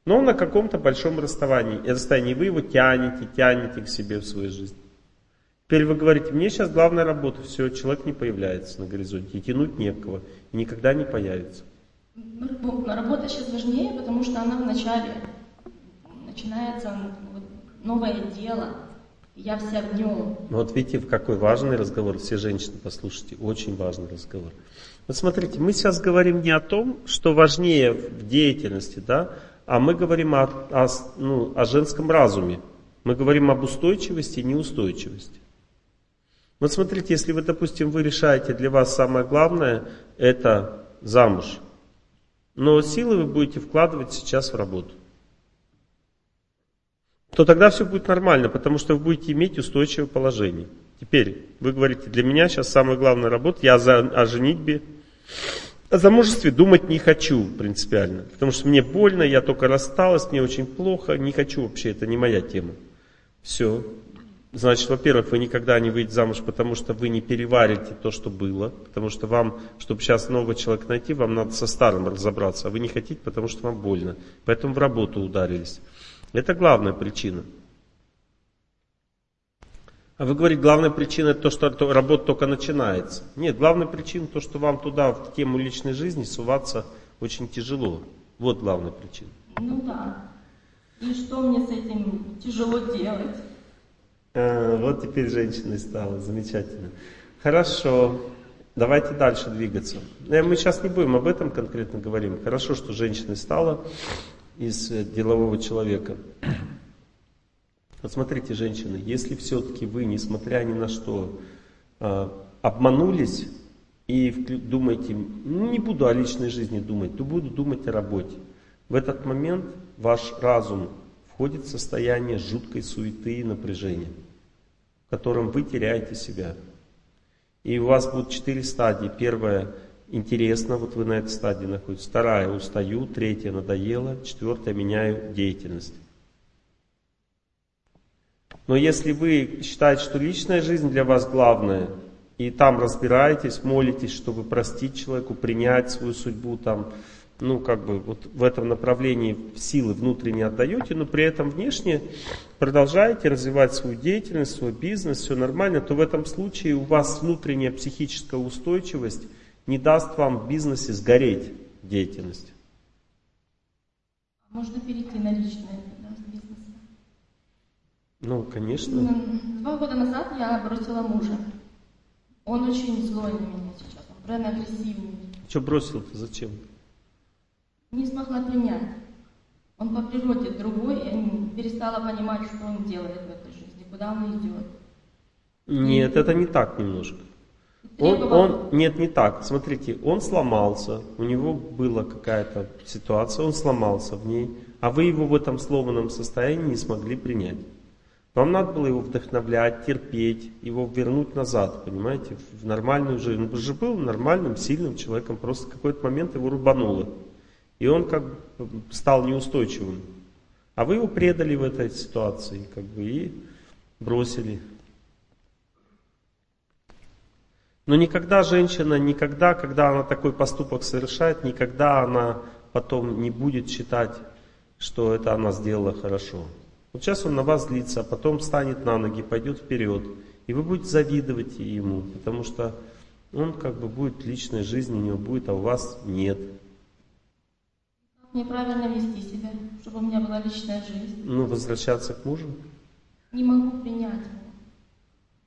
Но он на каком-то большом расстоянии. расстоянии. Вы его тянете, тянете к себе в свою жизнь. Теперь вы говорите, мне сейчас главная работа, все, человек не появляется на горизонте, и тянуть некого, и никогда не появится. Работа сейчас важнее, потому что она в начале. Начинается новое дело, я вся в нем. Ну вот видите, в какой важный разговор, все женщины послушайте, очень важный разговор. Вот смотрите, мы сейчас говорим не о том, что важнее в деятельности, да, а мы говорим о, о, ну, о женском разуме. Мы говорим об устойчивости и неустойчивости. Вот смотрите, если вы, допустим, вы решаете, для вас самое главное это замуж, но силы вы будете вкладывать сейчас в работу, то тогда все будет нормально, потому что вы будете иметь устойчивое положение. Теперь вы говорите, для меня сейчас самая главная работа, я за, о женитьбе, О замужестве думать не хочу принципиально, потому что мне больно, я только рассталась, мне очень плохо, не хочу вообще, это не моя тема. Все. Значит, во-первых, вы никогда не выйдете замуж, потому что вы не переварите то, что было, потому что вам, чтобы сейчас нового человека найти, вам надо со старым разобраться, а вы не хотите, потому что вам больно. Поэтому в работу ударились. Это главная причина. А вы говорите, главная причина это то, что работа только начинается. Нет, главная причина то, что вам туда, в тему личной жизни, суваться очень тяжело. Вот главная причина. Ну да. И что мне с этим тяжело делать? А, вот теперь женщиной стала, замечательно. Хорошо, давайте дальше двигаться. Э, мы сейчас не будем об этом конкретно говорим. Хорошо, что женщиной стала из э, делового человека. Вот смотрите, женщины, если все-таки вы, несмотря ни на что, а, обманулись и думаете, не буду о личной жизни думать, то буду думать о работе. В этот момент ваш разум входит в состояние жуткой суеты и напряжения, в котором вы теряете себя. И у вас будут четыре стадии. Первая – интересно, вот вы на этой стадии находитесь. Вторая – устаю. Третья – надоело. Четвертая – меняю деятельность. Но если вы считаете, что личная жизнь для вас главная, и там разбираетесь, молитесь, чтобы простить человеку, принять свою судьбу, там, ну, как бы, вот в этом направлении силы внутренне отдаете, но при этом внешне продолжаете развивать свою деятельность, свой бизнес, все нормально, то в этом случае у вас внутренняя психическая устойчивость не даст вам в бизнесе сгореть деятельность. Можно перейти на личное ну, конечно. Два года назад я бросила мужа. Он очень злой на меня сейчас, он прям агрессивный. Что бросил-то, зачем? Не смогла принять. Он по природе другой, я перестала понимать, что он делает в этой жизни, куда он идет. Нет, это не так немножко. Он, он, нет, не так. Смотрите, он сломался, у него была какая-то ситуация, он сломался в ней, а вы его в этом сломанном состоянии не смогли принять. Вам надо было его вдохновлять, терпеть, его вернуть назад, понимаете, в нормальную жизнь. Он же был нормальным, сильным человеком, просто в какой-то момент его рубануло. И он как бы стал неустойчивым. А вы его предали в этой ситуации, как бы, и бросили. Но никогда женщина, никогда, когда она такой поступок совершает, никогда она потом не будет считать, что это она сделала хорошо. Вот сейчас он на вас злится, а потом встанет на ноги, пойдет вперед. И вы будете завидовать ему, потому что он как бы будет личной жизни, у него будет, а у вас нет. Неправильно вести себя, чтобы у меня была личная жизнь. Ну, возвращаться к мужу? Не могу принять его.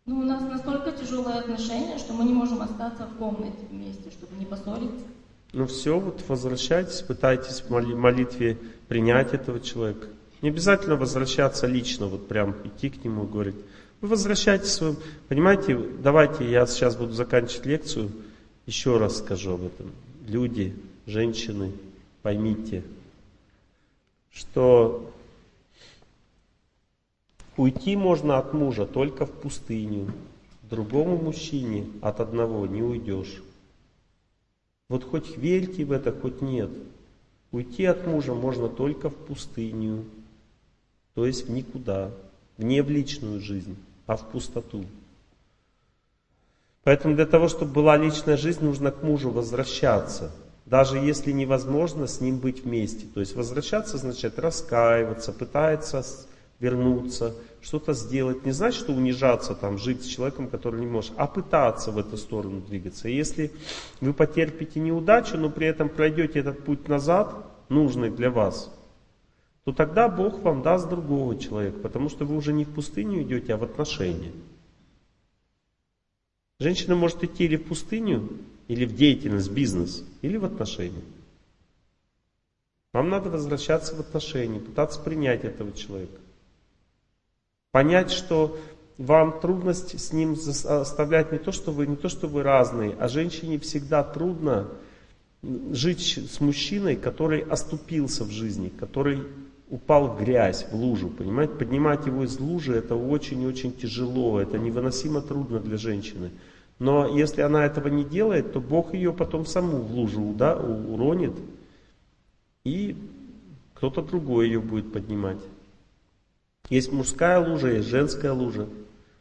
Ну, у нас настолько тяжелые отношения, что мы не можем остаться в комнате вместе, чтобы не поссориться. Ну все, вот возвращайтесь, пытайтесь в молитве принять этого человека. Не обязательно возвращаться лично, вот прям идти к нему и говорить. Вы возвращайтесь своим, понимаете, давайте я сейчас буду заканчивать лекцию, еще раз скажу об этом. Люди, женщины, поймите, что уйти можно от мужа только в пустыню. Другому мужчине от одного не уйдешь. Вот хоть верьте в это, хоть нет. Уйти от мужа можно только в пустыню то есть в никуда, не в личную жизнь, а в пустоту. Поэтому для того, чтобы была личная жизнь, нужно к мужу возвращаться. Даже если невозможно с ним быть вместе. То есть возвращаться значит раскаиваться, пытаться вернуться, что-то сделать. Не значит, что унижаться, там, жить с человеком, который не может, а пытаться в эту сторону двигаться. Если вы потерпите неудачу, но при этом пройдете этот путь назад, нужный для вас, то тогда Бог вам даст другого человека, потому что вы уже не в пустыню идете, а в отношения. Женщина может идти или в пустыню, или в деятельность, бизнес, или в отношения. Вам надо возвращаться в отношения, пытаться принять этого человека. Понять, что вам трудность с ним оставлять не то, что вы, не то, что вы разные, а женщине всегда трудно жить с мужчиной, который оступился в жизни, который упал в грязь, в лужу, понимаете? Поднимать его из лужи это очень-очень тяжело, это невыносимо трудно для женщины. Но если она этого не делает, то Бог ее потом саму в лужу да, уронит, и кто-то другой ее будет поднимать. Есть мужская лужа, есть женская лужа.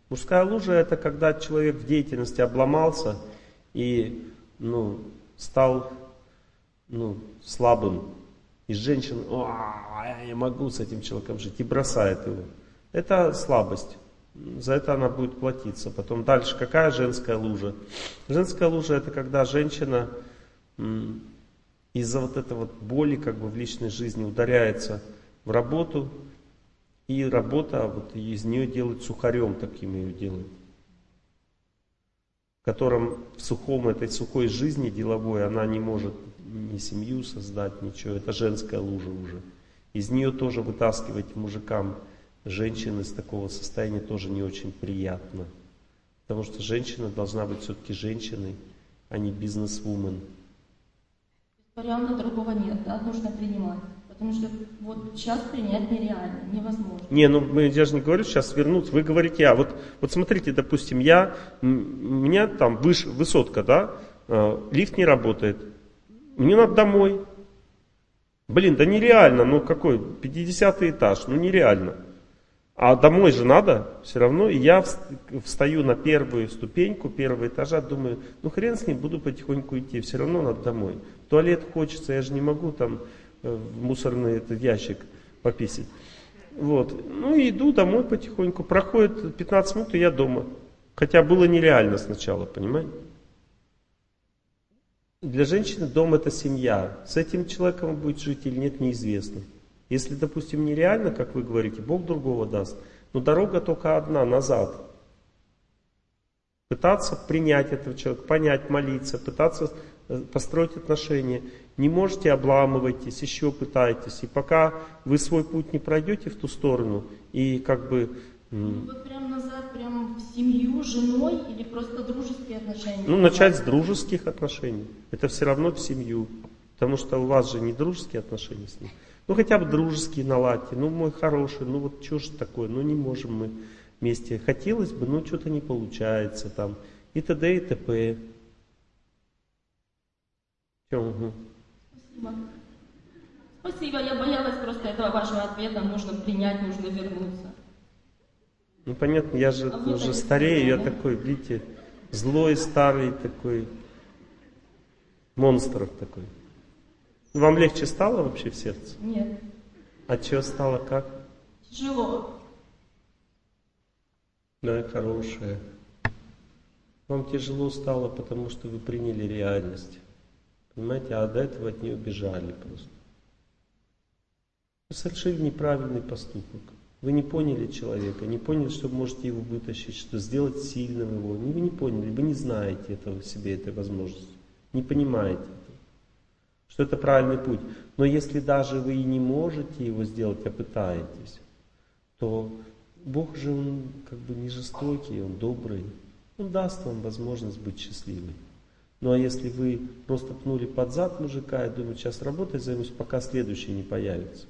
Мужская лужа это когда человек в деятельности обломался и ну, стал ну, слабым. И женщина, я не могу с этим человеком жить, и бросает его. Это слабость. За это она будет платиться. Потом дальше, какая женская лужа? Женская лужа это когда женщина из-за вот этой вот боли как бы в личной жизни ударяется в работу, и работа вот из нее делает сухарем, таким ее делает. В котором в сухом этой сухой жизни деловой она не может ни семью создать, ничего. Это женская лужа уже. Из нее тоже вытаскивать мужикам женщин из такого состояния тоже не очень приятно. Потому что женщина должна быть все-таки женщиной, а не бизнес-вумен. Варианта другого нет, да, нужно принимать. Потому что вот сейчас принять нереально, невозможно. Не, ну мы, я же не говорю сейчас вернуться. Вы говорите, а вот, вот смотрите, допустим, я, у меня там выше, высотка, да, э, лифт не работает. Мне надо домой. Блин, да нереально, ну какой, 50 этаж, ну нереально. А домой же надо все равно. И я встаю на первую ступеньку первого этажа, думаю, ну хрен с ним, буду потихоньку идти, все равно надо домой. Туалет хочется, я же не могу там э, в мусорный этот ящик пописать. Вот. Ну и иду домой потихоньку. Проходит 15 минут, и я дома. Хотя было нереально сначала, понимаете? Для женщины дом это семья. С этим человеком будет жить или нет, неизвестно. Если, допустим, нереально, как вы говорите, Бог другого даст, но дорога только одна, назад. Пытаться принять этого человека, понять, молиться, пытаться э, построить отношения. Не можете, обламывайтесь, еще пытайтесь. И пока вы свой путь не пройдете в ту сторону, и как бы... Ну, вот прям назад, прям в семью, женой или просто дружеские отношения? Ну, начать с дружеских отношений. Это все равно в семью. Потому что у вас же не дружеские отношения с ним. Ну хотя бы дружеские наладьте, ну мой хороший, ну вот что ж такое, ну не можем мы вместе. Хотелось бы, но что-то не получается там. И т.д. и т.п. Угу. Спасибо. Спасибо, я боялась просто этого вашего ответа, нужно принять, нужно вернуться. Ну понятно, я же а уже старею, я такой, видите, злой, старый такой, монстр такой. Вам легче стало вообще в сердце? Нет. А что стало как? Тяжело. Да, хорошее. Вам тяжело стало, потому что вы приняли реальность. Понимаете, а до этого от нее бежали просто. Совершили неправильный поступок. Вы не поняли человека, не поняли, что можете его вытащить, что сделать сильным его. Вы не поняли, вы не знаете этого в себе, этой возможности. Не понимаете что это правильный путь. Но если даже вы и не можете его сделать, а пытаетесь, то Бог же, Он как бы не жестокий, Он добрый. Он даст вам возможность быть счастливой. Ну а если вы просто пнули под зад мужика и думаете, сейчас работой займусь, пока следующий не появится.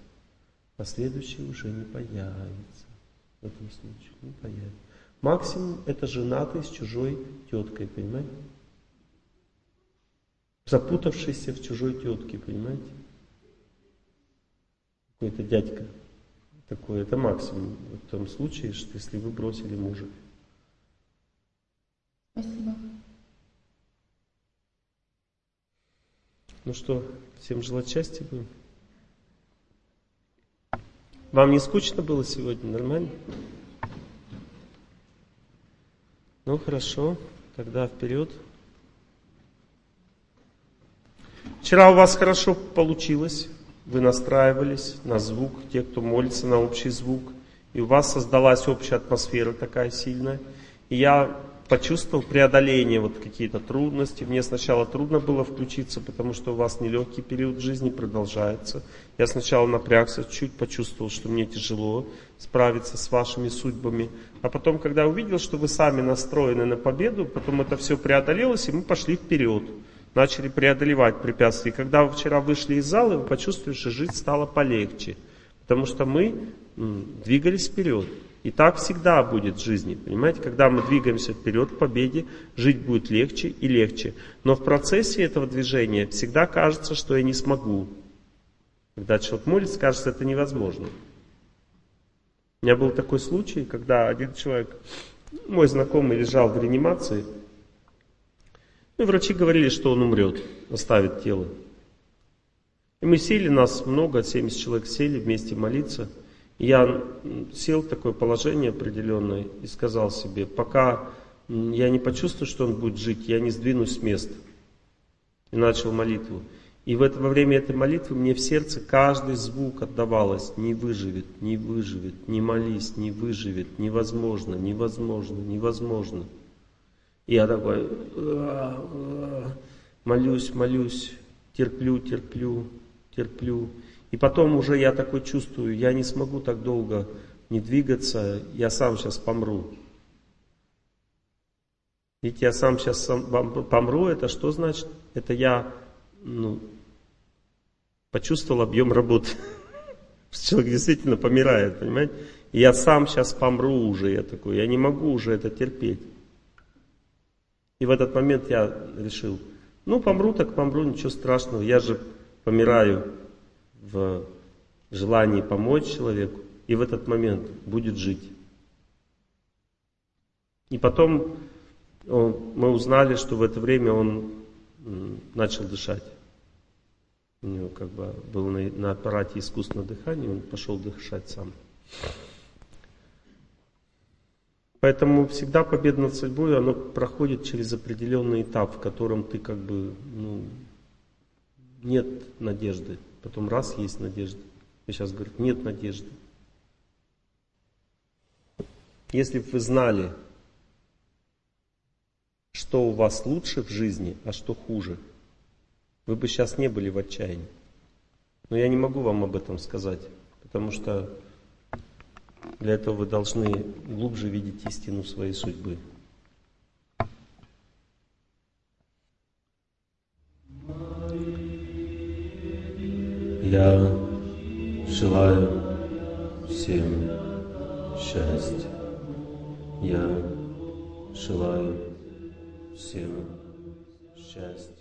А следующий уже не появится. В этом случае не появится. Максимум это женатый с чужой теткой, понимаете? запутавшийся в чужой тетке, понимаете? Какой-то дядька такой, это максимум в том случае, что если вы бросили мужа. Спасибо. Ну что, всем желать счастья будем? Вам не скучно было сегодня? Нормально? Ну хорошо, тогда вперед. Вчера у вас хорошо получилось, вы настраивались на звук, те, кто молится на общий звук, и у вас создалась общая атмосфера такая сильная. И я почувствовал преодоление, вот какие-то трудности. Мне сначала трудно было включиться, потому что у вас нелегкий период жизни продолжается. Я сначала напрягся, чуть почувствовал, что мне тяжело справиться с вашими судьбами. А потом, когда увидел, что вы сами настроены на победу, потом это все преодолелось, и мы пошли вперед начали преодолевать препятствия. И когда вы вчера вышли из зала, вы почувствовали, что жить стало полегче. Потому что мы двигались вперед. И так всегда будет в жизни, понимаете? Когда мы двигаемся вперед к победе, жить будет легче и легче. Но в процессе этого движения всегда кажется, что я не смогу. Когда человек молится, кажется, это невозможно. У меня был такой случай, когда один человек, мой знакомый, лежал в реанимации, и врачи говорили, что он умрет, оставит тело. И мы сели, нас много, 70 человек сели вместе молиться. Я сел в такое положение определенное и сказал себе, пока я не почувствую, что он будет жить, я не сдвинусь с места. И начал молитву. И в это, во время этой молитвы мне в сердце каждый звук отдавалось. Не выживет, не выживет, не молись, не выживет, невозможно, невозможно, невозможно. И я такой, молюсь, молюсь, терплю, терплю, терплю. И потом уже я такой чувствую, я не смогу так долго не двигаться, я сам сейчас помру. Ведь я сам сейчас помру, это что значит? Это я ну, почувствовал объем работы. Человек действительно помирает, понимаете? И я сам сейчас помру уже, я такой, я не могу уже это терпеть. И в этот момент я решил, ну помру так помру, ничего страшного, я же помираю в желании помочь человеку, и в этот момент будет жить. И потом он, мы узнали, что в это время он начал дышать. У него как бы был на, на аппарате искусственного дыхания, он пошел дышать сам. Поэтому всегда победа над судьбой, оно проходит через определенный этап, в котором ты как бы, ну, нет надежды. Потом раз есть надежда. И сейчас говорит, нет надежды. Если бы вы знали, что у вас лучше в жизни, а что хуже, вы бы сейчас не были в отчаянии. Но я не могу вам об этом сказать, потому что для этого вы должны глубже видеть истину своей судьбы. Я желаю всем счастья. Я желаю всем счастья.